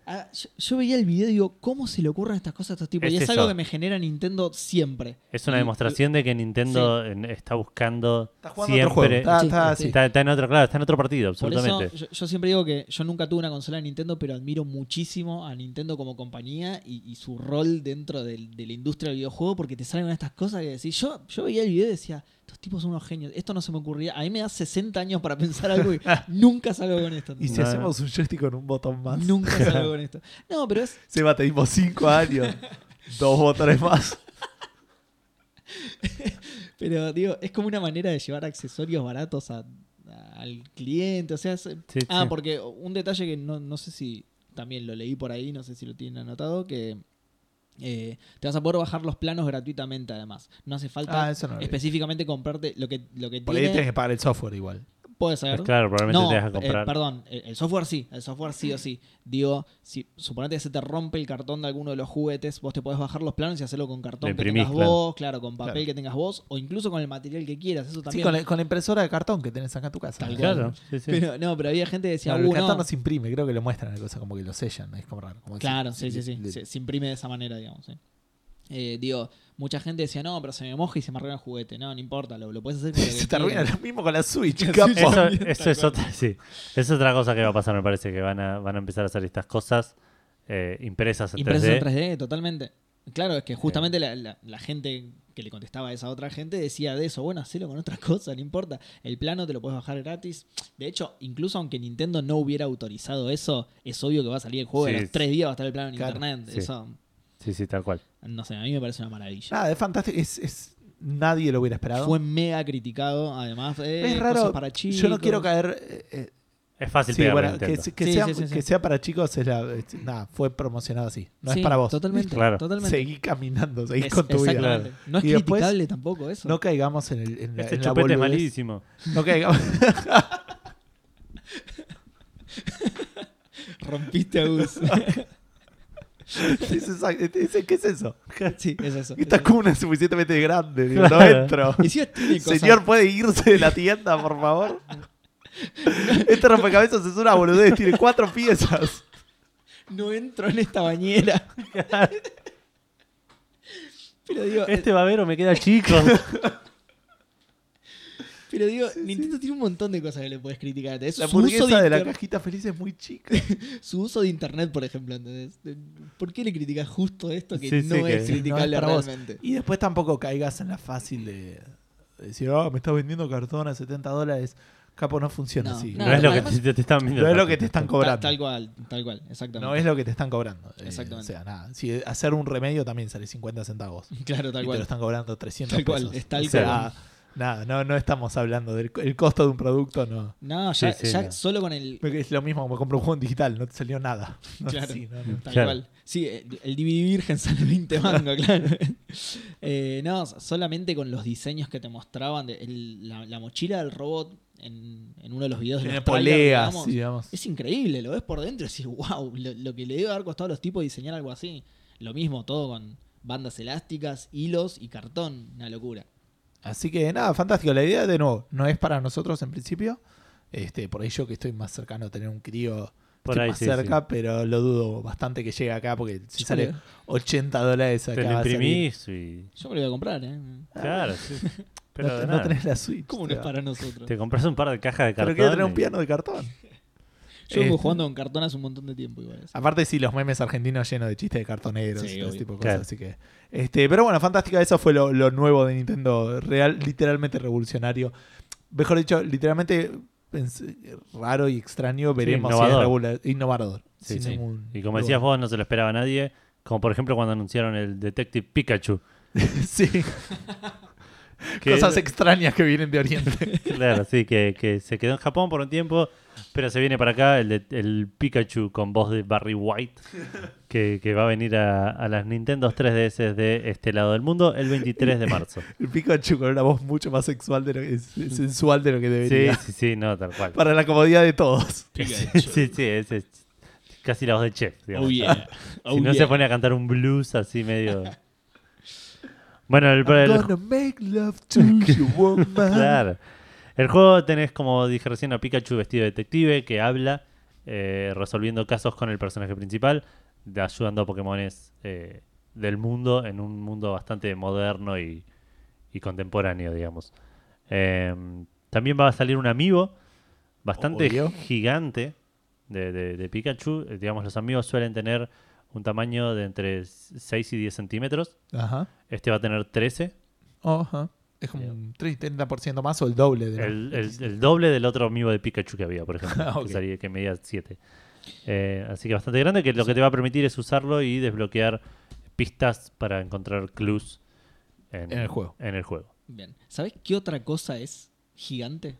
Ah, yo, yo veía el video y digo, ¿cómo se le ocurren estas cosas a estos tipos? Es y es eso. algo que me genera Nintendo siempre. Es una Y- demostración de que Nintendo en- está buscando Está jugando otro juego. siempre. Está, Sí, está sí. así. Está, está en otro, claro, está en otro partido, Por eso absolutamente. yo, yo siempre digo que yo nunca tuve una consola de Nintendo, pero admiro muchísimo a Nintendo como compañía y, y su rol dentro de la industria del videojuego, porque te salen estas cosas que decís. Yo, yo veía el video y decía, tipos son unos genios. Esto no se me ocurría. A mí me da 60 años para pensar algo y nunca salgo con esto. Y si No, hacemos un joystick con un botón más, Nunca salgo con esto. No, pero es. Seba, te dimos 5 años. Dos botones más. Pero digo, es como una manera de llevar accesorios baratos a- a- al cliente. O sea, es- Sí, ah, sí. porque un detalle que no, no sé si también lo leí por ahí, no sé si lo tienen anotado, que eh, te vas a poder bajar los planos gratuitamente además. No hace falta Ah, no específicamente comprarte lo que, lo que Por ahí que pagar el software igual. Puede ser. Pues claro, probablemente No, te dejas eh, comprar. perdón, el, software sí, el software sí o sí. Digo, si suponete que se te rompe el cartón de alguno de los juguetes, vos te podés bajar los planos y hacerlo con cartón que imprimís, tengas claro. vos, claro, con papel Claro. que tengas vos, o incluso con el material que quieras. Eso Sí, también. con la, con la impresora de cartón que tenés acá en tu casa. Tal Claro, cual. sí, sí. Pero, no, pero había gente que decía, No, el "Uh, cartón no". no se imprime, creo que lo muestran la cosa como que lo sellan, es como raro. como Claro, sí, sí, sí. Se, se imprime de esa manera, digamos. sí. Eh, digo, mucha gente decía, no, pero se me moja y se me arruina el juguete. No, no importa, lo, lo puedes hacer con lo Se te arruina lo mismo con la Switch, capo. Eso, eso es otra, sí. Es otra cosa que va a pasar, me parece, que van a, van a empezar a hacer estas cosas eh, impresas en Impresos 3D. en 3D, totalmente. Claro, es que justamente la, la- la gente que le contestaba a esa otra gente decía de eso, bueno, hacelo con otra cosa, no importa. El plano te lo puedes bajar gratis. De hecho, incluso aunque Nintendo no hubiera autorizado eso, es obvio que va a salir el juego Sí. los tres días va a estar el plano en Claro, internet. sí. Eso, Sí, sí, tal cual. no sé, a mí me parece una maravilla. Nada, es fantástico. Es, es- nadie lo hubiera esperado. Fue mega criticado, además. eh, es raro. cosas para chicos. Yo no quiero caer. eh, eh, Es fácil sí, pegarle bueno, a que, Nintendo. que Sí, sea, sí, sí, sí. que sea para chicos es la. es- nada, fue promocionado así. No Sí, es para vos. Totalmente, Claro. totalmente. Seguí caminando, seguí Es- con tu vida. exactamente. No es Y después, criticable tampoco eso. No caigamos en, el, en la, Este en la chupete es boludez. malísimo. No caigamos. Rompiste a Gus. Dice, exacto, dice, ¿Qué es eso? sí, es eso. Esta cuna es suficientemente grande. digo. No entro. Y si Señor, ¿puede irse de la tienda, por favor? Este rompecabezas es una boludez, tiene cuatro piezas. no entro en esta bañera. pero digo, Este babero me queda chico. Pero digo Nintendo tiene un montón de cosas que le puedes criticar. Es La su, uso hamburguesa de de la cajita feliz es muy chica. su uso de internet, por ejemplo. ¿entendés? ¿Por qué le criticas justo esto que Sí, sí, no que- es no es criticable vos. realmente? Y después tampoco caigas en la fácil de, de decir, oh, me estás vendiendo cartón a 70 dólares. Capo, no funciona No, así. no, No, es lo que te, te están. No es lo que te están cobrando. Tal, cual, tal cual, exactamente. No es lo que te están cobrando. Eh, Exactamente. o sea, nada. Si hacer un remedio también sale 50 centavos. Claro, y tal te cual. lo están cobrando 300 Tal cual, es tal o sea, cual. Nada, no, no estamos hablando del el costo de un producto, no. No, ya, Sí, sí, ya no. solo con el, Es lo mismo como comprar un juego en digital, no te salió nada. No, Claro. sí, no, no. Tal Claro. cual. Sí, el, el DVD virgen sale 20 mangos, claro. Eh, no, solamente con los diseños que te mostraban, de el- la, la mochila del robot en, en uno de los videos de Tiene los poleas, digamos, digamos. Es increíble, lo ves por dentro y decís, wow, lo, lo que le debe haber costado a los tipos diseñar algo así. Lo mismo, todo con bandas elásticas, hilos y cartón, una locura. Así que nada, fantástico. La idea, de nuevo, no es para nosotros en principio. Este, por ahí yo que estoy más cercano a tener un crío Por estoy ahí más sí, cerca, sí. pero lo dudo bastante que llegue acá porque si Yo sale me- 80 dólares acá Te lo imprimís y. Yo me lo voy a comprar, ¿eh? Claro, sí. Pero no, no tenés la Switch. ¿Cómo no te es para nosotros? Te compras un par de cajas de cartón. Pero quiero tener un piano de cartón. Yo vengo Este, jugando con cartón hace un montón de tiempo igual. Aparte sí, los memes argentinos llenos de chistes de cartoneros Sí, y todo ese tipo de Claro. cosas. Así que, este, pero bueno, fantástica. Eso fue lo, lo nuevo de Nintendo. Real, literalmente revolucionario. Mejor dicho, literalmente raro y extraño. Veremos si es innovador. regula- innovador. Sí, sin sí. ningún Y como decías vos, no se lo esperaba nadie. Como por ejemplo cuando anunciaron el Detective Pikachu. sí, cosas extrañas que vienen de Oriente. Claro, sí, que, que se quedó en Japón por un tiempo, pero se viene para acá el, de- el Pikachu con voz de Barry White, que, que va a venir a, a las Nintendo 3DS de este lado del mundo el 23 de marzo. El Pikachu con una voz mucho más sexual de lo que, sensual de lo que Sí, debería. sí, sí, no, tal cual. Para la comodidad de todos. Sí, sí, sí, es, es casi la voz de Chef, digamos. Oh yeah. Oh, si no yeah. se pone a cantar un blues así medio... Bueno, el, I'm el- gonna make love to you, woman. Claro. El juego tenés, como dije recién, a Pikachu vestido de detective que habla, eh, resolviendo casos con el personaje principal, de- ayudando a Pokémones eh, del mundo en un mundo bastante moderno y, y contemporáneo, digamos. Eh, también va a salir un amigo bastante Obvio. gigante de, de- de Pikachu. Eh, digamos, los amigos suelen tener un tamaño de entre 6 y 10 centímetros. Ajá. Este va a tener 13. Ajá. Es como un 30% más o el doble de El, el- el doble del otro amigo de Pikachu que había, por ejemplo, Ah, que, salía- que medía 7. así que bastante grande, que lo que te va a permitir es usarlo y desbloquear pistas para encontrar clues en, En el juego. en el juego. Bien. ¿Sabes qué otra cosa es gigante?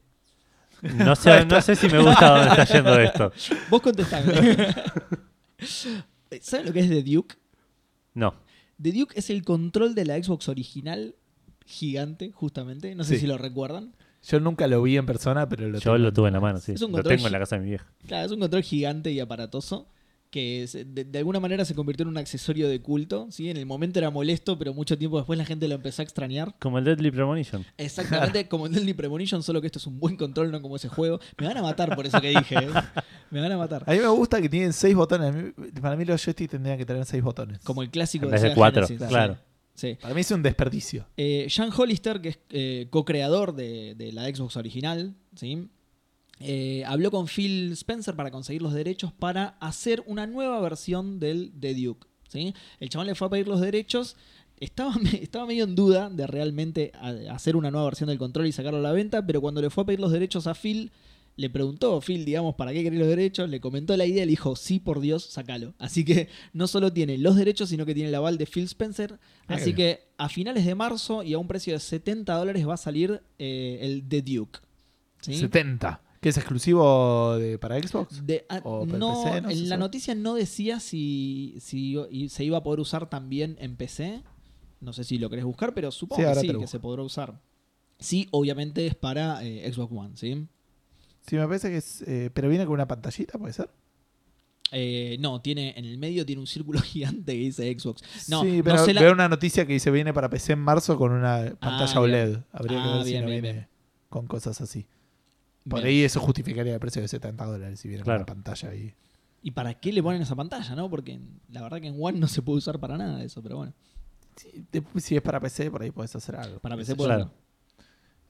No sé, no sé si me gusta dónde está yendo esto. Vos contestame. ¿Saben lo que es The Duke? No. The Duke es el control de la Xbox original gigante, justamente. No sé Sí. si lo recuerdan. Yo nunca lo vi en persona, pero lo Yo tengo lo en- tuve en la mano, sí. Es un Lo tengo en la casa de mi vieja. Claro, es un control gigante y aparatoso que se- de, de alguna manera se convirtió en un accesorio de culto. ¿sí? En el momento era molesto, pero mucho tiempo después la gente lo empezó a extrañar. Como el Deadly Premonition. Exactamente como el Deadly Premonition, solo que esto es un buen control, no como ese juego. Me van a matar por eso que dije. ¿eh? Me van a matar. A mí me gusta que tienen seis botones. Para mí los joysticks tendrían que tener seis botones. Como el clásico En de vez de Sega cuatro, Genesis. claro. Sí. Para mí es un desperdicio. Eh, Jan Hollister, que es eh, co-creador de, de la Xbox original, ¿sí? Eh, habló con Phil Spencer para conseguir los derechos para hacer una nueva versión del The Duke. ¿sí? El chabón le fue a pedir los derechos. Estaba, estaba medio en duda de realmente hacer una nueva versión del control y sacarlo a la venta, pero cuando le fue a pedir los derechos a Phil, le preguntó, Phil, digamos, ¿para qué querés los derechos? Le comentó la idea y le dijo, sí, por Dios, sacalo. Así que no solo tiene los derechos, sino que tiene el aval de Phil Spencer. Ah, Así que a finales de marzo y a un precio de 70 dólares va a salir eh, el The Duke. ¿Sí? 70. ¿Que es exclusivo de, para Xbox? De- ah, O para no, PC, no en la sabe. noticia no decía si, si se iba a poder usar también en PC. No sé si lo querés buscar, pero supongo Sí, que sí, que se podrá usar. Sí, obviamente es para eh, Xbox One, ¿sí? Sí, me parece que es. eh, pero viene con una pantallita, ¿puede ser? Eh, no, tiene en el medio tiene un círculo gigante que dice Xbox. No, sí, no pero sé la- veo una noticia que dice viene para PC en marzo con una pantalla Ah. OLED. Habría que Ah, ver si no bien, viene bien. con cosas así. Por Bien. ahí eso justificaría el precio de 70 dólares si viene Claro. una pantalla ahí. ¿Y para qué le ponen esa pantalla, no? Porque la verdad que en One no se puede usar para nada eso, pero bueno. Si es para PC, por ahí puedes hacer algo. Para PC yo. Claro.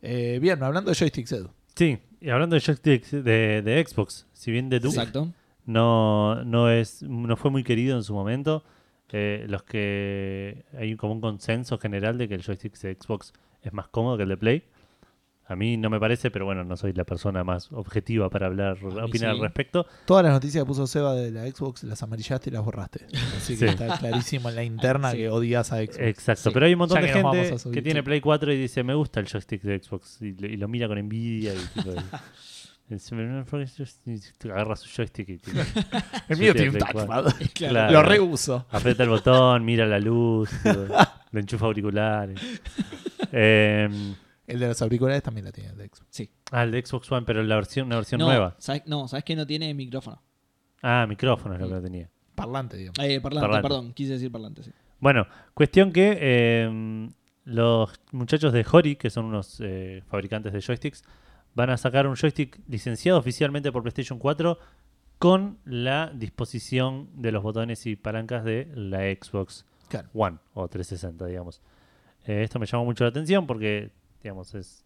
Eh, bien, hablando de joysticks, Edu. Sí, y hablando de joysticks de, de Xbox, si bien de Duke Exacto. no, no, es, no fue muy querido en su momento, eh, los que hay como un consenso general de que el joystick de Xbox es más cómodo que el de Play. A mí no me parece, pero bueno, no soy la persona más objetiva para hablar, opinar sí. al respecto. Todas las noticias que puso Seba de la Xbox las amarillaste y las borraste. Así que Sí. está clarísimo en la interna Sí. que odias a Xbox. Exacto, Sí. pero hay un montón Ya de que gente subir, que tiene sí. Play 4 y dice, me gusta el joystick de Xbox, y, lo- y lo mira con envidia y tipo, agarra su joystick y tipo, El mío tiene un touchpad. Claro. Lo reuso. aprieta el botón, mira la luz, le enchufa auriculares. Em, El de los auriculares también la tiene el de Xbox. Sí. ah, el de Xbox One, pero la versión, una versión no, nueva. ¿sabes, no, sabes que no tiene micrófono. Ah, micrófono es lo que tenía. Parlante, digamos. Eh, parlante, Parlante. perdón, quise decir parlante, sí. Bueno, cuestión que em, los muchachos de Hori, que son unos eh, fabricantes de joysticks, van a sacar un joystick licenciado oficialmente por PlayStation 4 con la disposición de los botones y palancas de la Xbox Claro. One o 360, digamos. Eh, esto me llamó mucho la atención porque, digamos, es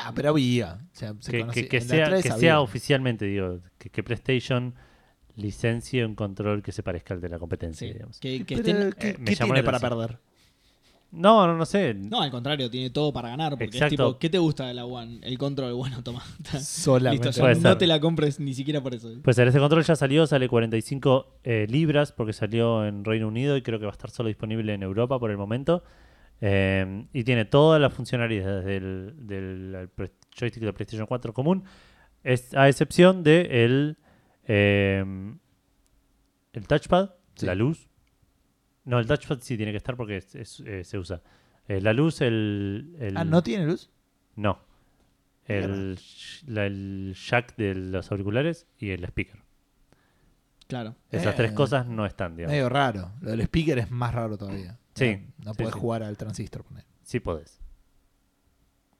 Ah, pero había. O sea, se que, sea, 3 que había. sea oficialmente, digo, que, que PlayStation licencie un control que se parezca al de la competencia, Sí, digamos. Que, Pero, estén- ¿Qué, eh, me qué llamó tiene para perder? No, no, no sé. No, al contrario, tiene todo para ganar. Porque Exacto. es tipo, ¿qué te gusta de la One? El control, bueno, toma. Solamente. Listo, ya no ser. te la compres ni siquiera por eso. Pues ese control ya salió, sale 45 eh, libras porque salió en Reino Unido y creo que va a estar solo disponible en Europa por el momento. Eh, y tiene todas las funcionalidades del, joystick de PlayStation 4 común, es, a excepción de el, eh, el touchpad, Sí. la luz. No, el touchpad sí tiene que estar porque es- es- eh, se usa. Eh, la luz, el, el- Ah, ¿no tiene luz? No. El, sh- la- el jack de los auriculares y el speaker. Claro. Esas Eh, tres cosas no están, digamos. Medio raro. Lo del speaker es más raro todavía. Sí, No, no sí, podés sí. jugar al transistor. poner. Sí podés.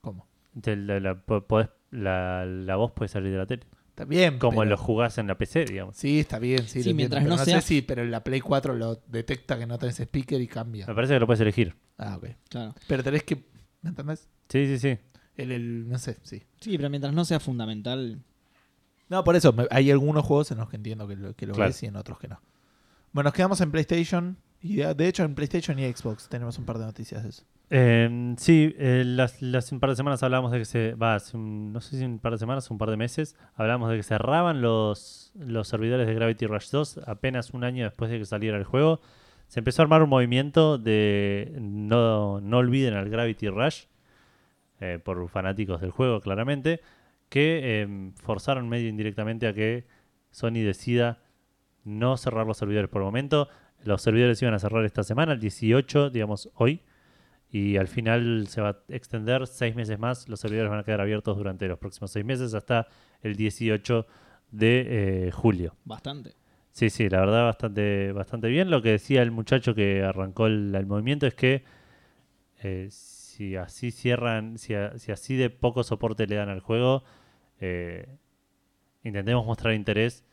¿Cómo? Te- La, la- po- podés- la- la voz puede salir de la tele. Está bien. Como pero- lo jugás en la PC, digamos. Sí, está bien. Sí, Sí, lo entiendo, mientras no no sea- sé si, pero la Play 4 lo detecta que no tenés speaker y cambia. Me parece que lo puedes elegir. Ah, ok. Claro. Pero tenés que. ¿Me entendés? Sí, sí, sí. El, el- no sé, sí. Sí, pero mientras no sea fundamental. No, por eso, hay algunos juegos en los que entiendo que lo, que lo Claro. es y en otros que no. Bueno, nos quedamos en PlayStation. Y de, de hecho, en PlayStation y Xbox tenemos un par de noticias de eso. Eh, sí, eh, las, las- un par de semanas hablábamos de que se. Va, un- no sé si un par de semanas o un par de meses. Hablábamos de que cerraban los, los servidores de Gravity Rush 2 apenas un año después de que saliera el juego. Se empezó a armar un movimiento de no, no olviden al Gravity Rush, eh, por fanáticos del juego, claramente, que eh, forzaron medio indirectamente a que Sony decida no cerrar los servidores por el momento. Los servidores iban a cerrar esta semana, el 18, digamos, hoy. Y al final se va a extender seis meses más. Los servidores van a quedar abiertos durante los próximos seis meses hasta el 18 de eh, julio. Bastante. Sí, sí, la verdad bastante, bastante bien. Lo que decía el muchacho que arrancó el, movimiento es que eh, si así cierran, si, así de poco soporte le dan al juego, eh, intentemos mostrar interés,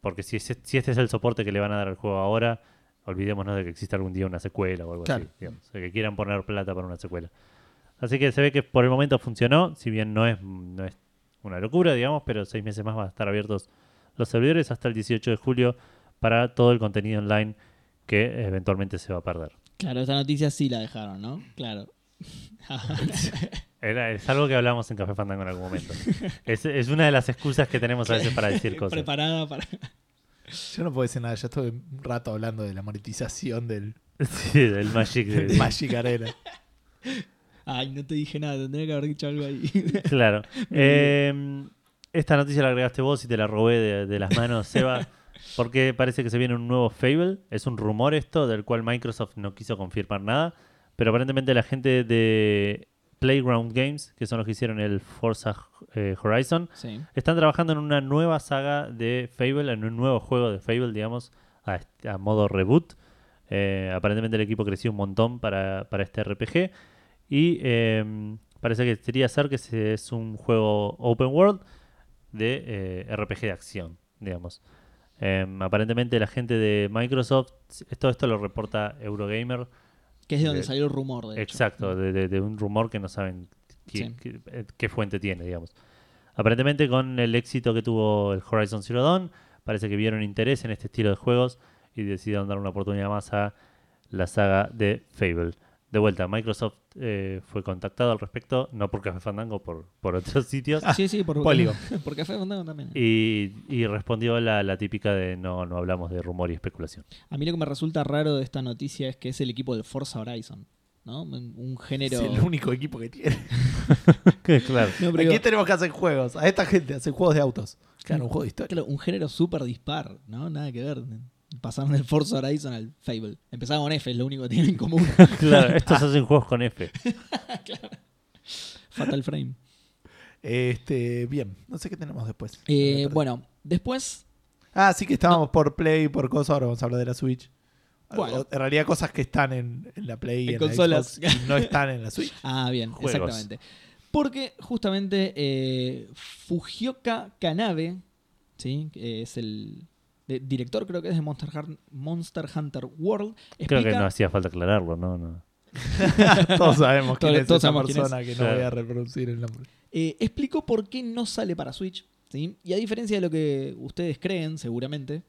porque si, si este es el soporte que le van a dar al juego ahora, olvidémonos de que exista algún día una secuela o algo así. O sea, que quieran poner plata para una secuela. Así que se ve que por el momento funcionó, si bien no es, no es una locura, digamos, pero seis meses más van a estar abiertos los servidores hasta el 18 de julio para todo el contenido online que eventualmente se va a perder. Claro, esta noticia sí la dejaron, ¿no? Claro. es algo que hablamos en Café Fandango en algún momento. Es, una de las excusas que tenemos a veces para decir cosas. Preparada para... Yo no puedo decir nada, ya estuve un rato hablando de la monetización del... Sí, del Magic. Magic Arena. Ay, no te dije nada, tendría que haber dicho algo ahí. claro. Eh, esta noticia la agregaste vos y te la robé de, las manos, Seba, porque parece que se viene un nuevo Fable. Es un rumor esto, del cual Microsoft no quiso confirmar nada. Pero aparentemente la gente de Playground Games, que son los que hicieron el Forza eh, Horizon, están trabajando en una nueva saga de Fable, en un nuevo juego de Fable, digamos, a, modo reboot. Eh, aparentemente el equipo creció un montón para, este RPG. Y em, parece que sería ser que es un juego open world de eh, RPG de acción, digamos. Em, aparentemente la gente de Microsoft, todo esto lo reporta Eurogamer. Que es de donde salió el rumor, de Exacto, de, un rumor que no saben eh, qué, fuente tiene, digamos. Aparentemente con el éxito que tuvo el Horizon Zero Dawn, parece que vieron interés en este estilo de juegos y decidieron dar una oportunidad más a la saga de Fable de vuelta, Microsoft eh, fue contactado al respecto, no por Café Fandango, por, por otros sitios. sí, sí, por, por Café Fandango también. Y, y respondió la, la, típica de no, no hablamos de rumor y especulación. A mí lo que me resulta raro de esta noticia es que es el equipo del Forza Horizon. ¿no? Un género. Es el único equipo que tiene. claro. Aquí tenemos que hacer juegos. A esta gente hace juegos de autos. Claro, un juego de historia. un género súper dispar, ¿no? Nada que ver pasaron del Forza Horizon al Fable. Empezaron con F, es lo único que tienen en común. claro, estos hacen juegos con F. claro. Fatal Frame. Este, bien, no sé qué tenemos después. Eh, bueno, después. Ah, sí que estábamos por Play, por cosas, ahora vamos a hablar de la Switch. Bueno, en realidad cosas que están en, la Play y en consolas. La Xbox no están en la Switch. Ah, bien, exactamente. Porque justamente eh, Fujioka Kanabe, ¿sí? que es el, director creo que es de Monster, Monster Hunter World. creo que no hacía falta aclararlo, ¿no? no. todos sabemos quién es esa persona que no voy a reproducir el nombre. Eh, explicó por qué no sale para Switch. ¿sí? Y a diferencia de lo que ustedes creen, seguramente,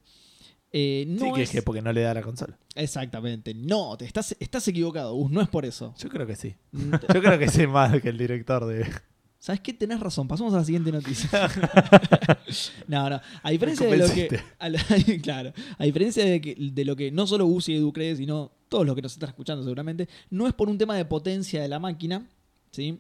eh, no sí, es... que es porque no le da la consola. Exactamente. No, te estás, estás equivocado, Gus, no es por eso. Yo creo que sí. Mm, Yo creo que sé más que el director de... ¿Sabes qué? Tenés razón. Pasamos a la siguiente noticia. no, no. A diferencia de lo que. claro. A diferencia de, lo que no solo Gus y Edu cree, sino todos los que nos están escuchando seguramente, no es por un tema de potencia de la máquina, ¿sí?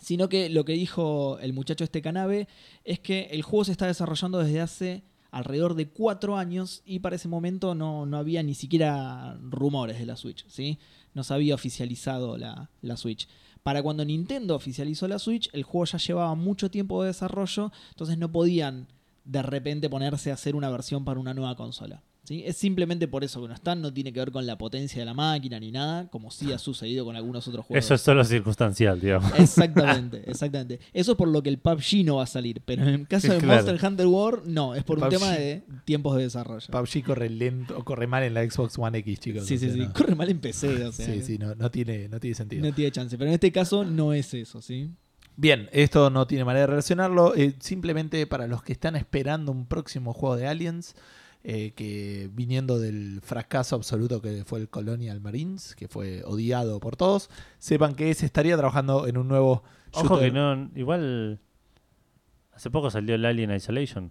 Sino que lo que dijo el muchacho este canabe es que el juego se está desarrollando desde hace alrededor de cuatro años y para ese momento no, no había ni siquiera rumores de la Switch, ¿sí? No se había oficializado la, la Switch. Para cuando Nintendo oficializó la Switch, el juego ya llevaba mucho tiempo de desarrollo, entonces no podían de repente ponerse a hacer una versión para una nueva consola. Es simplemente por eso que no están, no tiene que ver con la potencia de la máquina ni nada, como sí ha sucedido con algunos otros juegos. Eso es solo circunstancial, digamos. Exactamente, exactamente. Eso es por lo que el PUBG no va a salir, pero en el caso de Monster Hunter World, no, es por un tema de tiempos de desarrollo. PUBG corre lento, corre mal en la Xbox One X, chicos. Sí, sí, sí, corre mal en PC, o sea. Sí, sí, no, no, tiene, no tiene sentido. No tiene chance, pero en este caso no es eso, ¿sí? Bien, esto no tiene manera de relacionarlo. Eh, simplemente para los que están esperando un próximo juego de Aliens, eh, que viniendo del fracaso absoluto que fue el Colonial Marines, que fue odiado por todos, sepan que se estaría trabajando en un nuevo... Ojo que no, igual hace poco salió el Alien Isolation.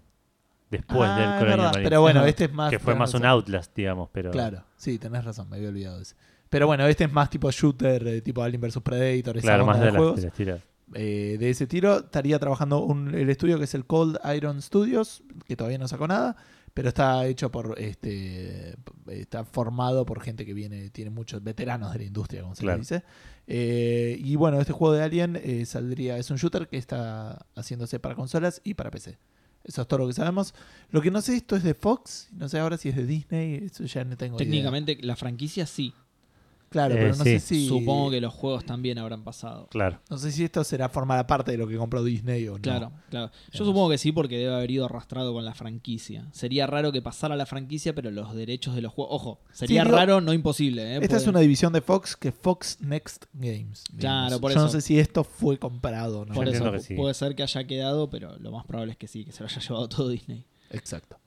Después del ah, Colonial Marines. Pero bueno, este es más... Que fue más un Outlast, digamos, pero... Claro, sí, tenés razón, me había olvidado de ese. Pero bueno, este es más tipo shooter, eh, tipo Alien vs Predator, claro, más de, juegos. de, eh, de ese tiro estaría trabajando un, el estudio que es el Cold Iron Studios, que todavía no sacó nada, pero está hecho por este está formado por gente que viene tiene muchos veteranos de la industria como se le dice. Eh, y bueno este juego de Alien eh, saldría es un shooter que está haciéndose para consolas y para PC eso es todo lo que sabemos. Lo que no sé esto es de Fox. No sé ahora si es de Disney. Eso ya no tengo técnicamente la franquicia sí Claro, pero no sé si. Supongo que los juegos también habrán pasado. Claro. No sé si esto será formar parte de lo que compró Disney o no. Claro, claro. Yo supongo que sí, porque debe haber ido arrastrado con la franquicia. Sería raro que pasara la franquicia, pero los derechos de los juegos. Ojo, sería raro, no imposible. ¿eh? Esta es una división de Fox que Fox Next Games. Claro, por Yo no sé si esto fue comprado no. Por eso puede ser que haya quedado, pero lo más probable es que sí, que se lo haya llevado todo Disney. Exacto.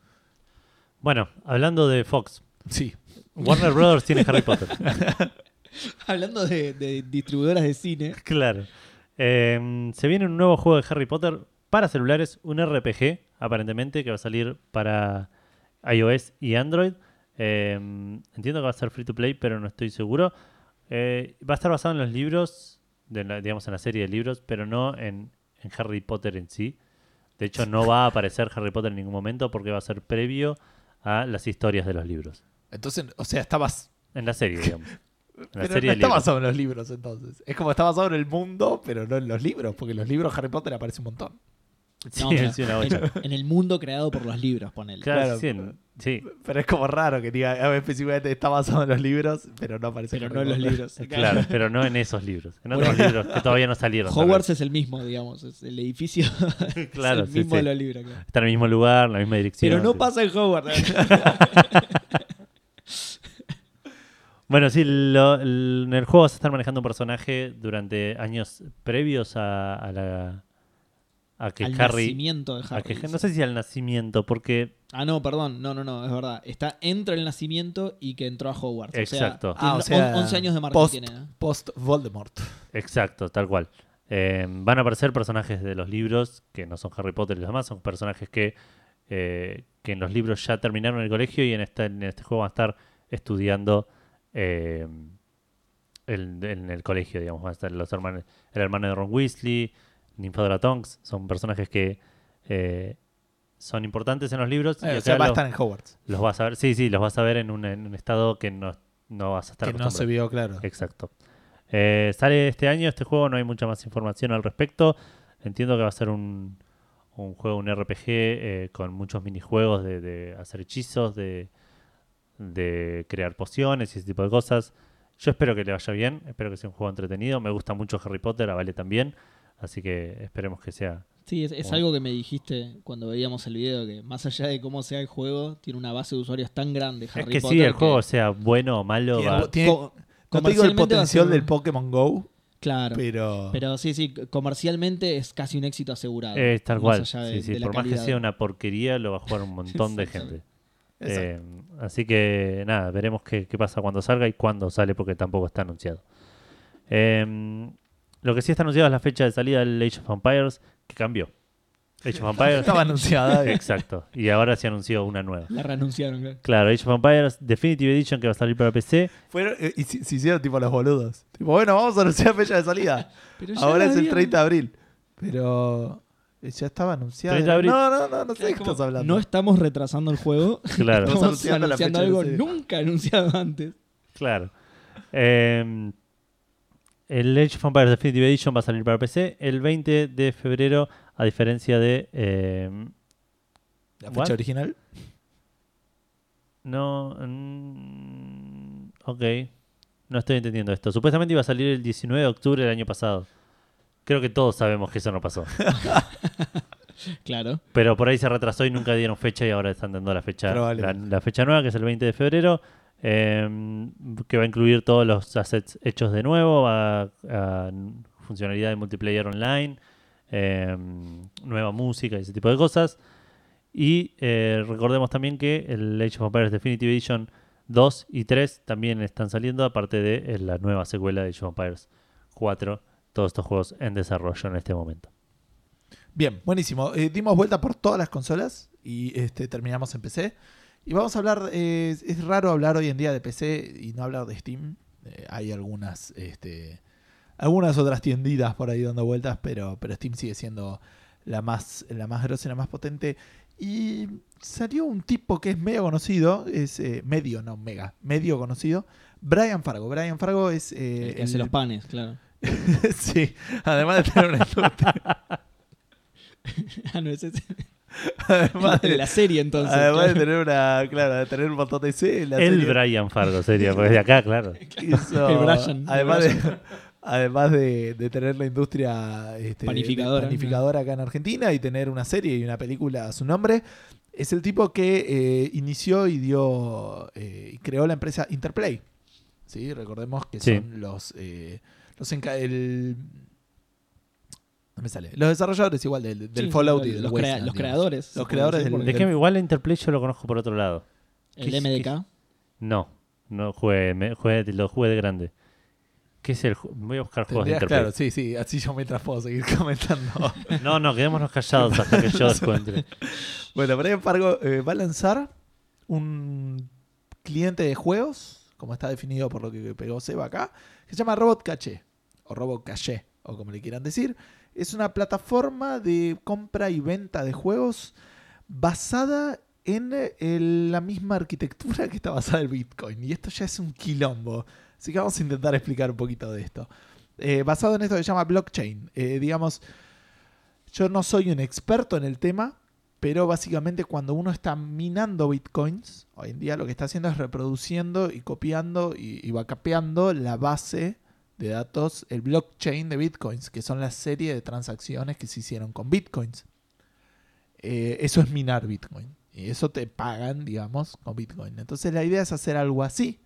Bueno, hablando de Fox. Sí. Warner Brothers tiene Harry Potter. Hablando de, distribuidoras de cine. Claro. Em, se viene un nuevo juego de Harry Potter para celulares, un RPG, aparentemente, que va a salir para iOS y Android. Em, entiendo que va a ser free to play, pero no estoy seguro. Eh, va a estar basado en los libros, digamos en la serie de libros, pero no en, en Harry Potter en sí. De hecho, no va a aparecer Harry Potter en ningún momento porque va a ser previo a las historias de los libros. Entonces, o sea, estabas... En la serie, digamos. pero no está basado en los libros entonces. Es como está basado en el mundo, pero no en los libros, porque en los libros Harry Potter aparece un montón. Sí, en, el mundo creado por los libros, ponele. Claro, sí, Pero es como raro que diga específicamente está basado en los libros, pero no aparece Pero no en los libros. Claro, pero no en esos libros. En otros libros que todavía no salieron. Hogwarts es el mismo, digamos. Es el edificio claro, es el mismo de los libros. Está en el mismo lugar, en la misma dirección. Pero no pasa en Hogwarts. Bueno, sí, en el juego vas a estar manejando un personaje durante años previos a, la. A que al Harry. nacimiento de Harry. no sé si al nacimiento, porque. Ah, no, perdón. No, no, no, es verdad. Está entre el nacimiento y que entró a Hogwarts. Exacto. O sea, 11 ah, años de marca tiene. Post Voldemort. Exacto, tal cual. Eh, van a aparecer personajes de los libros, que no son Harry Potter y los demás, son personajes que, eh, que en los libros ya terminaron el colegio y en este, en este juego van a estar estudiando eh, en, el colegio, digamos. Van a estar los hermanos, el hermano de Ron Weasley, Ninfadora Tonks, son personajes que eh, son importantes en los libros. Eh, o sea, va a estar en Hogwarts. Los vas a ver, sí, sí, los vas a ver en un, estado que no, no, vas a estar Que no se vio claro. Exacto. sale este año este juego, no hay mucha más información al respecto. Entiendo que va a ser un, un juego, un RPG con muchos minijuegos de, de hacer hechizos, de, de crear pociones y ese tipo de cosas. Yo espero que le vaya bien, espero que sea un juego entretenido. Me gusta mucho Harry Potter, a Vale también, así que esperemos que sea. Sí, es, algo que me dijiste cuando veíamos el video, que más allá de cómo sea el juego, tiene una base de usuarios tan grande. Harry es que si el juego sea bueno o malo, va... tiene, no digo el potencial del Pokémon Go, Claro. Pero... pero sí, sí, comercialmente es casi un éxito asegurado. Es tal cual. sí, sí. Por más que sea una porquería, lo va a jugar un montón de gente. Eh, así que nada, veremos qué, pasa cuando salga y cuándo sale, porque tampoco está anunciado. Em, lo que sí está anunciado es la fecha de salida del Age of Empires, que cambió. Age of Empires. Estaba anunciada. Exacto. Y ahora se anunció una nueva. La reanunciaron, claro. Age of Empires Definitive Edition que va a salir para PC. Fueron, eh, y se, hicieron tipo los boludos. Tipo, bueno, vamos a anunciar fecha de salida. ahora es el 30 de abril. Pero ya estaba anunciado. No, no, no, no sé qué estás hablando. No estamos retrasando el juego. Claro. Estamos anunciando, algo nunca anunciado antes. Claro. Em, el Age of Empires Definitive Edition va a salir para PC el 20 de febrero, a diferencia de. Em, ¿La fecha original? No. Mm, ok. No estoy entendiendo esto. Supuestamente iba a salir el 19 de octubre del año pasado. Creo que todos sabemos que eso no pasó. claro. Pero por ahí se retrasó y nunca dieron fecha y ahora están dando la fecha, la, fecha nueva, que es el 20 de febrero, em, que va a incluir todos los assets hechos de nuevo, a, funcionalidad de multiplayer online, em, nueva música y ese tipo de cosas. Y eh, recordemos también que el Age of Empires Definitive Edition 2 y 3 también están saliendo, aparte de eh, la nueva secuela de Age of Empires 4 todos estos juegos en desarrollo en este momento. Bien, buenísimo. Eh, dimos vuelta por todas las consolas y este, terminamos en PC. Y vamos a hablar, eh, es raro hablar hoy en día de PC y no hablar de Steam. Eh, hay algunas, este, algunas otras tiendidas por ahí dando vueltas, pero, pero Steam sigue siendo la más, la más grosa y la más potente. Y salió un tipo que es medio conocido, es eh, medio, no mega, medio conocido, Brian Fargo. Brian Fargo es... Eh, el que hace los panes, claro. sí, además de tener una industria. ah, no es ese. Además de, la serie entonces. Además de tener una, claro, de tener un montón de series. El Brian Fargo sería, porque de acá, claro. el Brian. Además de, además de, tener la industria este, panificadora, acá en Argentina y tener una serie y una película a su nombre, es el tipo que eh, inició y dio eh, y creó la empresa Interplay. ¿Sí? Recordemos que son los, eh, los el, no me sale. Los desarrolladores igual del, Fallout y de los, los creadores. Los creadores del, ¿De qué igual Interplay yo lo conozco por otro lado. ¿El MDK? No, no jugué, lo jugué de grande. ¿Qué es el Voy a buscar juegos de Interplay. Claro, sí, sí, así yo mientras puedo seguir comentando. no, no, quedémonos callados hasta que yo encuentre. bueno, Brian Fargo eh, va a lanzar un cliente de juegos, como está definido por lo que pegó Seba acá, que se llama Robot Caché, o Robot Caché, o como le quieran decir. Es una plataforma de compra y venta de juegos basada en eh, la misma arquitectura que está basada en Bitcoin. Y esto ya es un quilombo. Así que vamos a intentar explicar un poquito de esto. Eh, basado en esto que se llama blockchain. Eh, digamos, yo no soy un experto en el tema, pero básicamente cuando uno está minando bitcoins, hoy en día lo que está haciendo es reproduciendo y copiando y, y la base de datos, el blockchain de bitcoins, que son la serie de transacciones que se hicieron con bitcoins. Eh, eso es minar bitcoin. Y eso te pagan, digamos, con bitcoin. Entonces la idea es hacer algo así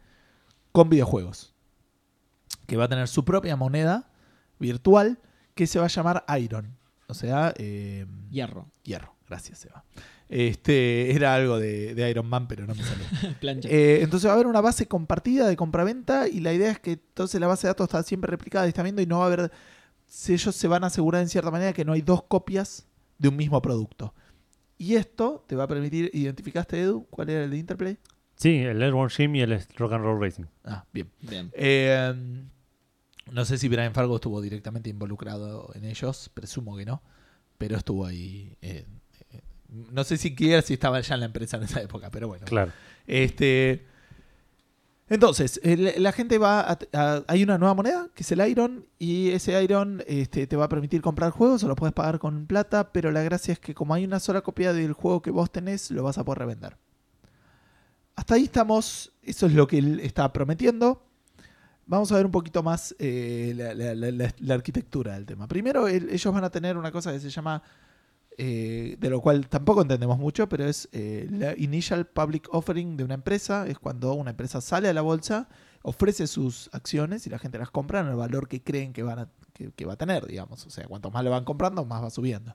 con videojuegos. Que va a tener su propia moneda virtual que se va a llamar Iron. O sea, eh, hierro. Hierro, gracias, Eva. Este, era algo de, Iron Man, pero no me salió. Eh, entonces va a haber una base compartida de compraventa y la idea es que entonces la base de datos está siempre replicada y está viendo y no va a haber. Si ellos se van a asegurar en cierta manera que no hay dos copias de un mismo producto. Y esto te va a permitir. ¿Identificaste, Edu? ¿Cuál era el de Interplay? Sí, el Airborne Gym y el Rock and Roll Racing. Ah, bien. Eh, no sé si Brian Fargo estuvo directamente involucrado en ellos, presumo que no, pero estuvo ahí. Eh, no sé si quiere si estaba ya en la empresa en esa época, pero bueno. Claro. Este, entonces, la gente va a, Hay una nueva moneda, que es el Iron, y ese Iron este, te va a permitir comprar juegos o lo puedes pagar con plata, pero la gracia es que como hay una sola copia del juego que vos tenés, lo vas a poder revender. Hasta ahí estamos, eso es lo que él está prometiendo. Vamos a ver un poquito más eh, la, arquitectura del tema. Primero, ellos van a tener una cosa que se llama, eh, de lo cual tampoco entendemos mucho, pero es eh, la Initial Public Offering de una empresa. Es cuando una empresa sale a la bolsa, ofrece sus acciones y la gente las compra en el valor que creen que, van a, que, va a tener, digamos. O sea, cuanto más le van comprando, más va subiendo.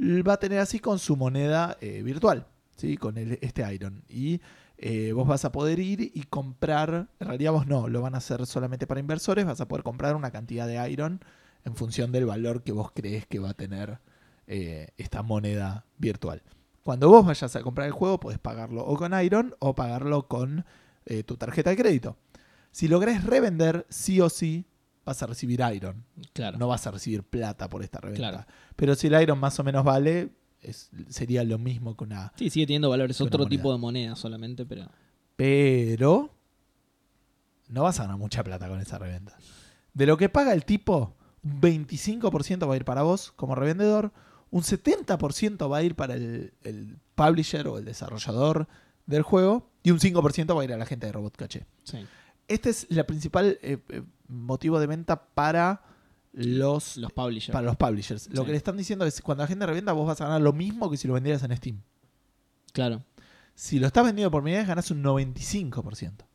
Va a tener así con su moneda virtual, ¿sí? con este Iron. Y eh, vos vas a poder ir y comprar, en realidad vos no, lo van a hacer solamente para inversores, vas a poder comprar una cantidad de Iron en función del valor que vos crees que va a tener eh, esta moneda virtual. Cuando vos vayas a comprar el juego, podés pagarlo o con Iron o pagarlo con eh, tu tarjeta de crédito. Si lográs revender, sí o sí vas a recibir Iron. Claro. No vas a recibir plata por esta reventa. Pero si el Iron más o menos vale, sería lo mismo que una. Sí, sigue teniendo valores, otro tipo de moneda solamente, pero. Pero. No vas a ganar mucha plata con esa reventa. De lo que paga el tipo, un 25% va a ir para vos como revendedor, un 70% va a ir para el, publisher o el desarrollador del juego y un 5% va a ir a la gente de Robot Caché. Este es el principal eh, eh, motivo de venta para los, los publishers. Para los publishers. Lo que le están diciendo es, cuando la gente revenda, vos vas a ganar lo mismo que si lo vendieras en Steam. Claro. Si lo estás vendiendo por primera vez, ganas un 95%. O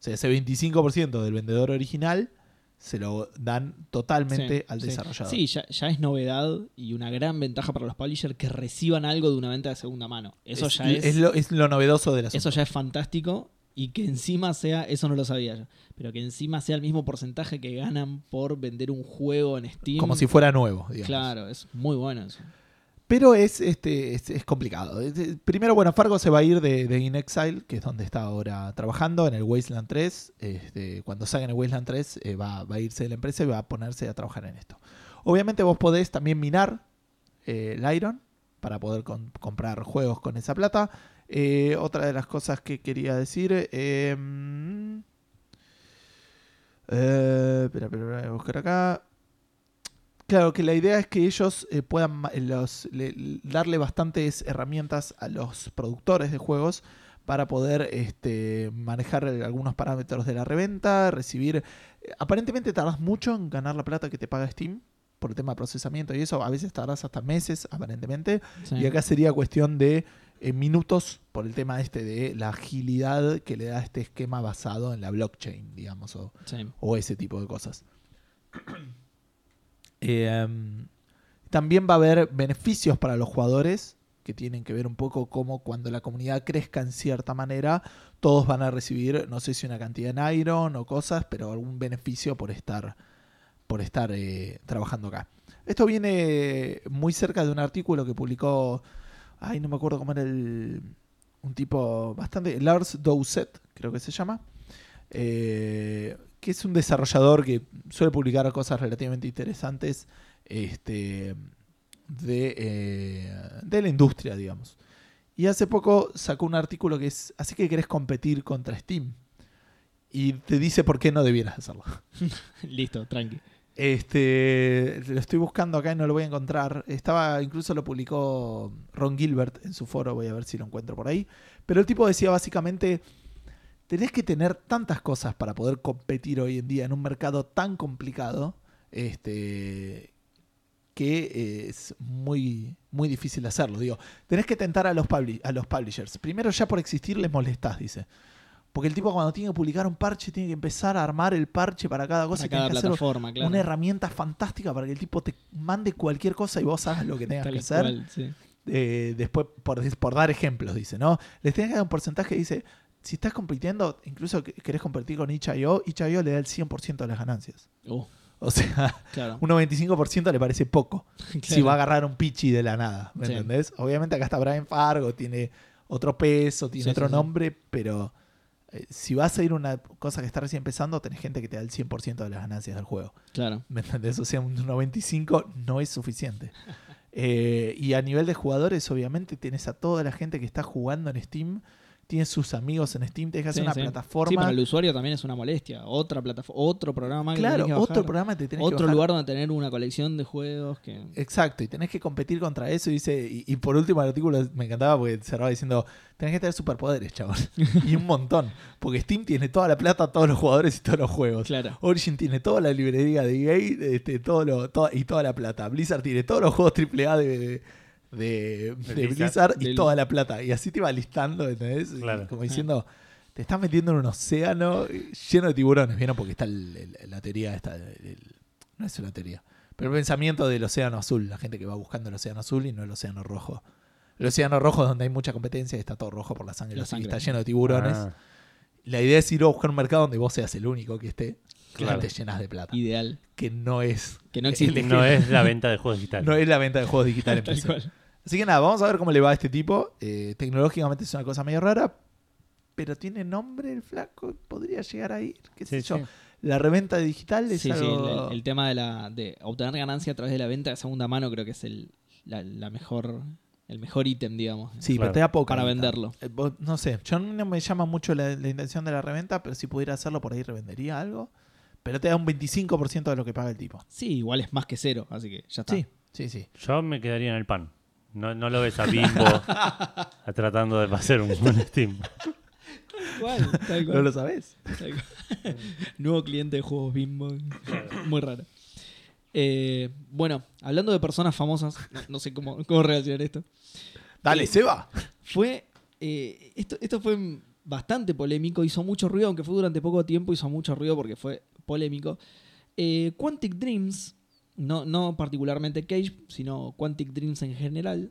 sea, ese 25% del vendedor original se lo dan totalmente al desarrollador. Sí, ya, es novedad y una gran ventaja para los publishers que reciban algo de una venta de segunda mano. Eso ya es, es, lo, es lo novedoso de la Eso ya es fantástico y que encima sea, eso no lo sabía yo, pero que encima sea el mismo porcentaje que ganan por vender un juego en Steam. Como si fuera nuevo, digamos. Claro, es muy bueno eso. Pero es, este, es, complicado. Primero, bueno, Fargo se va a ir de, In Exile, que es donde está ahora trabajando, en el Wasteland 3. Este, cuando salga en el Wasteland 3, eh, va, a irse de la empresa y va a ponerse a trabajar en esto. Obviamente vos podés también minar el Iron para poder comprar juegos con esa plata. Eh, otra de las cosas que quería decir. Eh, eh, espera, espera, voy a buscar acá. Claro, que la idea es que ellos puedan darle bastantes herramientas a los productores de juegos para poder este, manejar algunos parámetros de la reventa, recibir... Aparentemente tardas mucho en ganar la plata que te paga Steam por el tema de procesamiento y eso, a veces tardas hasta meses aparentemente, y acá sería cuestión de minutos por el tema este de la agilidad que le da este esquema basado en la blockchain, digamos, o, ese tipo de cosas. Em, también va a haber beneficios para los jugadores que tienen que ver un poco como cuando la comunidad crezca en cierta manera, todos van a recibir, no sé si una cantidad en Iron o cosas, pero algún beneficio por estar, por estar eh, trabajando acá. Esto viene muy cerca de un artículo que publicó Ay, no me acuerdo cómo era el. Un tipo bastante. Lars Doucet, creo que se llama. Eh, que es un desarrollador que suele publicar cosas relativamente interesantes este, de, eh, de la industria, digamos. Y hace poco sacó un artículo que es, así que querés competir contra Steam. Y te dice por qué no debieras hacerlo. Listo, tranqui. Este, lo estoy buscando acá y no lo voy a encontrar. Estaba, incluso lo publicó Ron Gilbert en su foro, voy a ver si lo encuentro por ahí. Pero el tipo decía básicamente, tenés que tener tantas cosas para poder competir hoy en día en un mercado tan complicado, este, que es muy, muy difícil hacerlo. Digo, tenés que tentar a los, a los publishers. Primero ya por existir les molestás, dice. Porque el tipo cuando tiene que publicar un parche tiene que empezar a armar el parche para cada cosa. Para cada plataforma, claro. Una herramienta fantástica para que el tipo te mande cualquier cosa y vos hagas lo que tengas que hacer. Eh, después, por, por, dar ejemplos, dice, ¿no? Les tenés que dar un porcentaje, dice, si estás compitiendo, incluso querés competir con itch.io, itch.io le da el 100% de las ganancias. Uh. O sea, un 95% le parece poco si va a agarrar un pichi de la nada, ¿me entendés? Obviamente acá está Brian Fargo, tiene otro peso, tiene otro nombre, pero eh, si vas a ir una cosa que está recién empezando, tenés gente que te da el 100% de las ganancias del juego. Claro. ¿Me entendés? O sea, un 95 no es suficiente. Eh, y a nivel de jugadores, obviamente, tienes a toda la gente que está jugando en Steam tienes sus amigos en Steam, te dejas una plataforma. Sí, para el usuario también es una molestia. Otra plataforma, otro programa que Claro, otro programa te tenés Otro lugar donde tener una colección de juegos que. Exacto, y tenés que competir contra eso. Y dice, y, por último el artículo me encantaba porque cerraba diciendo, tenés que tener superpoderes, chavos. y un montón. Porque Steam tiene toda la plata, todos los jugadores y todos los juegos. Claro. Origin tiene toda la librería de EA este, todo lo, y toda la plata. Blizzard tiene todos los juegos AAA de de, Blizzard, y toda la plata. Y así te iba listando, ¿entendés? Como diciendo, te estás metiendo en un océano lleno de tiburones, ¿vieron? Porque está la teoría esta, no es una teoría, pero el pensamiento del océano azul, la gente que va buscando el océano azul y no el océano rojo. El océano rojo es donde hay mucha competencia y está todo rojo por la sangre, la está lleno de tiburones. Ah. La idea es ir a buscar un mercado donde vos seas el único que esté. Claro. te llenas de plata. Ideal. Que no es. Que no existe. No es la venta de juegos digitales. No es la venta de juegos digitales. Así que nada, vamos a ver cómo le va a este tipo. Eh, tecnológicamente es una cosa medio rara, pero tiene nombre el flaco, podría llegar a ir, qué sé yo. La reventa digital es sí, Sí, el, tema de, la, de obtener ganancia a través de la venta de segunda mano creo que es el, la, mejor el mejor ítem, digamos. Sí, pero te da poco. Para venderlo. Eh, no sé, yo no me llama mucho la, intención de la reventa, pero si pudiera hacerlo por ahí revendería algo. Pero te da un 25% de lo que paga el tipo. Sí, igual es más que cero, así que ya está. Sí, sí, sí. Yo me quedaría en el pan. No, no lo ves a Bimbo tratando de hacer un, Steam. ¿No lo sabes? Nuevo cliente de juegos Bimbo. Muy raro. Eh, bueno, hablando de personas famosas, no, sé cómo, cómo reaccionar esto. Dale, eh, Seba. Fue. Eh, esto, esto fue bastante polémico, hizo mucho ruido, aunque fue durante poco tiempo, hizo mucho ruido porque fue polémico. Quantic Dreams no, no particularmente Cage, sino Quantic Dreams en general,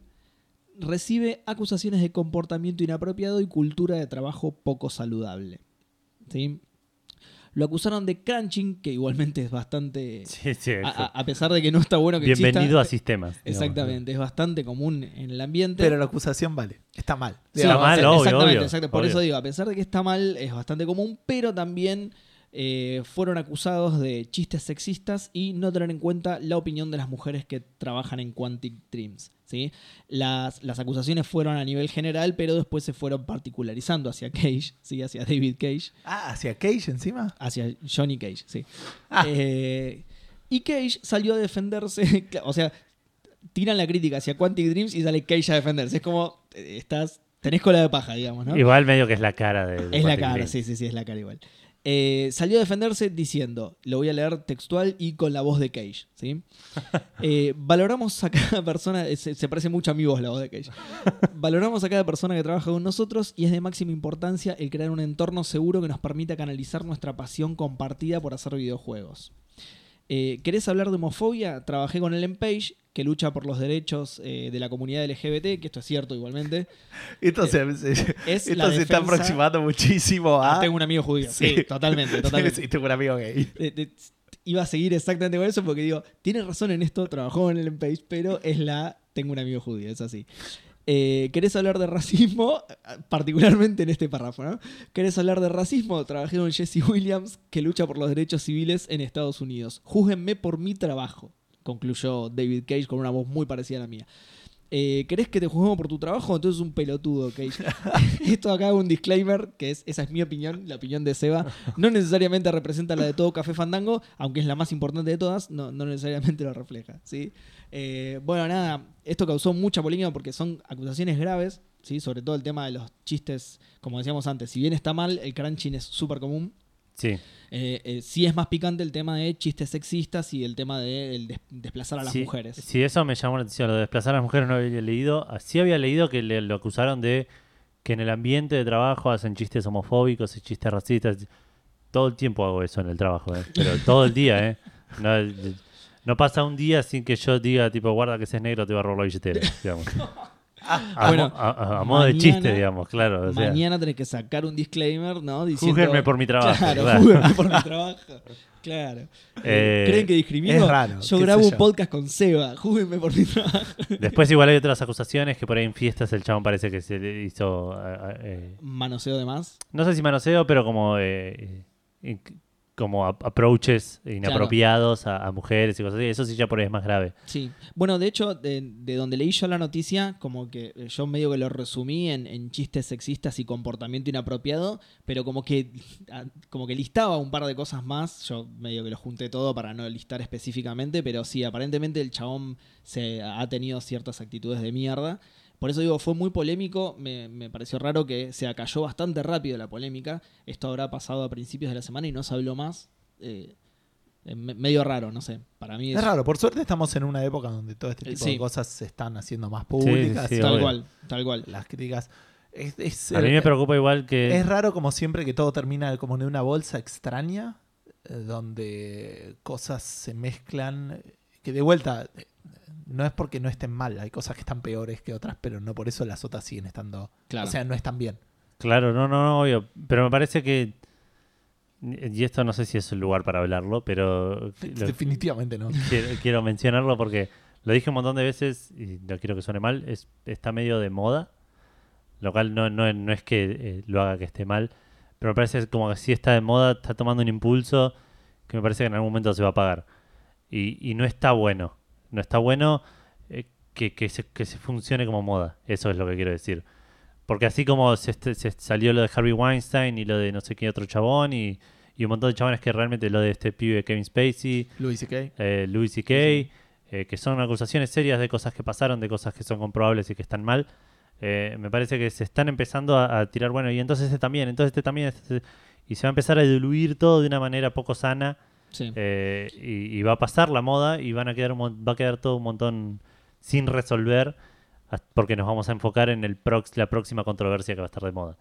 recibe acusaciones de comportamiento inapropiado y cultura de trabajo poco saludable. ¿Sí? Lo acusaron de crunching, que igualmente es bastante. Sí, sí, a, pesar de que no está bueno que Bienvenido a sistemas. Exactamente, es bastante común en el ambiente. Pero la acusación vale, está mal. está mal, obvio, exactamente, Por eso digo, a pesar de que está mal, es bastante común, pero también eh, fueron acusados de chistes sexistas y no tener en cuenta la opinión de las mujeres que trabajan en Quantic Dreams. ¿sí? Las, las acusaciones fueron a nivel general, pero después se fueron particularizando hacia Cage, ¿sí? hacia David Cage. Ah, hacia Cage encima. Hacia Johnny Cage, sí. Ah. Eh, y Cage salió a defenderse, o sea, tiran la crítica hacia Quantic Dreams y sale Cage a defenderse. Es como, eh, estás, tenés cola de paja, digamos, ¿no? Igual medio que es la cara de... de Es la cara, sí, sí, sí, es la cara igual. Eh, salió a defenderse diciendo, lo voy a leer textual y con la voz de Cage, ¿sí? Eh, valoramos a cada persona, eh, se, se parece mucho a mi voz la voz de Cage. Valoramos a cada persona que trabaja con nosotros y es de máxima importancia el crear un entorno seguro que nos permita canalizar nuestra pasión compartida por hacer videojuegos. Eh, ¿Querés hablar de homofobia? Trabajé con Ellen Page, que lucha por los derechos eh, de la comunidad LGBT, que esto es cierto igualmente. Esto, se, se- Eh, es esto se está aproximando muchísimo a. Ah, tengo un amigo judío. Sí, totalmente, totalmente. Sí, tengo un amigo gay. de- de- iba a seguir exactamente con eso porque digo, tiene razón en esto, trabajó en el Page, pero es la tengo un amigo judío, es así. Eh, ¿Querés hablar de racismo? Particularmente en este párrafo, ¿no? ¿Querés hablar de racismo? Trabajé con Jesse Williams, que lucha por los derechos civiles en Estados Unidos. Júzguenme por mi trabajo, concluyó David Cage con una voz muy parecida a la mía. Eh, ¿Querés que te juzguemos por tu trabajo? Entonces un pelotudo, Cage. Esto acá hago un disclaimer, que es, esa es mi opinión, la opinión de Seba. No necesariamente representa la de todo Café Fandango, aunque es la más importante de todas, no, no necesariamente lo refleja. ¿sí? Eh, bueno, nada, esto causó mucha polémica porque son acusaciones graves, ¿sí? sobre todo el tema de los chistes, como decíamos antes, si bien está mal, el crunching es súper común. Sí. Eh, eh, sí es más picante el tema de chistes sexistas y el tema de el des- desplazar a las Sí, mujeres. Sí, eso me llamó la atención. Lo de desplazar a las mujeres no había leído. Sí había leído que le, lo acusaron de que en el ambiente de trabajo hacen chistes homofóbicos y chistes racistas. Todo el tiempo hago eso en el trabajo, ¿eh? pero todo el día, ¿eh? No, no pasa un día sin que yo diga, tipo, guarda que seas negro, te va a robar la billetera, digamos. A, Bueno, mo- a- a- a modo de chiste, digamos, claro. O sea, Mañana tenés que sacar un disclaimer, ¿no? Diciendo, júzguenme por mi trabajo. Claro, claro. júzguenme por mi trabajo. Claro. Eh, ¿Creen que discrimino? es raro, Yo grabo un yo. podcast con Seba. Júguenme por mi trabajo. Después igual hay otras acusaciones que por ahí en fiestas el chabón parece que se le hizo... eh, eh, Manoseo de más. no sé si manoseo, pero como... eh, eh, como approaches inapropiados a, a mujeres y cosas así. Eso sí ya por ahí es más grave. Sí. Bueno, de hecho, de, de donde leí yo la noticia, como que eh, yo medio que lo resumí en, en chistes sexistas y comportamiento inapropiado, pero como que, ah, como que listaba un par de cosas más. Yo medio que lo junté todo para no listar específicamente, pero sí, aparentemente el chabón se ha tenido ciertas actitudes de mierda. Por eso digo, fue muy polémico, me, me pareció raro que se acalló bastante rápido la polémica. Esto habrá pasado a principios de la semana y no se habló más. Eh, eh, me- medio raro, no sé. Para mí Es raro, por suerte estamos en una época donde todo este Eh, tipo sí. de cosas se están haciendo más públicas. sí, Tal obvio. cual, tal cual. Las críticas. Es, es- A mí me preocupa igual que... Es raro como siempre que todo termina como en una bolsa extraña, eh, donde cosas se mezclan, que de vuelta no es porque no estén mal, hay cosas que están peores que otras, pero no por eso las otras siguen estando, Claro. o sea, no están bien. Claro, no, no, no, obvio. Pero me parece que... Y esto no sé si es el lugar para hablarlo, pero... lo- Definitivamente no. quiero, quiero mencionarlo porque lo dije un montón de veces y no quiero que suene mal, es, está medio de moda, lo cual no, no, no es que eh, lo haga que esté mal, pero me parece como que sí está de moda, está tomando un impulso que me parece que en algún momento se va a pagar. Y, y no está bueno, no está bueno eh, que, que, se, que se funcione como moda, eso es lo que quiero decir. Porque así como se, se salió lo de Harvey Weinstein y lo de no sé qué otro chabón y, y un montón de chabones que realmente lo de este pibe Kevin Spacey, Luis y Kay. eh, Louis C.K., eh, que son acusaciones serias de cosas que pasaron, de cosas que son comprobables y que están mal. Eh, me parece que se están empezando a, a tirar, bueno, y entonces este también, entonces este también, este- y se va a empezar a diluir todo de una manera poco sana, Sí. eh, y, y va a pasar la moda y van a quedar un va a quedar todo un montón sin resolver, porque nos vamos a enfocar en el prox- la próxima controversia que va a estar de moda.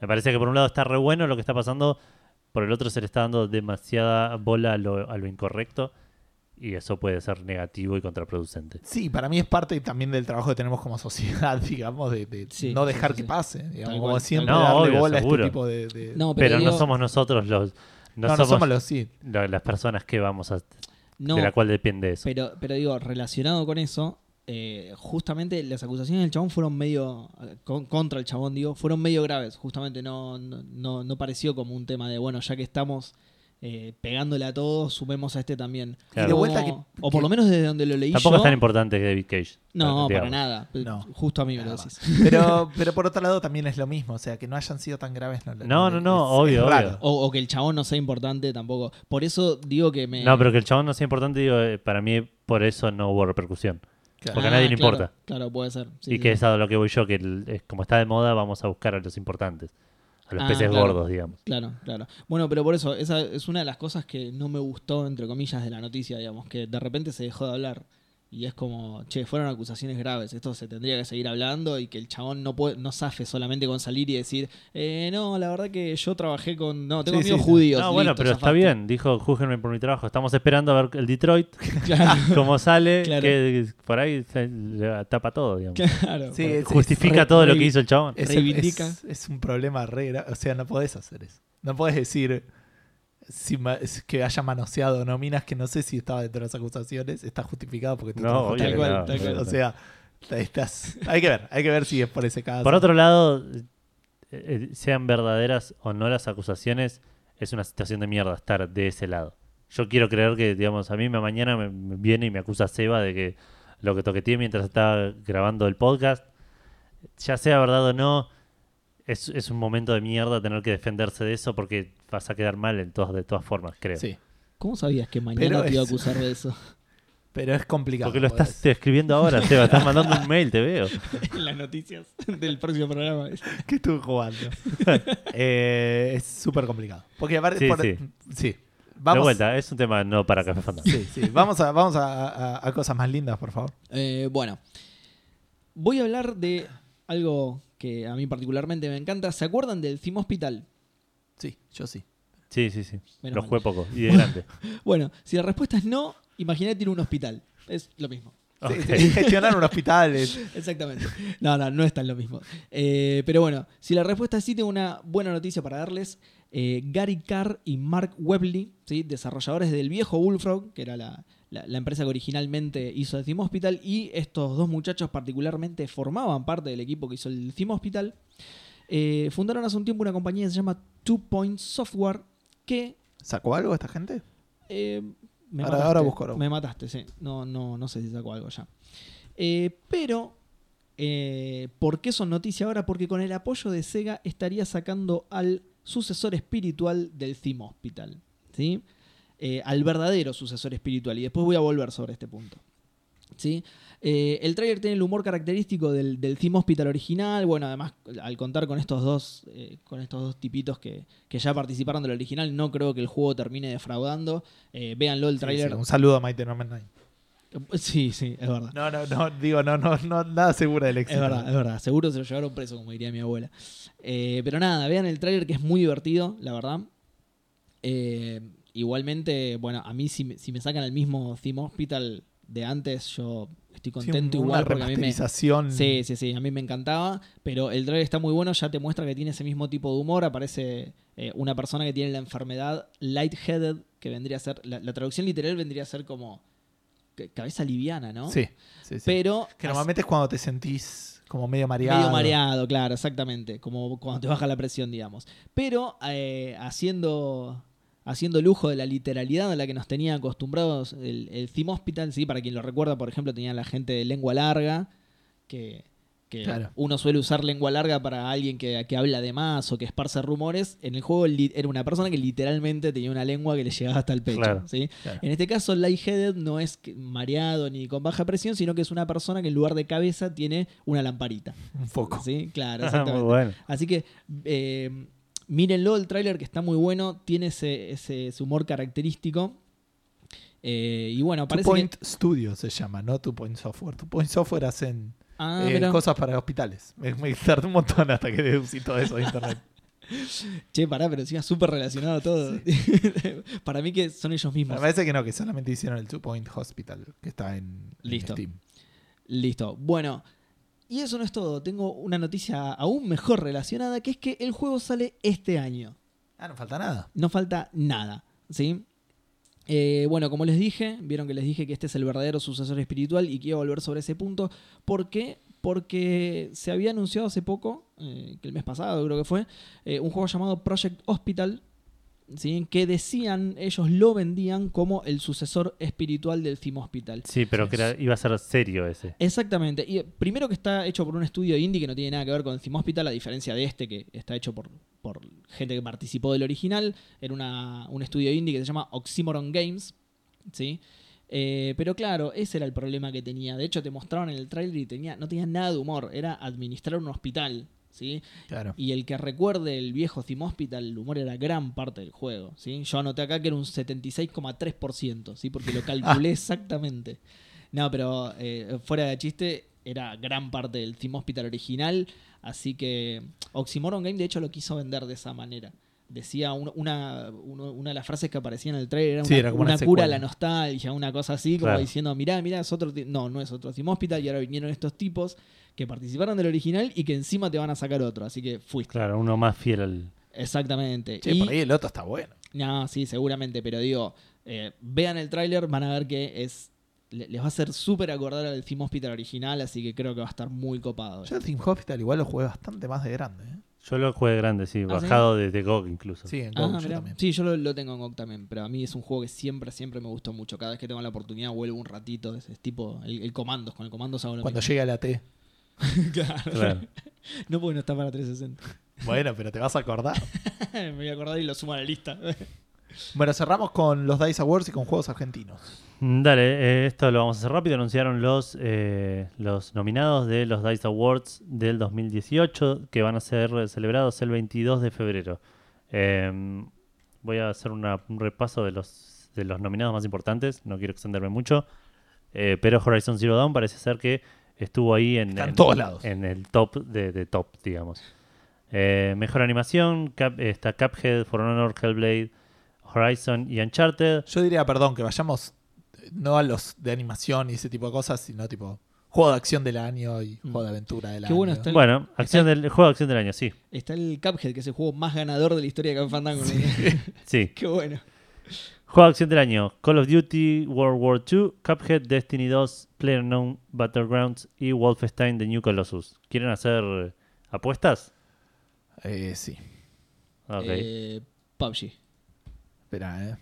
Me parece que por un lado está re bueno lo que está pasando, por el otro se le está dando demasiada bola a lo, a lo incorrecto y eso puede ser negativo y contraproducente. Sí, para mí es parte también del trabajo que tenemos como sociedad, digamos, de, de Sí, no dejar sí, que pase, digamos, como siempre. No, darle obvio, bola a seguro. este tipo de... de- No, Pero, pero, no somos nosotros los... No, no, no somos, los sí. la- las personas que vamos a... No, de la cual depende eso. pero, pero digo, relacionado con eso, eh, justamente las acusaciones del chabón fueron medio, con- contra el chabón, digo, fueron medio graves. Justamente no, no, no, no pareció como un tema de, bueno, ya que estamos eh, pegándole a todos, sumemos a este también. Claro. Y de vuelta que- o por lo menos desde donde lo leí Tampoco yo. es tan importante que David Cage. No, para digamos. nada. No. Justo a mí me lo Nada decís. Pero, pero por otro lado también es lo mismo, o sea, que no hayan sido tan graves. No, No, no, no, es- obvio, es raro. obvio. O, o que el chabón no sea importante tampoco. Por eso digo que me. No, pero que el chabón no sea importante, digo, eh, para mí por eso no hubo repercusión. Claro. porque a nadie le claro, importa. Claro, puede ser. sí, y sí. que es a lo que voy yo, que el- como está de moda, vamos a buscar a los importantes. A los Ah, peces claro. gordos, digamos. Claro, claro. Bueno, pero por eso, esa es una de las cosas que no me gustó, entre comillas, de la noticia, digamos, que de repente se dejó de hablar. Y es como, che, fueron acusaciones graves, esto se tendría que seguir hablando y que el chabón no puede, no zafe solamente con salir y decir, eh, no, la verdad que yo trabajé con, no, tengo Sí, amigos sí. judíos. No, bueno, pero está zafaste". bien. Dijo, júzguenme por mi trabajo. Estamos esperando a ver el Detroit, Claro, cómo sale, Claro. que por ahí se le tapa todo, digamos. claro. Sí, es- Justifica todo lo que hizo el chabón. Es, reivindica. es- es un problema re O sea, no podés hacer eso. No podés decir si que haya manoseado nóminas que no sé si estaba dentro de las acusaciones. Está justificado porque tú No, Tal que cual, no, tal obvio cual. que O sea, estás, hay que ver, hay que ver si es por ese caso. Por otro lado, eh, eh, sean verdaderas o no las acusaciones, es una situación de mierda estar de ese lado. Yo quiero creer que, digamos, a mí me- mañana me, me viene y me acusa Seba de que lo que toqueteé mientras estaba grabando el podcast, ya sea verdad o no, es, es un momento de mierda tener que defenderse de eso porque vas a quedar mal en todas, de todas formas, creo. Sí, ¿Cómo sabías que mañana Pero te iba a acusar de eso? pero es complicado. Porque lo podés- estás escribiendo ahora, Seba, estás mandando un mail, te veo. en las noticias del próximo programa. ¿Qué estuve jugando? Eh, es súper complicado. Porque aparte. Sí, por- sí. sí. de Vamos, vuelta, es un tema no para Café Fantasma. Sí, sí. Vamos, a, vamos a, a- a cosas más lindas, por favor. Eh, bueno, voy a hablar de algo que a mí particularmente me encanta. ¿Se acuerdan del Theme Hospital? Sí, yo sí. Sí, sí, sí. Menos Lo mal. jugué poco y de grande. Bueno, si la respuesta es no, imagínate ir a un hospital. Es lo mismo. Sí, Ok. sí, gestionar un hospital es- Exactamente. No, no, no es tan lo mismo. Eh, pero bueno, si la respuesta es sí, tengo una buena noticia para darles. Eh, Gary Carr y Mark Webley, ¿sí? desarrolladores del viejo Bullfrog, que era la, la- la empresa que originalmente hizo el Theme Hospital, y estos dos muchachos particularmente formaban parte del equipo que hizo el Theme Hospital, eh, fundaron hace un tiempo una compañía que se llama Two Point Software, que ¿Sacó algo esta gente? eh, me Ahora- mataste, busco, ahora busco. Me mataste, sí. No, no, no sé si sacó algo ya. Eh, pero, eh, ¿por qué son noticia ahora? Porque con el apoyo de Sega estaría sacando al sucesor espiritual del Theme Hospital. ¿sí? Eh, al verdadero sucesor espiritual. Y después voy a volver sobre este punto. ¿sí? Eh, el trailer tiene el humor característico del, del Theme Hospital original. Bueno, además, al contar con estos dos, eh, con estos dos tipitos que, que ya participaron del original, no creo que el juego termine defraudando. Eh, véanlo, el Sí, sí, un saludo a Mighty Number 9. Sí, sí, es verdad. No, no, no, digo, no, no, no, nada seguro del éxito. Es verdad, es verdad. Seguro se lo llevaron preso, como diría mi abuela. Pero nada, vean el tráiler que es muy divertido, la verdad. Eh, igualmente, bueno, a mí si, me- si me sacan el mismo Theme Hospital de antes, yo estoy contento igual porque a mí me... Sí, sí, sí, a mí me encantaba, pero el trailer está muy bueno, ya te muestra que tiene ese mismo tipo de humor, aparece eh, una persona que tiene la enfermedad lightheaded, que vendría a ser, la, la traducción literal vendría a ser como cabeza liviana, ¿no? Sí, sí, sí. Pero que normalmente es cuando te sentís como medio mareado. Medio mareado, claro, exactamente. Como cuando te baja la presión, digamos. Pero eh, haciendo, haciendo lujo de la literalidad a la que nos tenía acostumbrados el, el Theme Hospital, ¿sí? para quien lo recuerda, por ejemplo, tenía la gente de lengua larga, que, que Claro. uno suele usar lengua larga para alguien que, que habla de más o que esparce rumores. En el juego li- era una persona que literalmente tenía una lengua que le llegaba hasta el pecho. Claro. ¿sí? Claro. En este caso, lightheaded no es mareado ni con baja presión, sino que es una persona que en lugar de cabeza tiene una lamparita. Un poco. Sí, claro, exactamente. muy bueno. Así que eh, mírenlo, el tráiler que está muy bueno, tiene ese, ese- ese humor característico. Eh, y bueno, Two parece Point que... Studio se llama, no Two Point Software. Two Point Software hacen Ah, eh, cosas para hospitales. Me, me tardé un montón hasta que deducí todo eso de internet. Che, pará, pero encima súper relacionado todo. Para mí que son ellos Me mismos. parece que no, que solamente hicieron el Two Point Hospital, que está en, en Listo. Steam. Listo. Bueno, y eso no es todo. Tengo una noticia aún mejor relacionada, que es que el juego sale este año. Ah, no falta nada. No falta nada, ¿sí? Eh, bueno, como les dije, vieron que les dije que este es el verdadero sucesor espiritual y quiero volver sobre ese punto. ¿Por qué? Porque se había anunciado hace poco, eh, que el mes pasado creo que fue, eh, un juego llamado Project Hospital, ¿sí? que decían, ellos lo vendían como el sucesor espiritual del Theme Hospital. Sí, pero que era- iba a ser serio ese. Exactamente. Y eh, primero que está hecho por un estudio indie que no tiene nada que ver con el Theme Hospital, a diferencia de este que está hecho por, por gente que participó del original. Era una- un estudio indie que se llama Oxymoron Games. ¿sí? Eh, pero claro, ese era el problema que tenía. De hecho, te mostraron en el trailer y tenía, no tenía nada de humor. Era administrar un hospital. ¿Sí? Claro. Y el que recuerde el viejo Theme Hospital, el humor era gran parte del juego. ¿sí? Yo anoté acá que era un 76,3%, ¿sí? porque lo calculé exactamente. No, pero eh, fuera de chiste, era gran parte del Theme Hospital original. Así que Oxymoron Game, de hecho, lo quiso vender de esa manera. Decía un- una, uno- una de las frases que aparecían en el trailer era Sí, una, era como una una cura a la nostalgia, una cosa así, como Claro. diciendo, mirá, mirá, es otro... No, no es otro Theme Hospital y ahora vinieron estos tipos que participaron del original y que encima te van a sacar otro. Así que fuiste. Claro, uno más fiel al. Exactamente. Che, Y- por ahí el otro está bueno. No, sí, seguramente, pero digo, eh, vean el tráiler, van a ver que es le- les va a hacer súper acordar al Theme Hospital original, así que creo que va a estar muy copado. Yo el Team Hospital igual lo jugué bastante más de grande. ¿eh? Yo lo jugué grande, sí, ¿Ah, sí? bajado desde GOG incluso. Sí, en Ah, GOG yo también. Sí, yo lo, lo tengo en GOG también, pero a mí es un juego que siempre, siempre me gustó mucho. Cada vez que tengo la oportunidad vuelvo un ratito. Es, es tipo el, el comandos, con el comandos hago lo Cuando mismo. llega la T. Claro. Claro. No porque no está para 360. Bueno, pero te vas a acordar. me voy a acordar y lo sumo a la lista. Bueno, cerramos con los DICE Awards y con juegos argentinos. Mm, Dale, eh, esto lo vamos a hacer rápido. Anunciaron los, eh, los nominados de los DICE Awards del 2018 que van a ser celebrados el 22 de febrero. Eh, voy a hacer una- un repaso de los, de los nominados más importantes. No quiero extenderme mucho. Eh, pero Horizon Zero Dawn parece ser que estuvo ahí en, Está en todos lados. en el top de, de top, digamos. Eh, mejor animación, Cap- está Cuphead, For Honor, Hellblade, Horizon y Uncharted. Yo diría, perdón, que vayamos eh, no a los de animación y ese tipo de cosas, sino tipo juego de acción del año y Mm. juego de aventura del Qué año. bueno está el- Bueno, acción está- del, juego de acción del año, sí. Está el Cuphead, que es el juego más ganador de la historia de Café Fandango. Sí. Qué bueno. Juego de acción del año: Call of Duty, World War II, Cuphead, Destiny 2, PlayerUnknown Battlegrounds y Wolfenstein The New Colossus. ¿Quieren hacer apuestas? Eh, sí. Ok. Eh, PUBG. Espera, ¿eh?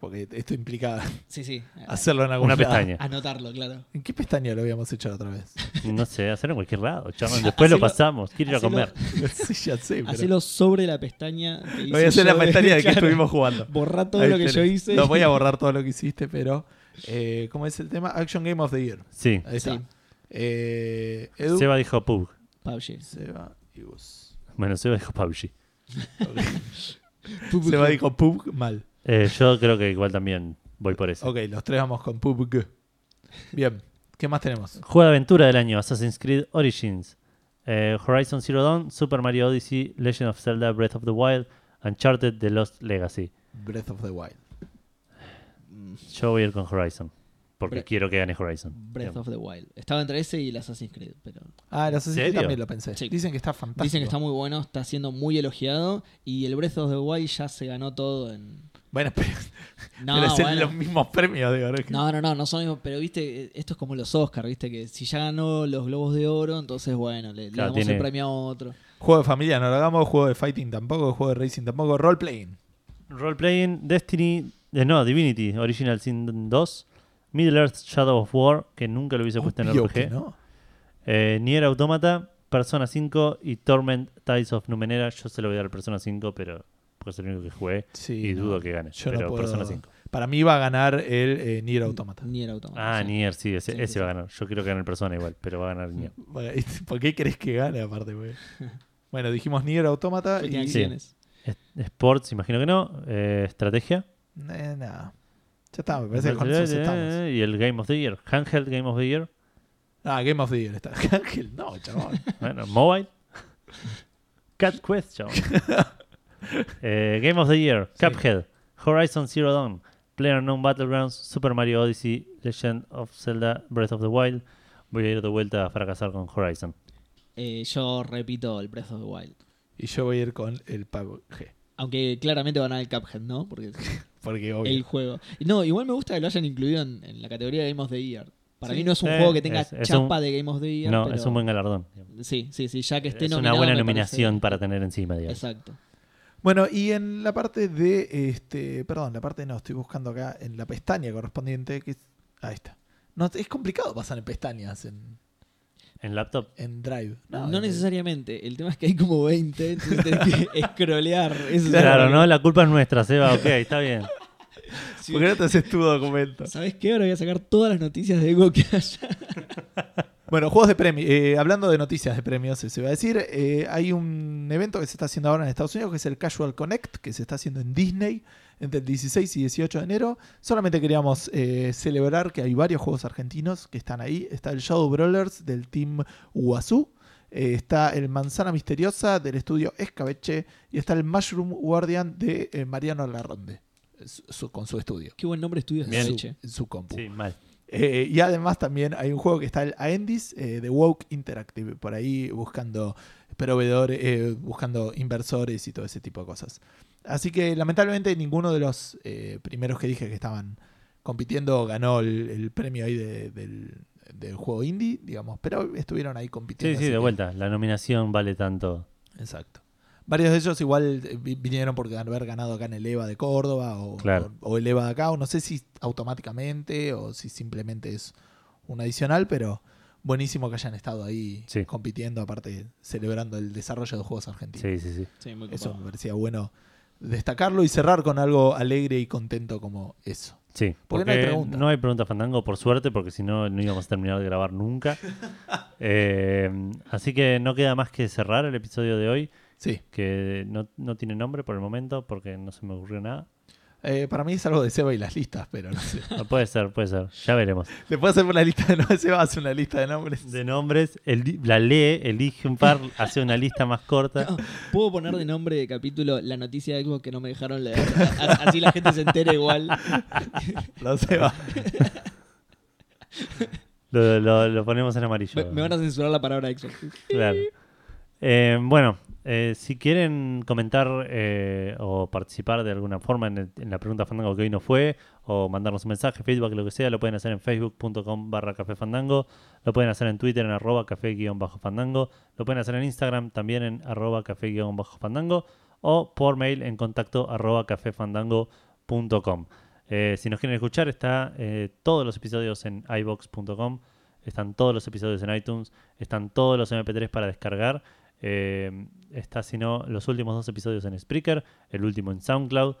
Porque esto implica Sí, sí. hacerlo en algún Una lado. pestaña. Anotarlo, claro. ¿En qué pestaña lo habíamos hecho la otra vez? No sé, hacerlo en cualquier lado. chabón. Después lo pasamos. Quiero ir a comer. sí, ya sé, pero... Hacelo sobre la pestaña. que Voy a hice hacer la pestaña de que claro. estuvimos jugando. Borrá todo Ahí lo que yo hice. No voy a borrar todo lo que hiciste, pero... Eh, ¿Cómo es el tema? Action Game of the Year. Sí. Ahí está. Sí. Eh, Edu, Seba dijo PUBG. PUBG. Seba y Gus. Bueno, Seba dijo PUBG. Ok. Seba dijo PUBG mal. Eh, yo creo que igual también voy por eso. Ok, los tres vamos con PUBG. Bien, ¿qué más tenemos? Juego de aventura del año: Assassin's Creed Origins, eh, Horizon Zero Dawn, Super Mario Odyssey, Legend of Zelda Breath of the Wild, Uncharted The Lost Legacy. Breath of the Wild. Yo voy a ir con Horizon. Porque Bre- quiero que gane Horizon. Breath of the Wild. Estaba entre ese y el Assassin's Creed, pero Ah, el Assassin's Creed también lo pensé. Sí. Dicen que está fantástico. dicen que está muy bueno, está siendo muy elogiado y el Breath of the Wild ya se ganó todo en Bueno, pero, No, pero bueno. los mismos premios, digo. ¿no? No, no, no, no son mismos, pero viste, esto es como los Oscars, viste, que si ya ganó los Globos de Oro, entonces bueno, le, le Claro, damos tiene- el premio a otro. Juego de familia no lo hagamos, juego de fighting tampoco, juego de racing tampoco, role playing. Role Playing, Destiny, eh, no, Divinity, Original Sin 2, Middle Earth Shadow of War, que nunca lo hubiese puesto en RPG, que no. eh, Nier Automata, Persona 5 y Torment Tides of Numenera. Yo se lo voy a dar al Persona 5, pero porque es el único que jugué Sí, y no. dudo que gane. Yo no pero puedo- Persona 5. Para mí va a ganar el eh, Nier Automata. Nier Automata. Ah, sí. Nier, sí, ese, Sí, ese sí, va a ganar. Yo quiero que gane el Persona igual, pero va a ganar Nier. ¿Por qué crees que gane aparte, güey? Bueno, dijimos Nier Automata Porque y... acciones. Es- Sports, imagino que no. Eh, estrategia. Eh, nada. Ya está, me parece que con eso estamos. Y el Game of the Year. Handheld Game of the Year. Ah, Game of the Year está. Ángel, no, chabón. Bueno, Mobile. Cat Quest, chabón. Eh, Game of the Year. Sí. Cuphead. Horizon Zero Dawn. PlayerUnknown Battlegrounds. Super Mario Odyssey. Legend of Zelda Breath of the Wild. Voy a ir de vuelta a fracasar con Horizon. Eh, yo repito el Breath of the Wild. Y yo voy a ir con el PUBG. Aunque claramente van a el Cuphead, ¿no? Porque Porque obvio. el juego. No, igual me gusta que lo hayan incluido en, en la categoría de Game of the Year. Para Sí. mí no es un juego que tenga es- es chapa un- de Game of the Year. No, pero- es un buen galardón. Sí, sí, sí, ya que esté Es una buena nominación parece- para tener encima, digamos. Exacto. Bueno, y en la parte de, este, perdón, la parte no, estoy buscando acá en la pestaña correspondiente, que es, ahí está. No, es complicado pasar en pestañas en, ¿En laptop? en Drive. No, en- necesariamente. El tema es que hay como 20, entonces tenés que scrollear. Eso es Claro, ¿no? La culpa es nuestra, Seba. Ok, está bien. Sí. ¿Por qué no te haces tu documento? ¿Sabes qué? Ahora voy a sacar todas las noticias de Ego que haya. Bueno, juegos de premios. Eh, hablando de noticias de premios, se va a decir, eh, hay un evento que se está haciendo ahora en Estados Unidos, que es el Casual Connect, que se está haciendo en Disney entre el 16 y 18 de enero. Solamente queríamos eh, celebrar que hay varios juegos argentinos que están ahí. Está el Shadow Brawlers del team Uazú. eh, está el Manzana Misteriosa del estudio Escabeche. Y está el Mushroom Guardian de eh, Mariano Larronde. su- su- con su estudio. Qué buen nombre Bien. leche. En su compu. Sí, mal. Eh, y además también hay un juego que está el Aendis eh, de Woke Interactive, por ahí buscando proveedores, eh, buscando inversores y todo ese tipo de cosas. Así que lamentablemente ninguno de los eh, primeros que dije que estaban compitiendo ganó el, el premio ahí de- del, del juego indie, digamos, pero estuvieron ahí Sí, compitiendo. sí, así de que- vuelta. La nominación vale tanto. Exacto. Varios de ellos igual eh, vi- vinieron por haber ganado acá en el EVA de Córdoba o, Claro. o- o el EVA de acá, o no sé si automáticamente o si simplemente es un adicional, pero buenísimo que hayan estado ahí Sí. compitiendo, aparte celebrando el desarrollo de juegos argentinos. Sí, sí, sí. Sí, muy Eso me parecía bueno destacarlo y cerrar con algo alegre y contento como eso. Sí, Porque porque no hay pregunta. no hay pregunta Fandango, por suerte, porque si no, no íbamos a terminar de grabar nunca. Eh, así que no queda más que cerrar el episodio de hoy, Sí, que no, no tiene nombre por el momento, porque no se me ocurrió nada. Eh, para mí es algo de Seba y las listas, pero no sé. No, puede ser, puede ser. Ya veremos. Le puedo hacer una lista de nombres, Seba hace una lista de nombres. De nombres, el- la lee, elige un par, hace una lista más corta. No, Puedo poner de nombre de capítulo la noticia de algo que no me dejaron leer. Así la gente se entera igual. Lo Seba. Lo, lo- lo ponemos en amarillo. Me, me van a censurar la palabra Xbox. Claro. Eh, bueno, eh, si quieren comentar eh, o participar de alguna forma en, la pregunta Fandango que hoy no fue, o mandarnos un mensaje, feedback, lo que sea, lo pueden hacer en facebook.com barra café fandango, lo pueden hacer en Twitter en arroba café guion bajo fandango, lo pueden hacer en Instagram también en arroba café guion bajo fandango, o por mail en contacto arroba cafefandango.com. Eh, si nos quieren escuchar, está eh, todos los episodios en ibox.com, están todos los episodios en iTunes, están todos los MP3 para descargar. Eh, está, si no, los últimos dos episodios en Spreaker, el último en SoundCloud.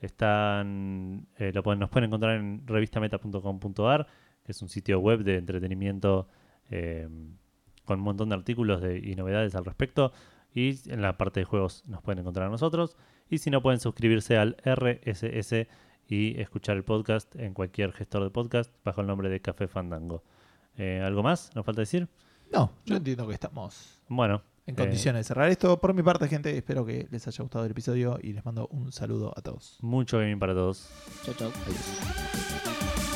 Están, eh, lo pueden, nos pueden encontrar en revistameta.com.ar, que es un sitio web de entretenimiento eh, con un montón de artículos de- y novedades al respecto. Y en la parte de juegos nos pueden encontrar a nosotros. Y si no, pueden suscribirse al RSS y escuchar el podcast en cualquier gestor de podcast bajo el nombre de Café Fandango. Eh, ¿Algo más? ¿Nos falta decir? No, yo entiendo que estamos Bueno, en Eh, condiciones de cerrar esto. Por mi parte, gente, espero que les haya gustado el episodio y les mando un saludo a todos. mucho bien para todos. Chao, chao. Adiós.